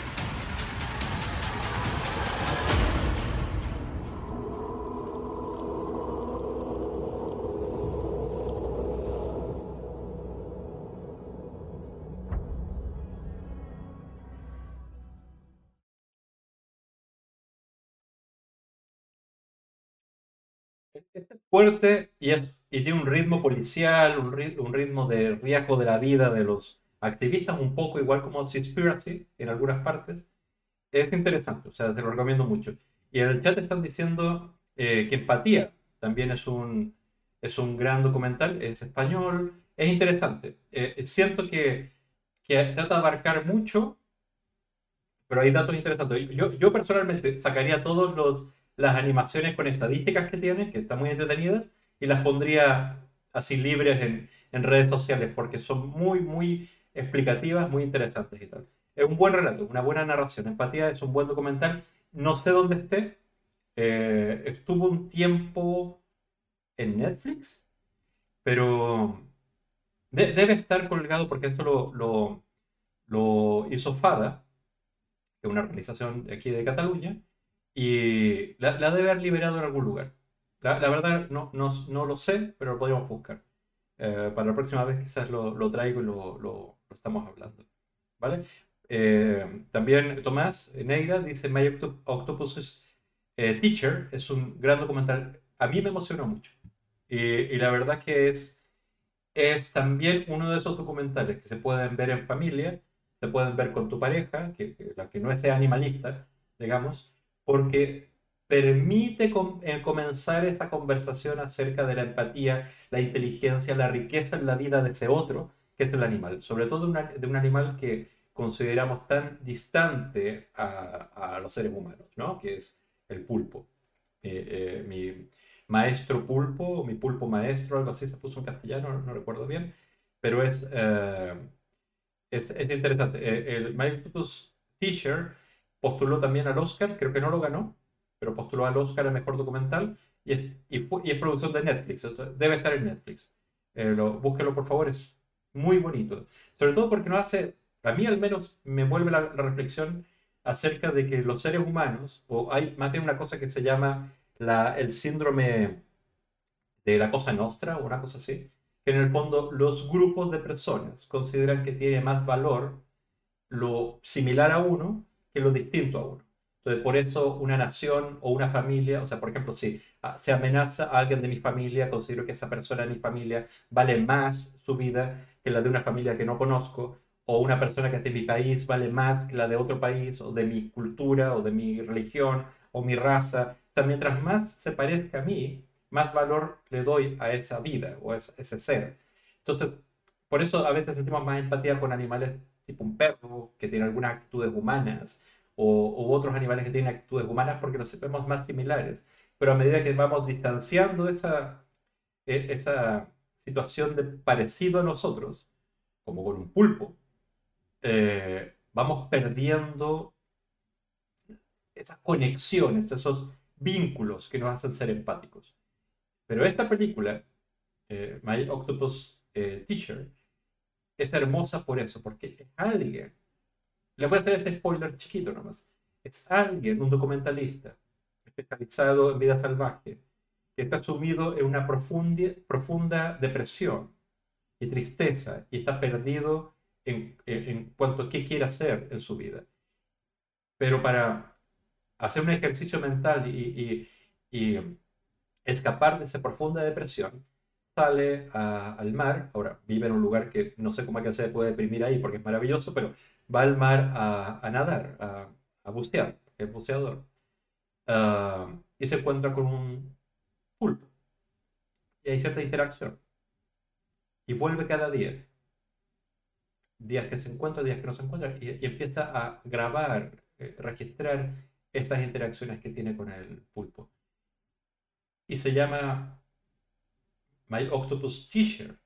Fuerte y, es, y tiene un ritmo policial, un, un ritmo de riesgo de la vida de los activistas, un poco igual como Seaspiracy en algunas partes. Es interesante, o sea, te lo recomiendo mucho. Y en el chat están diciendo eh, que Empatía también es un, es un gran documental, es español, es interesante. Eh, siento que, que trata de abarcar mucho, pero hay datos interesantes. Yo, yo personalmente sacaría todos los las animaciones con estadísticas que tiene, que están muy entretenidas, y las pondría así libres en, en redes sociales, porque son muy, muy explicativas, muy interesantes y tal. Es un buen relato, una buena narración. Empatía es un buen documental. No sé dónde esté. Eh, estuvo un tiempo en Netflix, pero de- debe estar colgado porque esto lo, lo, hizo FADA, que es una organización aquí de Cataluña, y la, la debe haber liberado en algún lugar. La, la verdad no, no, no lo sé, pero lo podríamos buscar. Eh, para la próxima vez quizás lo, lo traigo y lo, lo- lo estamos hablando. ¿Vale? Eh, también Tomás Neira dice My Octo- Octopus eh, Teacher es un gran documental. A mí me emocionó mucho. Y, y la verdad que es, es también uno de esos documentales que se pueden ver en familia, se pueden ver con tu pareja, que, que- la que no sea animalista, digamos, porque permite com- eh, comenzar esa conversación acerca de la empatía, la inteligencia, la riqueza en la vida de ese otro, que es el animal, sobre todo una- de un animal que consideramos tan distante a, a los seres humanos, ¿no? Que es el pulpo. Eh, eh, mi maestro pulpo, mi pulpo maestro, algo así se puso en castellano, no, no recuerdo bien, pero es, eh, es, es interesante. Eh, el My Octopus Teacher postuló también al Oscar, creo que no lo ganó, pero postuló al Oscar a Mejor Documental y es, y fue- y es producción de Netflix, debe estar en Netflix. Eh, lo, búsquelo por favor, es muy bonito. Sobre todo porque nos hace, a mí al menos me vuelve la, la reflexión acerca de que los seres humanos, o hay más bien una cosa que se llama la, el síndrome de la cosa nostra, o una cosa así, que en el fondo los grupos de personas consideran que tiene más valor lo similar a uno que lo distinto a uno. Entonces, por eso una nación o una familia, o sea, por ejemplo, si ah, se amenaza a alguien de mi familia, considero que esa persona de mi familia vale más su vida que la de una familia que no conozco, o una persona que es de mi país vale más que la de otro país, o de mi cultura, o de mi religión, o mi raza. O sea, mientras más se parezca a mí, más valor le doy a esa vida o a ese ese ser. Entonces, por eso a veces sentimos más empatía con animales tipo un perro que tiene algunas actitudes humanas o, u otros animales que tienen actitudes humanas porque nos vemos más similares. Pero a medida que vamos distanciando esa, e- esa situación de parecido a nosotros, como con un pulpo, eh, vamos perdiendo esas conexiones, esos vínculos que nos hacen ser empáticos. Pero esta película, eh, My Octopus eh, Teacher, es hermosa por eso, porque es alguien. Le voy a hacer este spoiler chiquito nomás. Es alguien, un documentalista, especializado en vida salvaje, que está sumido en una profunda, depresión y tristeza y está perdido en, cuanto a qué quiere hacer en su vida. Pero para hacer un ejercicio mental y escapar de esa profunda depresión, sale a- al mar, ahora vive en un lugar que no sé cómo es que se puede deprimir ahí porque es maravilloso, pero va al mar a, a nadar, a, a bucear, es buceador. Ah, y se encuentra con un pulpo. y hay cierta interacción. Y vuelve cada día. Días que se encuentran, días que no se encuentran, y, y empieza a grabar, eh, registrar estas interacciones que tiene con el pulpo. Y se llama My Octopus Teacher,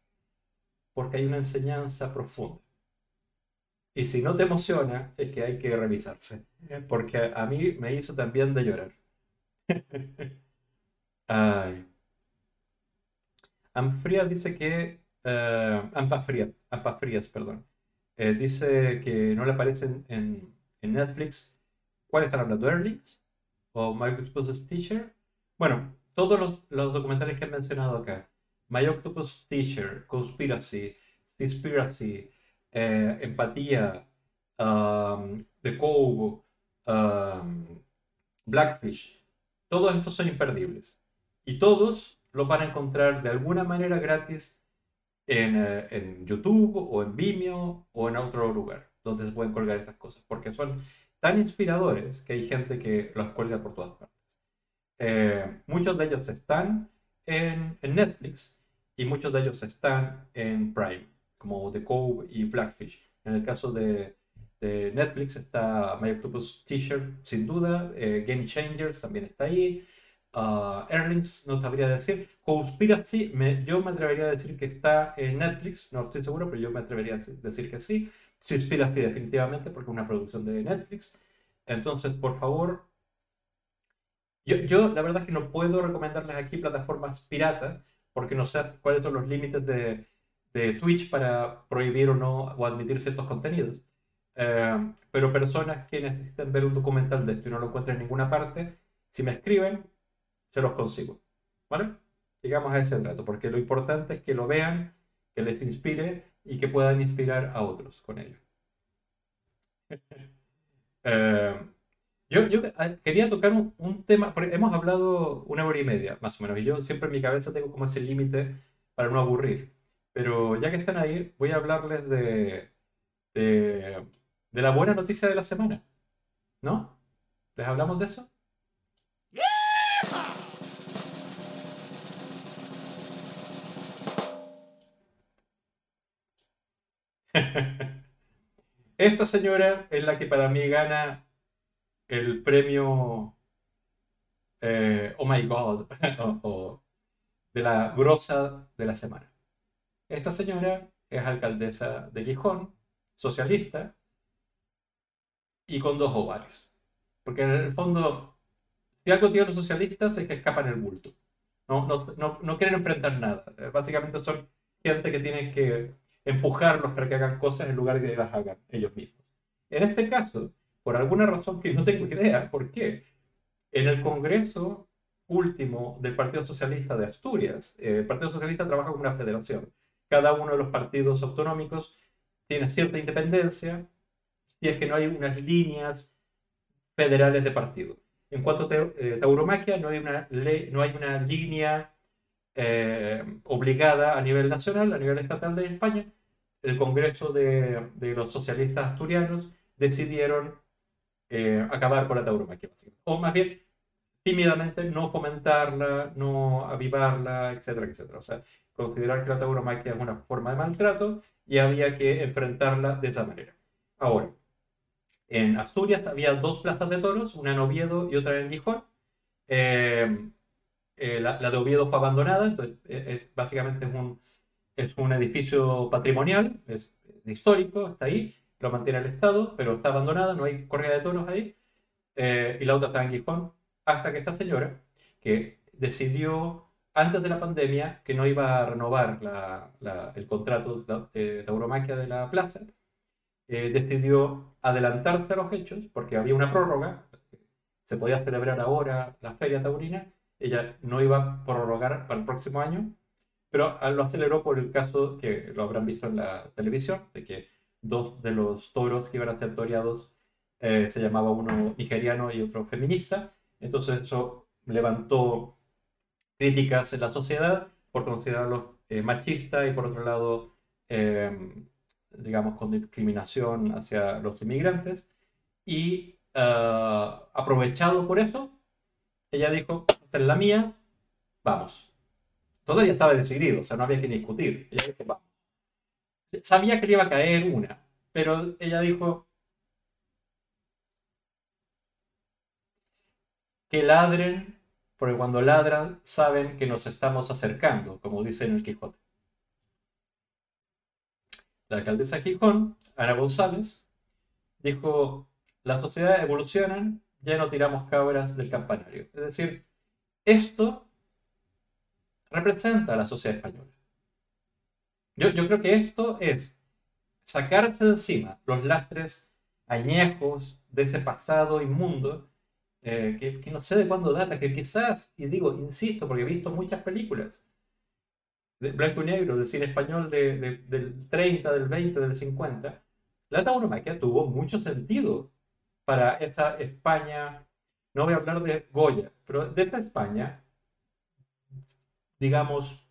porque hay una enseñanza profunda. Y si no te emociona, es que hay que revisarse, porque a mí me hizo también de llorar. Ay. Amfrías dice que. eh, Ampafrías, Ampafrías, perdón. Eh, dice que no le aparecen en, en Netflix. ¿Cuál están hablando? ¿Airlinks? ¿O My Octopus Teacher? Bueno, todos los, los documentales que han mencionado acá. My Octopus Teacher, Conspiracy, Conspiracy, eh, Empatía, um, The Cove, um, Blackfish. Todos estos son imperdibles. Y todos los van a encontrar de alguna manera gratis en, eh, en YouTube o en Vimeo o en otro lugar donde se pueden colgar estas cosas. Porque son tan inspiradores que hay gente que los cuelga por todas partes. Eh, muchos de ellos están en, en Netflix y muchos de ellos están en Prime, como The Cove y Blackfish. En el caso de, de Netflix está My Octopus Teacher, sin duda. eh, Game Changers también está ahí. Uh, Earnings, no sabría decir. Conspiracy, me- yo me atrevería a decir que está en Netflix, no estoy seguro, pero yo me atrevería a decir- decir que sí. Conspiracy definitivamente, porque es una producción de Netflix. Entonces, por favor, yo, yo la verdad es que no puedo recomendarles aquí plataformas piratas, porque no sé cuáles son los límites de, de Twitch para prohibir o no o admitir ciertos contenidos. Eh, pero personas que necesiten ver un documental de esto y no lo encuentran en ninguna parte, si me escriben, se los consigo. ¿Vale? Llegamos a ese rato, porque lo importante es que lo vean, que les inspire y que puedan inspirar a otros con ello. Eh, yo, yo eh, quería tocar un, un tema, porque hemos hablado una hora y media, más o menos, y yo siempre en mi cabeza tengo como ese límite para no aburrir. Pero ya que están ahí, voy a hablarles de, de, de la buena noticia de la semana. ¿No? ¿Les hablamos de eso? Esta señora es la que para mí gana el premio eh, Oh My God o, de la grosa de la semana. Esta señora es alcaldesa de Gijón, socialista y con dos ovarios. Porque en el fondo, si algo tienen los socialistas es que escapan el bulto. No, no, no, no quieren enfrentar nada. Eh, Básicamente son gente que tiene que empujarlos para que hagan cosas en lugar de que las hagan ellos mismos. En este caso, por alguna razón que no tengo idea por qué, en el Congreso último del Partido Socialista de Asturias, eh, el Partido Socialista trabaja como una federación. Cada uno de los partidos autonómicos tiene cierta independencia si es que no hay unas líneas federales de partido. En cuanto a tau- eh, tauromaquia, no hay una, ley, no hay una línea eh, obligada a nivel nacional, a nivel estatal de España. El Congreso de, de los Socialistas Asturianos decidieron eh, acabar con la tauromaquia, básicamente. o más bien tímidamente no fomentarla, no avivarla, etcétera, etcétera. O sea, considerar que la tauromaquia es una forma de maltrato y había que enfrentarla de esa manera. Ahora, en Asturias había dos plazas de toros, una en Oviedo y otra en Gijón. Eh, eh, la, la de Oviedo fue abandonada, entonces eh, es, básicamente es un, es un edificio patrimonial, es histórico, está ahí, lo mantiene el Estado, pero está abandonada, no hay corrida de toros ahí. Eh, y la otra está en Gijón, hasta que esta señora, que decidió antes de la pandemia que no iba a renovar la- la- el contrato de tauromaquia de la plaza, eh, decidió adelantarse a los hechos porque había una prórroga, se podía celebrar ahora la feria taurina, ella no iba a prorrogar para el próximo año, pero ah, lo aceleró por el caso que lo habrán visto en la televisión, de que dos de los toros que iban a ser toreados eh, se llamaba uno nigeriano y otro feminista, entonces eso levantó críticas en la sociedad por considerarlos eh, machistas y por otro lado, eh, digamos, con discriminación hacia los inmigrantes. Y ah, aprovechado por eso, ella dijo, esta es la mía, vamos. Todavía estaba decidido, o sea, no había que discutir. Ella dijo, vamos. Sabía que le iba a caer una, pero ella dijo que ladren, porque cuando ladran saben que nos estamos acercando, como dice en el Quijote. La alcaldesa de Gijón, Ana González, dijo, las sociedades evolucionan, ya no tiramos cabras del campanario. Es decir, esto representa a la sociedad española. Yo, creo que esto es sacarse de encima los lastres añejos de ese pasado inmundo eh, que, que no sé de cuándo data, que quizás, y digo, insisto, porque he visto muchas películas de blanco y negro, del cine español de, de- del 30, del 20, del 50, la tauromaquia tuvo mucho sentido para esa España, no voy a hablar de Goya, pero de esa España, digamos,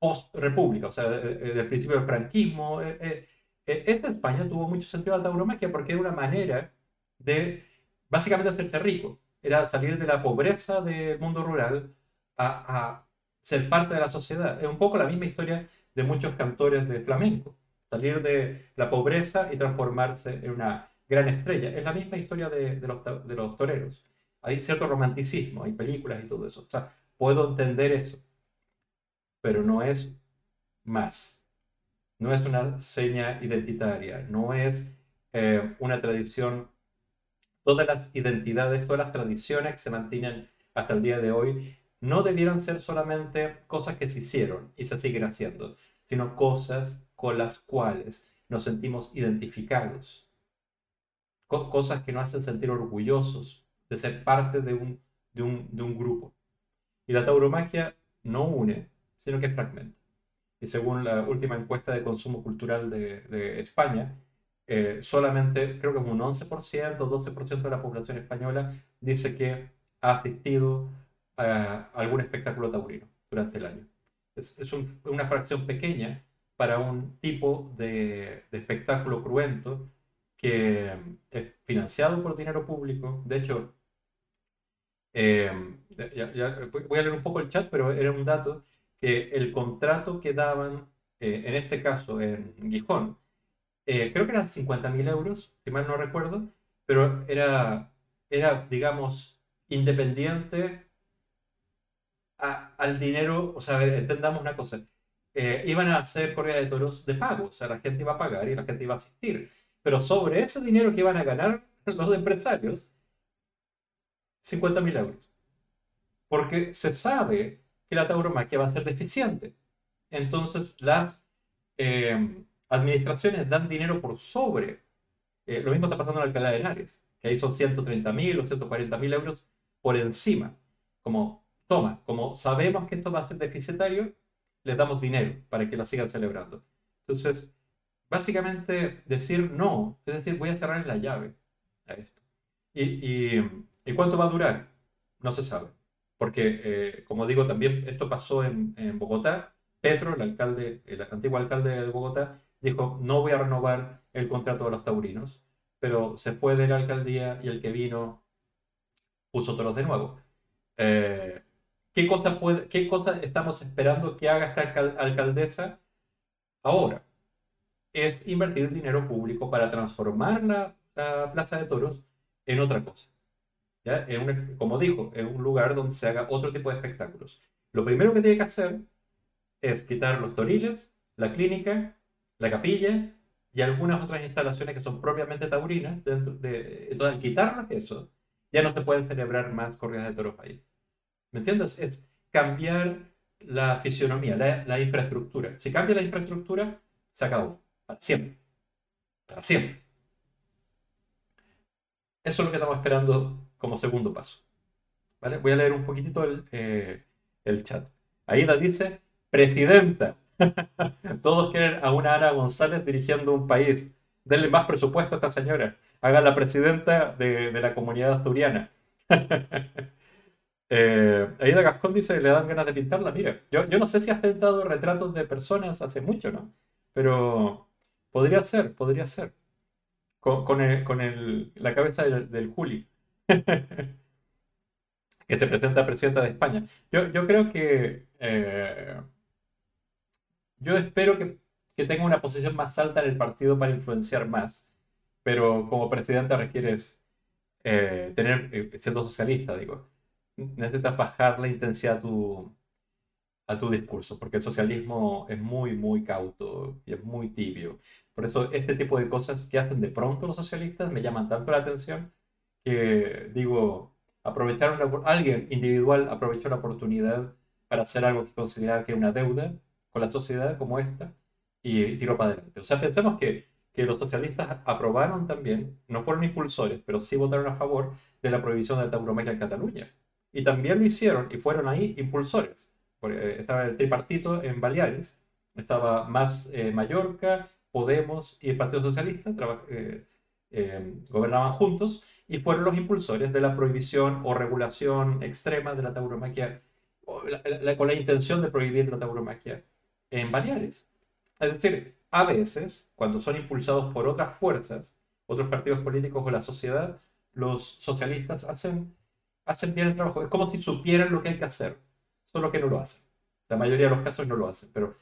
post-república, o sea, de- de- del principio del franquismo, eh, eh, eh, esa España tuvo mucho sentido la tauromaquia porque era una manera de básicamente hacerse rico, era salir de la pobreza del mundo rural a, a ser parte de la sociedad. Es un poco la misma historia de muchos cantores de flamenco, salir de la pobreza y transformarse en una gran estrella. Es la misma historia de, de los, de los toreros. Hay cierto romanticismo, hay películas y todo eso. O sea, puedo entender eso, pero no es más. No es una seña identitaria, no es eh, una tradición. Todas las identidades, todas las tradiciones que se mantienen hasta el día de hoy no debieran ser solamente cosas que se hicieron y se siguen haciendo, sino cosas con las cuales nos sentimos identificados. Co- cosas que nos hacen sentir orgullosos de ser parte de un, de un, de un grupo. Y la tauromaquia no une, sino que fragmenta. Y según la última encuesta de consumo cultural de, de España, eh, solamente creo que es un 11%, 12% de la población española dice que ha asistido a algún espectáculo taurino durante el año. Es, es un- una fracción pequeña para un tipo de, de espectáculo cruento que es financiado por dinero público. De hecho, eh, ya- ya- voy a leer un poco el chat, pero era un dato que el contrato que daban, eh, en este caso en Gijón, eh, creo que eran 50.000 euros, si mal no recuerdo, pero era, era digamos, independiente a- al dinero, o sea, entendamos una cosa, eh, iban a hacer corridas de toros de pago, o sea, la gente iba a pagar y la gente iba a asistir, pero sobre ese dinero que iban a ganar los empresarios, 50.000 euros. Porque se sabe que la tauromaquia va a ser deficiente. Entonces, las eh, administraciones dan dinero por sobre. Eh, lo mismo está pasando en Alcalá de Henares, que ahí son 130.000 o 140.000 euros por encima. Como, toma, como sabemos que esto va a ser deficitario, les damos dinero para que la sigan celebrando. Entonces, básicamente decir no, es decir, voy a cerrar la llave a esto. ¿Y, y, ¿y cuánto va a durar? No se sabe. Porque, eh, como digo, también esto pasó en, en Bogotá. Petro, el alcalde, el antiguo alcalde de Bogotá, dijo, no voy a renovar el contrato de los taurinos, pero se fue de la alcaldía y el que vino puso toros de nuevo. Eh, ¿qué, cosa puede, ¿Qué cosa estamos esperando que haga esta alcal- alcaldesa ahora? Es invertir dinero público para transformar la, la plaza de toros en otra cosa. ¿Ya? En un- como dijo, en un lugar donde se haga otro tipo de espectáculos. Lo primero que tiene que hacer es quitar los toriles, la clínica, la capilla y algunas otras instalaciones que son propiamente taurinas. Dentro de, entonces, al quitarlas eso, ya no se pueden celebrar más corridas de toros ahí. ¿Me entiendes? Es cambiar la fisionomía, la, la infraestructura. Si cambia la infraestructura, se acabó. Para siempre. Para siempre. Eso es lo que estamos esperando como segundo paso. ¿Vale? Voy a leer un poquitito el, eh, el chat. Aida dice, presidenta. Todos quieren a una Ana González dirigiendo un país. Denle más presupuesto a esta señora. Haga la presidenta de, de la comunidad asturiana. Eh, Aida Gascón dice le dan ganas de pintarla. Mira, yo, yo no sé si has pintado retratos de personas hace mucho, ¿no? Pero podría ser, podría ser. Con, el- con el- la cabeza del Juli. que se presenta presidenta de España. Yo, yo creo que eh, yo espero que, que tenga una posición más alta en el partido para influenciar más, pero como presidente requieres eh, tener, eh, siendo socialista, digo, necesitas bajar la intensidad a tu, a tu discurso, porque el socialismo es muy, muy cauto y es muy tibio. Por eso este tipo de cosas que hacen de pronto los socialistas me llaman tanto la atención que digo, aprovecharon la- alguien individual aprovechó la oportunidad para hacer algo que consideraba que era una deuda con la sociedad como esta y tiró para adelante. O sea, pensemos que, que los socialistas aprobaron también, no fueron impulsores, pero sí votaron a favor de la prohibición de la tauromaquia en Cataluña. Y también lo hicieron y fueron ahí impulsores. Porque, eh, estaba el tripartito en Baleares, estaba más eh, Mallorca, Podemos y el Partido Socialista eh, eh, gobernaban juntos y fueron los impulsores de la prohibición o regulación extrema de la tauromaquia la- la- con la intención de prohibir la tauromaquia en Baleares. Es decir, a veces, cuando son impulsados por otras fuerzas, otros partidos políticos o la sociedad, los socialistas hacen, hacen bien el trabajo. Es como si supieran lo que hay que hacer, solo que no lo hacen. La mayoría de los casos no lo hacen, pero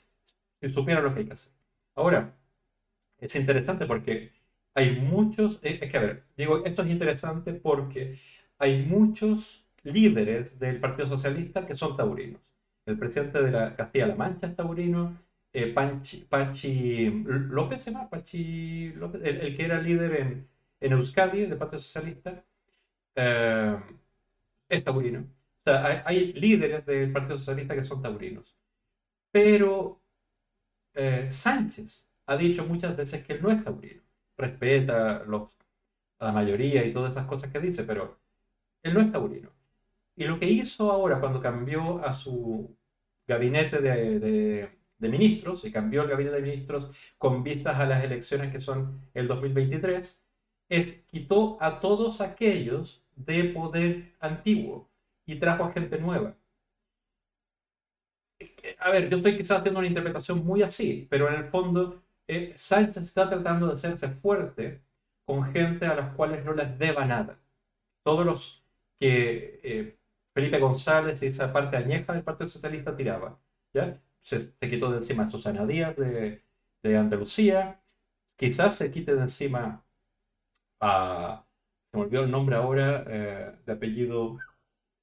si supieran lo que hay que hacer. Ahora, es interesante porque hay muchos, es es que a ver, digo, esto es interesante porque hay muchos líderes del Partido Socialista que son taurinos. El presidente de la Castilla-La Mancha es taurino, eh, Panchi- Pachi López se Pachi López, el, el que era líder en, en Euskadi del Partido Socialista, eh, es taurino. O sea, hay, hay líderes del Partido Socialista que son taurinos. Pero eh, Sánchez ha dicho muchas veces que él no es taurino. Respeta a la mayoría y todas esas cosas que dice, pero él no es taurino. Y lo que hizo ahora cuando cambió a su gabinete de ministros, y cambió el gabinete de ministros con vistas a las elecciones que son el 2023, es quitó a todos aquellos de poder antiguo y trajo a gente nueva. A ver, yo estoy quizás haciendo una interpretación muy así, pero en el fondo eh, Sánchez está tratando de hacerse fuerte con gente a las cuales no les deba nada. Todos los que eh, Felipe González y esa parte añeja del Partido Socialista tiraba, ¿ya? Se, quitó de encima a Susana Díaz de, de Andalucía, quizás se quite de encima a, se me olvidó el nombre ahora, eh, de apellido,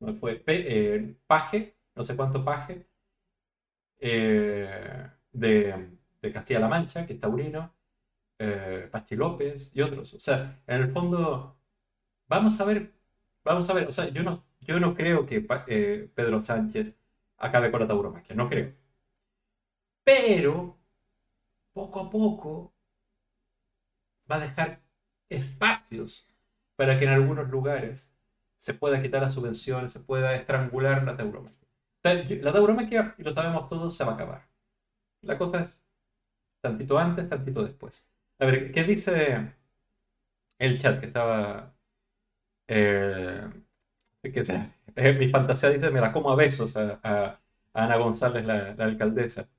no fue, Pe- eh, Paje, no sé cuánto Paje, de, de Castilla-La Mancha, que es taurino, eh, Pachi López y otros. O sea, en el fondo, vamos a ver, vamos a ver, o sea, yo no, yo no creo que eh, Pedro Sánchez acabe con la tauromaquia, no creo. Pero, poco a poco, va a dejar espacios para que en algunos lugares se pueda quitar las subvenciones, se pueda estrangular la tauromaquia. La tauromaquia, y lo sabemos todos, se va a acabar. La cosa es tantito antes, tantito después. A ver, ¿qué dice el chat que estaba... Eh, que sea, eh, mi fantasía dice, me la como a besos a, a- a Ana González, la, la alcaldesa.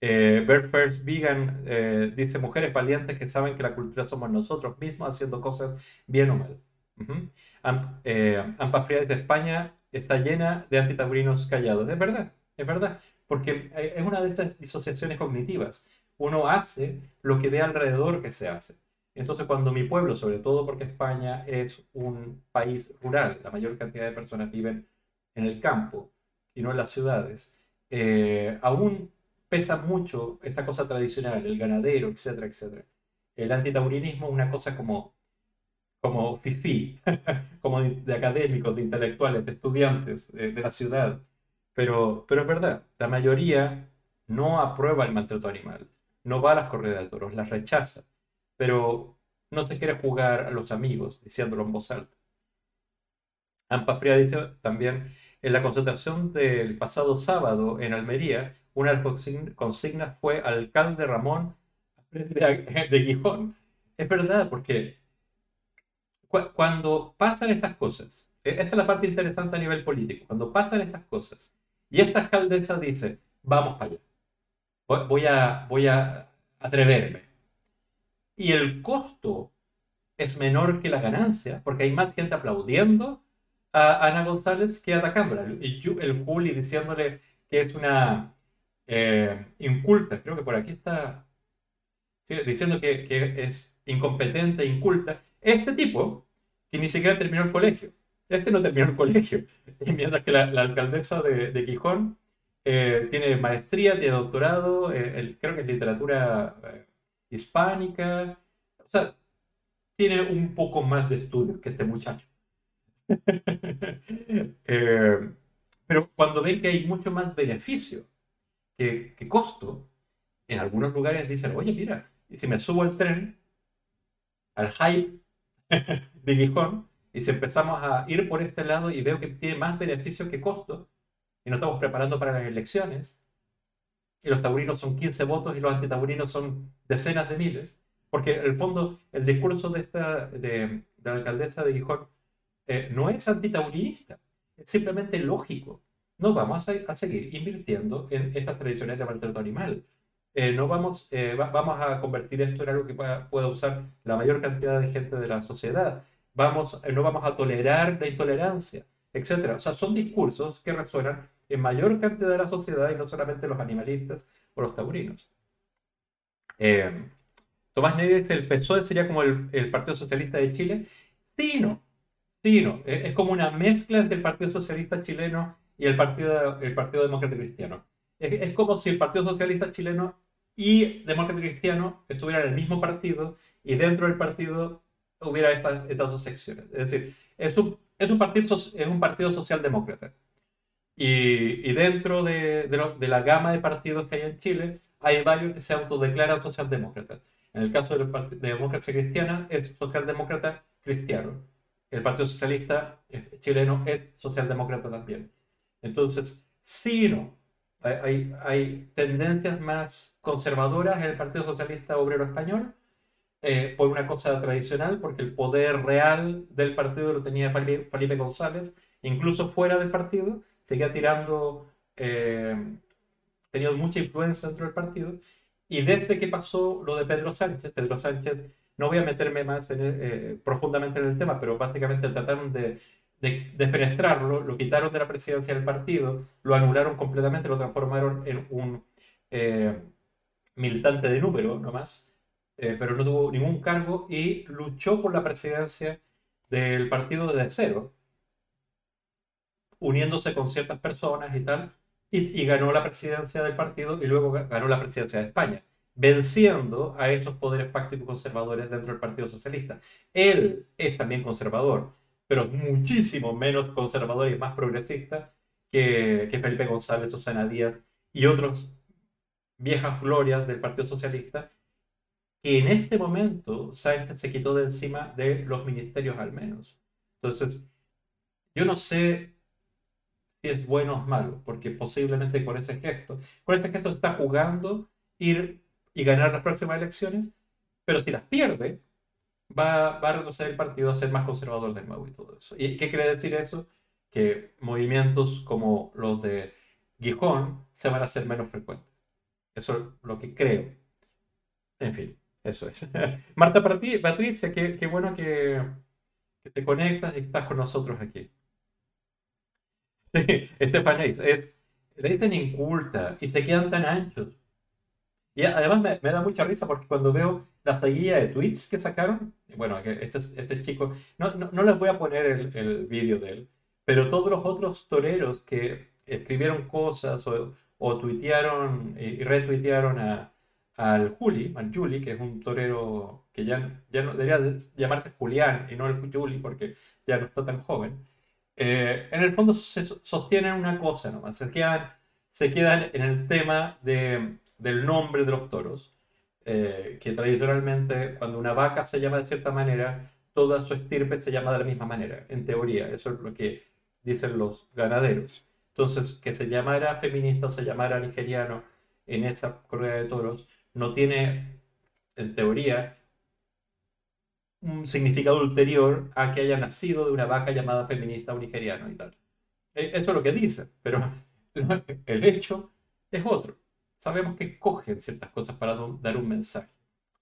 Eh, Bird First Vegan eh, dice, mujeres valientes que saben que la cultura somos nosotros mismos haciendo cosas bien o mal. Ujú. Am- eh, Ampa Fría dice, España está llena de antitaurinos callados. Es verdad, es verdad, porque eh, es una de esas disociaciones cognitivas. Uno hace lo que ve alrededor que se hace. Entonces, cuando mi pueblo, sobre todo porque España es un país rural, la mayor cantidad de personas viven en el campo y no en las ciudades, eh, aún pesa mucho esta cosa tradicional, el ganadero, etcétera, etcétera. El antitaurinismo es una cosa como, como fifí, como de, académicos, de intelectuales, de estudiantes de, de la ciudad. Pero, pero es verdad, la mayoría no aprueba el maltrato animal, no va a las corridas de toros, las rechaza, pero no se quiere jugar a los amigos diciéndolo en voz alta. Ampa Fría dice también, en la concentración del pasado sábado en Almería, una de las consign- consignas fue alcalde Ramón de, de Gijón. Es verdad, porque cu- cuando pasan estas cosas, e- esta es la parte interesante a nivel político, cuando pasan estas cosas y esta alcaldesa dice, vamos para allá, voy a, voy a atreverme, y el costo es menor que la ganancia, porque hay más gente aplaudiendo a Ana González que atacándola. Yu- el Juli diciéndole que es una eh, inculta, creo que por aquí está ¿sí? diciendo que, que es incompetente, inculta. Este tipo, que ni siquiera terminó el colegio, este no terminó el colegio, mientras que la, la alcaldesa de, de Gijón eh, tiene maestría, tiene doctorado, eh, el- creo que es literatura eh, hispánica, o sea, tiene un poco más de estudios que este muchacho. Eh, pero cuando ven que hay mucho más beneficio que, que costo, en algunos lugares dicen, oye, mira, si me subo al tren, al hype de Gijón, y si empezamos a ir por este lado y veo que tiene más beneficio que costo, y nos estamos preparando para las elecciones, y los taurinos son 15 votos y los antitaurinos son decenas de miles, porque en el fondo el discurso de, esta, de, de la alcaldesa de Gijón eh, no es antitaurinista, es simplemente lógico. No vamos a, a seguir invirtiendo en estas tradiciones de maltrato animal. Eh, no vamos, eh, va- vamos a convertir esto en algo que pueda, pueda usar la mayor cantidad de gente de la sociedad. Vamos, eh, no vamos a tolerar la intolerancia, etc. O sea, son discursos que resuenan en mayor cantidad de la sociedad y no solamente los animalistas o los taurinos. Eh, Tomás Ney dice, el PSOE sería como el, Partido Socialista de Chile. Sí, no. No. Es, como una mezcla entre el Partido Socialista chileno y el Partido, el Demócrata Cristiano. Es, como si el Partido Socialista chileno y Demócrata Cristiano estuvieran en el mismo partido y dentro del partido hubiera estas, estas dos secciones. Es decir, es un, partido, es un partido socialdemócrata. Y, y dentro de, de lo- de la gama de partidos que hay en Chile, hay varios que se autodeclaran socialdemócratas. En el caso de Democracia Cristiana, es socialdemócrata cristiano. El Partido Socialista eh, chileno es socialdemócrata también. Entonces, sí y no. Hay, hay, tendencias más conservadoras en el Partido Socialista Obrero Español, eh, por una cosa tradicional, porque el poder real del partido lo tenía Felipe González, incluso fuera del partido, seguía tirando, eh, tenía mucha influencia dentro del partido, y desde que pasó lo de Pedro Sánchez, Pedro Sánchez, no voy a meterme más en eh, profundamente en el tema, pero básicamente trataron de, de, lo quitaron de la presidencia del partido, lo anularon completamente, lo transformaron en un eh, militante de número nomás, eh, pero no tuvo ningún cargo y luchó por la presidencia del partido desde cero, uniéndose con ciertas personas y tal, y, y ganó la presidencia del partido y luego ga- ganó la presidencia de España, venciendo a esos poderes fácticos conservadores dentro del Partido Socialista. Él es también conservador, pero muchísimo menos conservador y más progresista que, que Felipe González, Susana Díaz y otros viejas glorias del Partido Socialista, que en este momento Sánchez se quitó de encima de los ministerios al menos. Entonces, yo no sé si es bueno o es malo, porque posiblemente con ese gesto, con ese gesto está jugando ir y ganar las próximas elecciones, pero si las pierde, va, va a retroceder el partido a ser más conservador de nuevo y todo eso. ¿Y qué quiere decir eso? Que movimientos como los de Gijón se van a hacer menos frecuentes. Eso es lo que creo. En fin, eso es. Marta Patri- Patricia, qué, bueno que, que te conectas y estás con nosotros aquí. Sí, Estefanés, es, le dicen inculta y se quedan tan anchos. Y además me, me da mucha risa porque cuando veo la seguida de tweets que sacaron, bueno, este, este chico, no, no, no les voy a poner el, el vídeo de él, pero todos los otros toreros que escribieron cosas o, o tuitearon y retuitearon a, al Juli, al Juli, que es un torero que ya, ya no debería de llamarse Julián y no el Juli porque ya no está tan joven. Eh, en el fondo se so- sostienen una cosa nomás, se quedan, se quedan en el tema de, del nombre de los toros, eh, que tradicionalmente cuando una vaca se llama de cierta manera, toda su estirpe se llama de la misma manera, en teoría, eso es lo que dicen los ganaderos. Entonces, que se llamara feminista o se llamara nigeriano en esa corrida de toros, no tiene, en teoría, un significado ulterior a que haya nacido de una vaca llamada feminista o nigeriano y tal. E- Eso es lo que dice, pero el hecho es otro. Sabemos que cogen ciertas cosas para dar un mensaje.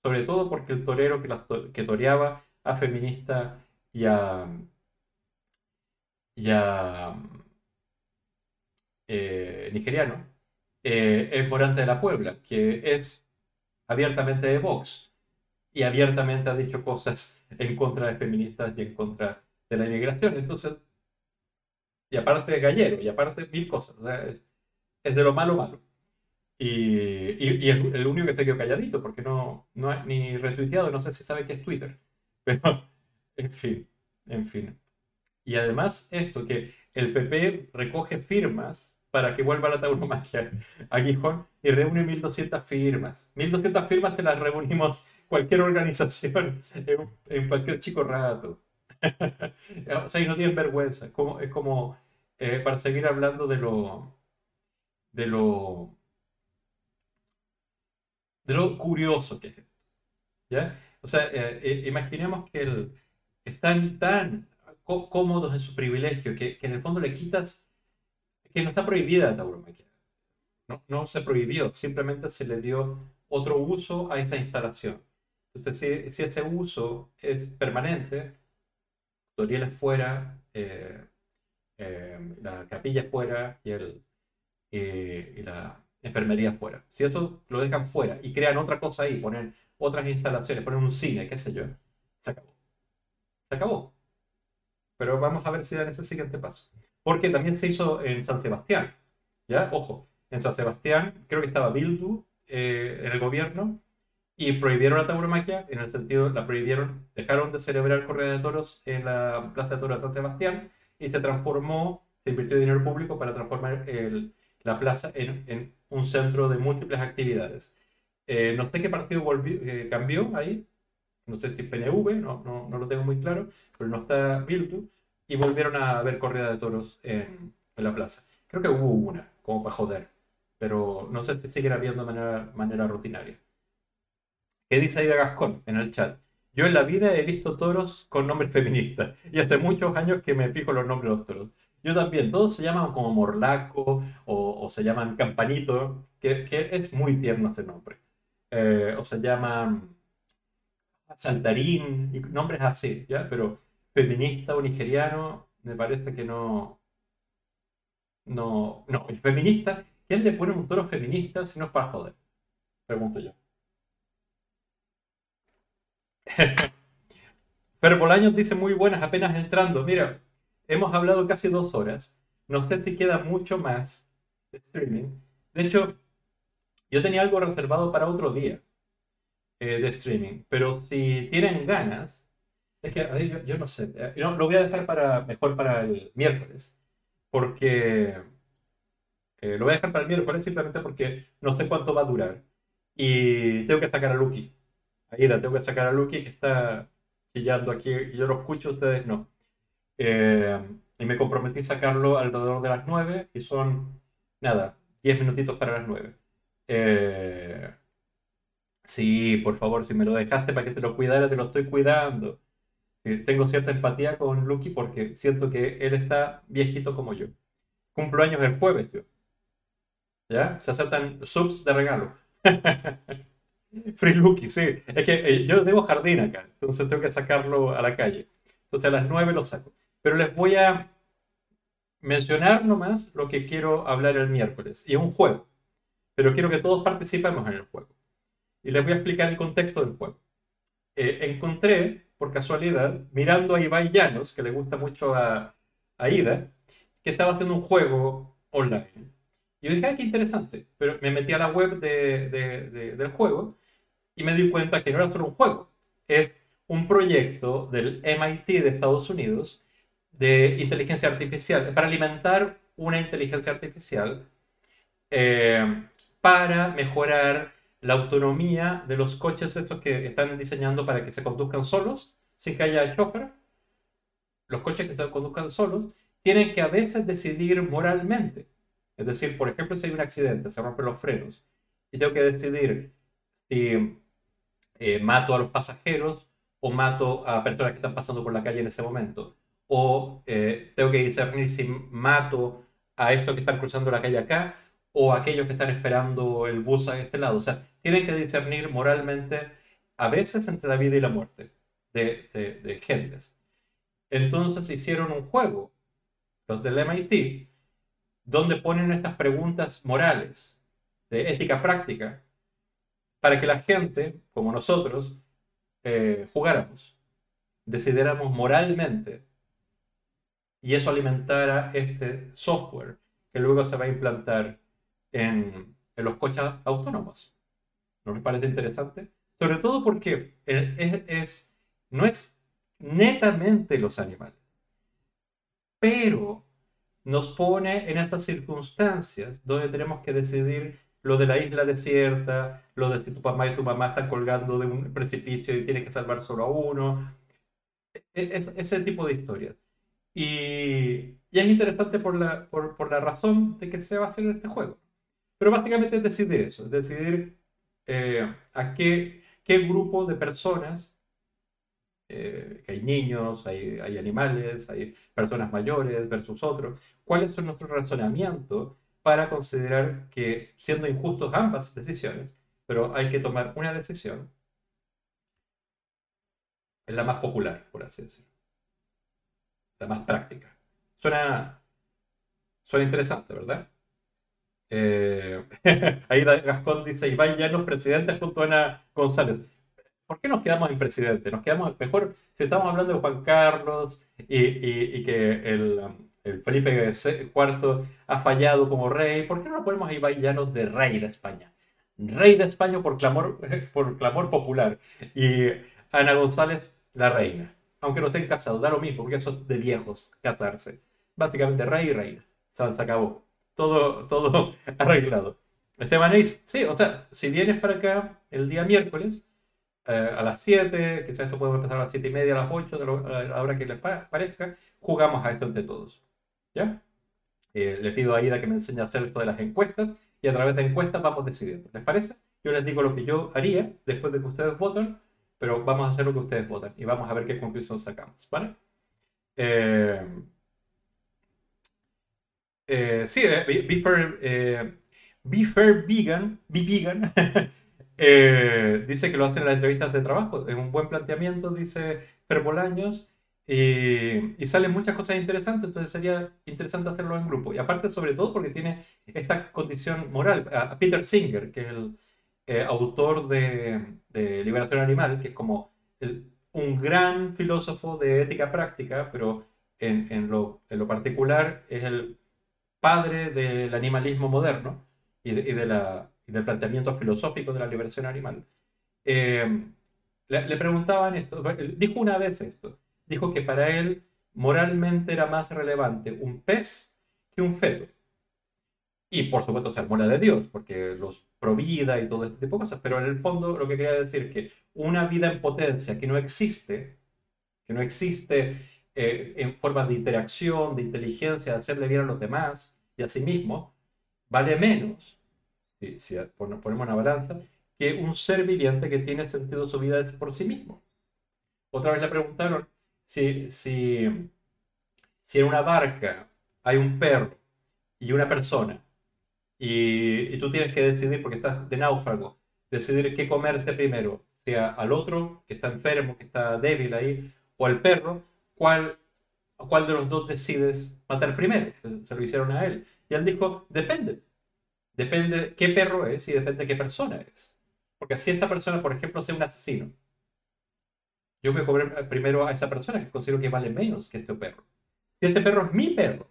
Sobre todo porque el torero que, las to- toreaba a feminista y a, y a, eh, nigeriano, eh, es Morante de la Puebla, que es abiertamente de Vox y abiertamente ha dicho cosas en contra de feministas y en contra de la inmigración. Entonces, y aparte gallero, y aparte mil cosas. O sea, es, es de lo malo malo. Y, y, y es el único que se quedó calladito, porque no, no ha ni retuiteado, no sé si sabe qué es Twitter. Pero, en fin, en fin. Y además esto, que el PP recoge firmas para que vuelva la tauromaquia a Gijón y reúne 1.200 firmas. 1.200 firmas te las reunimos cualquier organización en, en cualquier chico rato. o sea, y no tienen vergüenza. Como, es como eh, para seguir hablando de lo, de lo, de lo curioso que es esto. ¿ya? O sea, eh, eh, imaginemos que el, están tan có- cómodos en su privilegio que, que en el fondo le quitas, que no está prohibida la tauromaquia. No, no se prohibió, simplemente se le dio otro uso a esa instalación. Entonces, si, si ese uso es permanente, Toriel es fuera, eh, eh, la capilla fuera y, el, y la enfermería fuera. Si esto lo dejan fuera y crean otra cosa ahí, ponen otras instalaciones, ponen un cine, qué sé yo, se acabó. Se acabó. Pero vamos a ver si dan ese siguiente paso. Porque también se hizo en San Sebastián. ¿Ya? Ojo, en San Sebastián creo que estaba Bildu eh, en el gobierno y prohibieron la tauromaquia, en el sentido, la prohibieron, dejaron de celebrar corrida de toros en la Plaza de Toros de San Sebastián y se transformó, se invirtió dinero público para transformar la plaza en, un centro de múltiples actividades. Eh, no sé qué partido eh, cambió ahí, no sé si PNV, no, lo tengo muy claro, pero no está Bildu, y volvieron a ver corrida de toros en, la plaza. Creo que hubo una, como para joder, pero no sé si siguen habiendo de manera rutinaria. ¿Qué dice Aida Gascón en el chat? Yo en la vida he visto toros con nombres feministas y hace muchos años que me fijo los nombres de los toros. Yo también, todos se llaman como Morlaco o, o se llaman Campanito, que, que es muy tierno ese nombre. Eh, o se llaman Saltarín, y nombres así, ¿ya? Pero feminista o nigeriano, me parece que no. No, no, el feminista, ¿quién le pone un toro feminista si no es para joder? Pregunto yo. Fer Bolaños dice muy buenas apenas entrando. Mira, hemos hablado casi dos horas. No sé si queda mucho más de streaming. De hecho, yo tenía algo reservado para otro día eh, de streaming. Pero si tienen ganas, es que, yo, yo no sé. eh, no, lo voy a dejar para, mejor para el miércoles. Porque eh, lo voy a dejar para el miércoles simplemente porque no sé cuánto va a durar. Y tengo que sacar a Lucky. Ahí la tengo que sacar a Lucky que está chillando aquí. Yo lo escucho, ustedes no. Eh, y me comprometí a sacarlo alrededor de las 9 y son, nada, 10 minutitos para las 9. Eh, sí, por favor, si me lo dejaste para que te lo cuidara, te lo estoy cuidando. Sí, tengo cierta empatía con Lucky porque siento que él está viejito como yo. Cumplo años el jueves, yo. ¿Ya? Se aceptan subs de regalo. Free Lucky, sí. Es que eh, yo debo jardín acá, entonces tengo que sacarlo a la calle. Entonces a las 9 lo saco. Pero les voy a mencionar nomás lo que quiero hablar el miércoles. Y es un juego. Pero quiero que todos participemos en el juego. Y les voy a explicar el contexto del juego. Eh, encontré, por casualidad, mirando a Ibai Llanos, que le gusta mucho a, a Ida, que estaba haciendo un juego online. Y yo dije, ah, qué interesante. Pero me metí a la web de- de- de- del juego y me di cuenta que no era solo un juego. Es un proyecto del MIT de Estados Unidos de inteligencia artificial, para alimentar una inteligencia artificial eh, para mejorar la autonomía de los coches estos que están diseñando para que se conduzcan solos, sin que haya chofer. Los coches que se conduzcan solos tienen que a veces decidir moralmente. Es decir, por ejemplo, si hay un accidente, se rompen los frenos, y tengo que decidir si eh, mato a los pasajeros o mato a personas que están pasando por la calle en ese momento. O eh, tengo que discernir si mato a estos que están cruzando la calle acá o a aquellos que están esperando el bus a este lado. O sea, tienen que discernir moralmente a veces entre la vida y la muerte de, de- de gentes. Entonces hicieron un juego, los del MIT, donde ponen estas preguntas morales, de ética práctica, para que la gente, como nosotros, eh, jugáramos, decidiéramos moralmente, y eso alimentara este software que luego se va a implantar en, los coches autónomos. ¿No les parece interesante? Sobre todo porque es, es, no es netamente los animales, pero nos pone en esas circunstancias donde tenemos que decidir lo de la isla desierta, lo de si tu papá y tu mamá están colgando de un precipicio y tienes que salvar solo a uno, e, e, ese tipo de historias. Y, y es interesante por la, por, por, la razón de que se va a hacer este juego. Pero básicamente es decidir eso, es decidir eh, a qué, qué grupo de personas, eh, que hay niños, hay, hay, animales, hay personas mayores versus otros, cuáles son nuestros razonamientos para considerar que, siendo injustos ambas decisiones, pero hay que tomar una decisión, es la más popular, por así decirlo la más práctica. Suena, suena interesante, ¿verdad? Eh, ahí Gascón dice, Iván Llanos, presidente junto a Ana González. ¿Por qué nos quedamos en presidente? Nos quedamos mejor si estamos hablando de Juan Carlos y, y, que el, el, Felipe IV ha fallado como rey. ¿Por qué no lo ponemos a Iván Llanos de rey de España? Rey de España por clamor, por clamor popular. Y Ana González, la reina aunque no estén casados, da lo mismo, porque eso es de viejos casarse. Básicamente rey y reina. Se acabó. Todo, todo arreglado. Esteban Ace, sí, o sea, si vienes para acá el día miércoles, eh, a las 7, quizás esto podemos empezar a las 7 y media, a las 8, a la hora que les parezca, jugamos a esto entre todos. ¿Ya? Eh, le pido a Ida que me enseñe a hacer esto de las encuestas y a través de encuestas vamos decidiendo. ¿Les parece? Yo les digo lo que yo haría después de que ustedes voten pero vamos a hacer lo que ustedes votan y vamos a ver qué conclusión sacamos, ¿vale? Eh, eh, sí, eh, be, fair, eh, be, fair, Vegan, be vegan dice que lo hacen en las entrevistas de trabajo, es un buen planteamiento, dice Perbolaños, y, y salen muchas cosas interesantes, entonces sería interesante hacerlo en grupo. Y aparte, sobre todo, porque tiene esta condición moral. A Peter Singer, que es el, eh, autor de, Liberación Animal, que es como un gran filósofo de ética práctica, pero en, lo, particular es el padre del animalismo moderno y, de, la, del planteamiento filosófico de la liberación animal. Eh, le, le, preguntaban esto, dijo una vez esto, dijo que para él moralmente era más relevante un pez que un feto. Y por supuesto se armó la de Dios, porque los provida y todo este tipo de cosas, pero en el fondo lo que quería decir es que una vida en potencia que no existe, que no existe eh, en forma de interacción, de inteligencia, de hacerle bien a los demás y a sí mismo, vale menos, si, si ponemos una balanza, que un ser viviente que tiene sentido su vida por sí mismo. Otra vez le preguntaron si, si, si en una barca hay un perro y una persona y, tú tienes que decidir, porque estás de náufrago, decidir qué comerte primero, sea al otro que está enfermo, que está débil ahí, o al perro, ¿cuál, cuál de los dos decides matar primero? Se lo hicieron a él. Y él dijo, depende. Depende qué perro es y depende qué persona es. Porque si esta persona, por ejemplo, sea un asesino, yo voy a comer primero a esa persona que considero que vale menos que este perro. Si este perro es mi perro,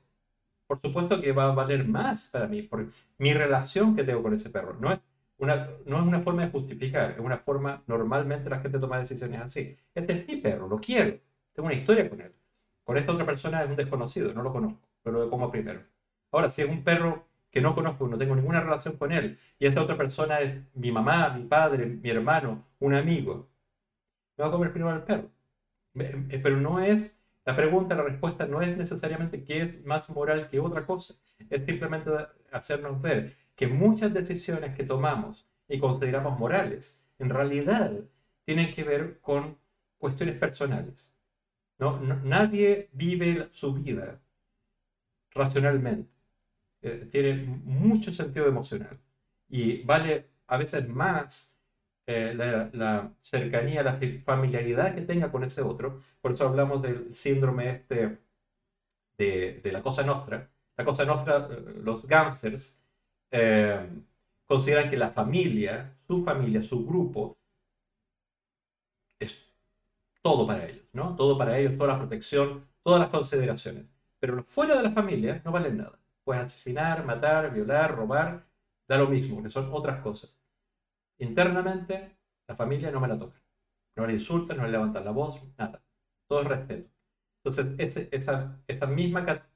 por supuesto que va a valer más para mí, por mi relación que tengo con ese perro. No es una, no es una forma de justificar, es una forma, normalmente la gente toma decisiones así. Este es mi perro, lo quiero, tengo una historia con él. Con esta otra persona es un desconocido, no lo conozco, pero lo como primero. Ahora, si es un perro que no conozco, no tengo ninguna relación con él, y esta otra persona es mi mamá, mi padre, mi hermano, un amigo, me voy a comer primero al perro. Pero no es la pregunta, la respuesta no es necesariamente qué es más moral que otra cosa, es simplemente hacernos ver que muchas decisiones que tomamos y consideramos morales, en realidad tienen que ver con cuestiones personales. No, nadie vive su vida racionalmente. Eh, tiene mucho sentido emocional y vale a veces más eh, la, cercanía, la familiaridad que tenga con ese otro. Por eso hablamos del síndrome este de, de la cosa nostra, La cosa nuestra, eh, los gángsters eh, consideran que la familia, su familia, su grupo, es todo para ellos, ¿no? Todo para ellos, toda la protección, todas las consideraciones. Pero fuera de la familia no valen nada. Puedes asesinar, matar, violar, robar, da lo mismo, que son otras cosas. Internamente, la familia no me la toca. No le insultan, no le levantan la voz, nada. Todo es respeto. Entonces, esa, misma ca-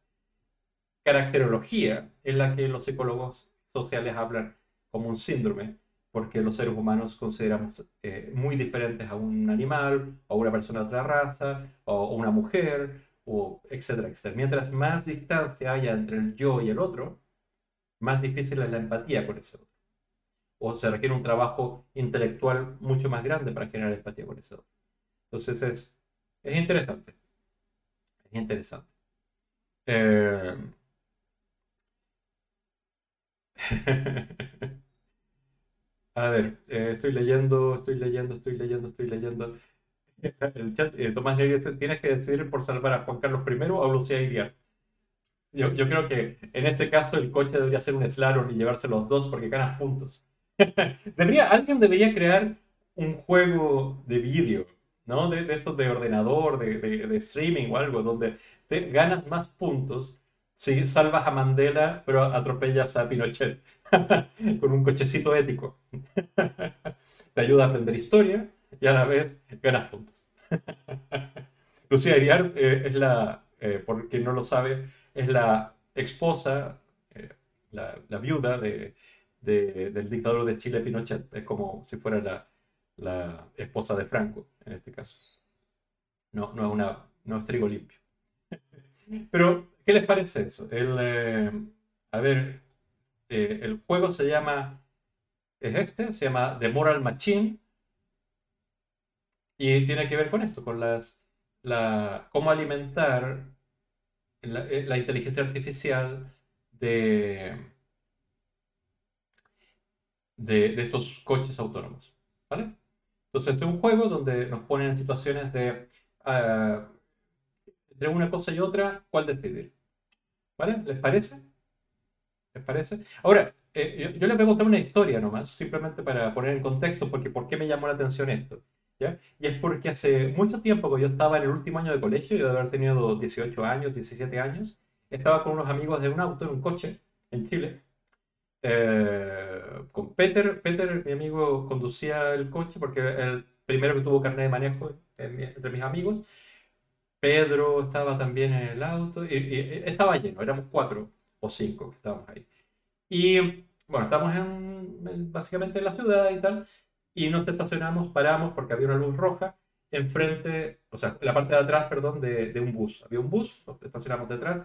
caracterología es la que los psicólogos sociales hablan como un síndrome, porque los seres humanos consideramos eh, muy diferentes a un animal, o a una persona de otra raza, o una mujer, o etcétera, etcétera. Mientras más distancia haya entre el yo y el otro, más difícil es la empatía con ese otro. O se requiere un trabajo intelectual mucho más grande para generar empatía con ese otro. Entonces es, es interesante. Es interesante. Eh, A ver, eh, estoy leyendo, estoy leyendo, estoy leyendo, estoy leyendo. El chat, eh, Tomás Neri dice, tienes que decidir por salvar a Juan Carlos I o a Lucía Iriar. Yo, yo creo que en ese caso el coche debería ser un slalom y llevarse los dos porque ganas puntos. Debería, alguien debería crear un juego de vídeo, ¿no? De, estos de ordenador, de, de- streaming o algo, donde ganas más puntos si salvas a Mandela pero atropellas a Pinochet con un cochecito ético. Te ayuda a aprender historia y a la vez ganas puntos. Lucía Iriar eh, es la, eh, por quien no lo sabe, es la esposa, eh, la viuda de, de- del dictador de Chile, Pinochet. Es como si fuera la, la esposa de Franco, en este caso. No, no es, una, no es trigo limpio. Pero, ¿qué les parece eso? El, eh, a ver, eh, el juego se llama, es este, se llama The Moral Machine y tiene que ver con esto, con las, la, cómo alimentar la, eh, la inteligencia artificial de, de, de estos coches autónomos, ¿vale? Entonces, este es un juego donde nos ponen en situaciones de, ah, entre una cosa y otra, ¿cuál decidir? ¿Vale? ¿Les parece? ¿Les parece? Ahora, eh, yo, yo les voy a contar una historia nomás, simplemente para poner en contexto, porque ¿por qué me llamó la atención esto? ¿Ya? Y es porque hace mucho tiempo, que yo estaba en el último año de colegio, yo de haber tenido 18 años, 17 años, estaba con unos amigos de un auto, en un coche, en Chile, eh, con Peter. Peter, mi amigo, conducía el coche porque el primero que tuvo carnet de manejo entre mis amigos. Pedro estaba también en el auto y, y estaba lleno, éramos cuatro o cinco que estábamos ahí. Y bueno, estamos en, en- básicamente en la ciudad y tal, y nos estacionamos, paramos porque había una luz roja enfrente, o sea, la parte de atrás, perdón, de, un bus. Había un bus, estacionamos detrás,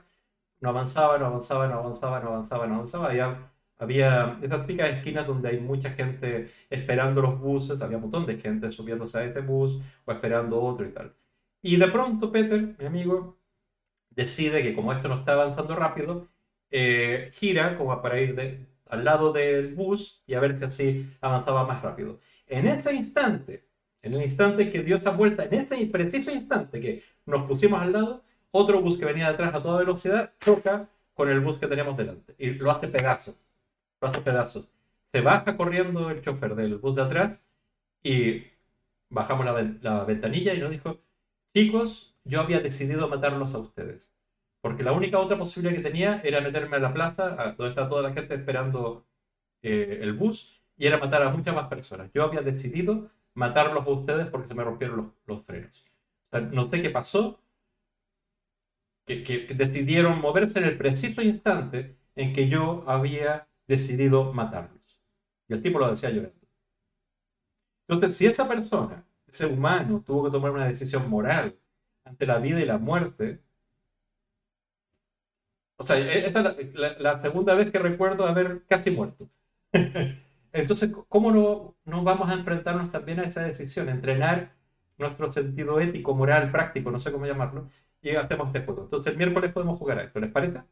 no avanzaba, no avanzaba, no avanzaba, no avanzaba, no avanzaba. Había, había esas típicas esquinas donde hay mucha gente esperando los buses, había un montón de gente subiéndose a ese bus o esperando otro y tal. Y de pronto Peter, mi amigo, decide que como esto no está avanzando rápido, eh, gira como para ir de- al lado del bus y a ver si así avanzaba más rápido. En ese instante, en el instante que dio esa vuelta, en ese preciso instante que nos pusimos al lado, otro bus que venía detrás a toda velocidad choca con el bus que tenemos delante y lo hace pedazos. Lo pedazos. Se baja corriendo el chofer del bus de atrás y bajamos la, ven- la ventanilla y nos dijo, chicos, yo había decidido matarlos a ustedes. Porque la única otra posibilidad que tenía era meterme a la plaza, a- donde está toda la gente esperando eh, el bus, y era matar a muchas más personas. Yo había decidido matarlos a ustedes porque se me rompieron los, frenos. O sea, no sé qué pasó, que decidieron moverse en el preciso instante en que yo había decidido matarlos. Y el tipo lo decía llorando. Entonces, si esa persona, ese humano, tuvo que tomar una decisión moral ante la vida y la muerte, o sea, e- esa es la, la- segunda vez que recuerdo haber casi muerto. Entonces, ¿cómo no, no vamos a enfrentarnos también a esa decisión? Entrenar nuestro sentido ético, moral, práctico, no sé cómo llamarlo, y hacemos este juego. Entonces, el miércoles podemos jugar a esto, ¿les parece?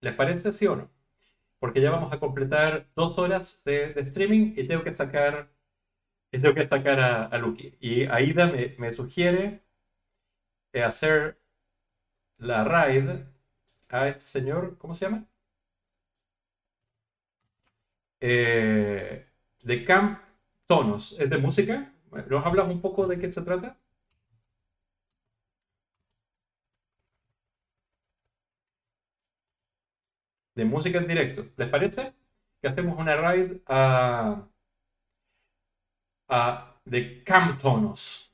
¿Les parece, sí o no? Porque ya vamos a completar dos horas de, streaming y tengo que sacar, tengo que sacar a, a Lucky. Y Aida me, me sugiere eh, hacer la raid a este señor, ¿cómo se llama? Eh, de Camp Tonos. ¿Es de música? ¿Nos hablas un poco de qué se trata? De música en directo. ¿Les parece? Que hacemos una raid a, a de Camp Tonos.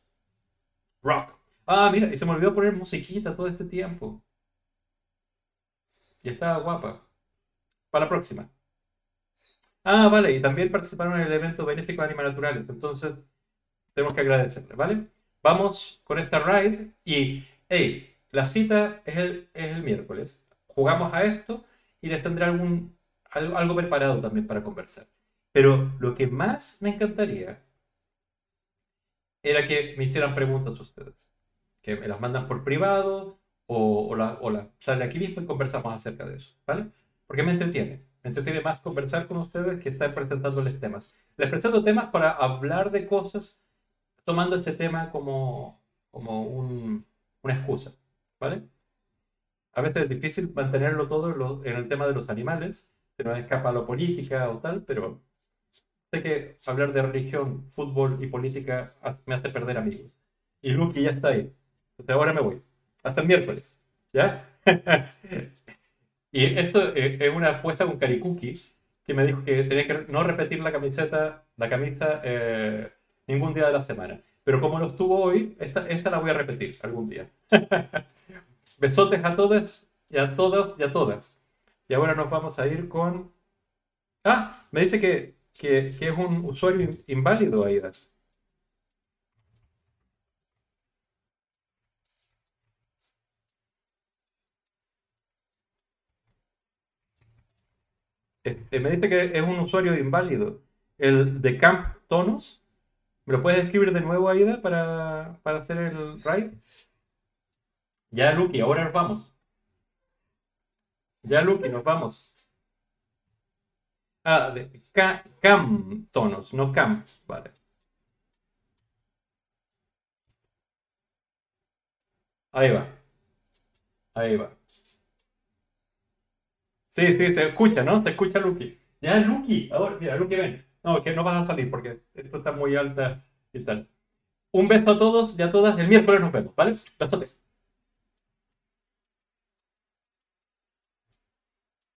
Rock. Ah, mira, y se me olvidó poner musiquita todo este tiempo. Y estaba guapa. Para la próxima. Ah, vale, y también participaron en el evento benéfico de Animales Naturales. Entonces, tenemos que agradecerle, ¿vale? Vamos con esta ride y, hey, la cita es el, es el miércoles. Jugamos a esto y les tendré algún, algo, preparado también para conversar. Pero lo que más me encantaría era que me hicieran preguntas ustedes. Que me las mandan por privado o, o, la, o sale aquí mismo y conversamos acerca de eso, ¿vale? Porque me entretiene. Me entretiene más conversar con ustedes que estar presentándoles temas. Les presento temas para hablar de cosas tomando ese tema como, como un, una excusa, ¿vale? A veces es difícil mantenerlo todo en, lo- en el tema de los animales, se nos escapa lo política o tal, pero sé que hablar de religión, fútbol y política me hace perder amigos. Y Lucky ya está ahí. Entonces ahora me voy. Hasta el miércoles. ¿Ya? y esto eh, es una apuesta con Karikuki, que me dijo que tenía que no repetir la camiseta, la camisa eh, ningún día de la semana. Pero como lo estuvo hoy, esta, esta la voy a repetir algún día. Besotes a todas y a todos y a todas. Y ahora nos vamos a ir con... Ah, me dice que, que, es un usuario in- inválido, Aida. Este, me dice que es un usuario inválido. El de Camp Tonos. ¿Me lo puedes escribir de nuevo, Aida, para, para hacer el raid? Ya, Lucky, ahora nos vamos. Ya, Lucky, nos vamos. Ah, de ca- Cam Tonos, no Camp. Vale. Ahí va. Ahí va. Sí, sí, se escucha, ¿no? Se escucha Lucky. Ya, Lucky. Ahora, mira, Lucky, ven. No, que no vas a salir porque esto está muy alta y tal. Un beso a todos y a todas. El miércoles nos vemos, ¿vale?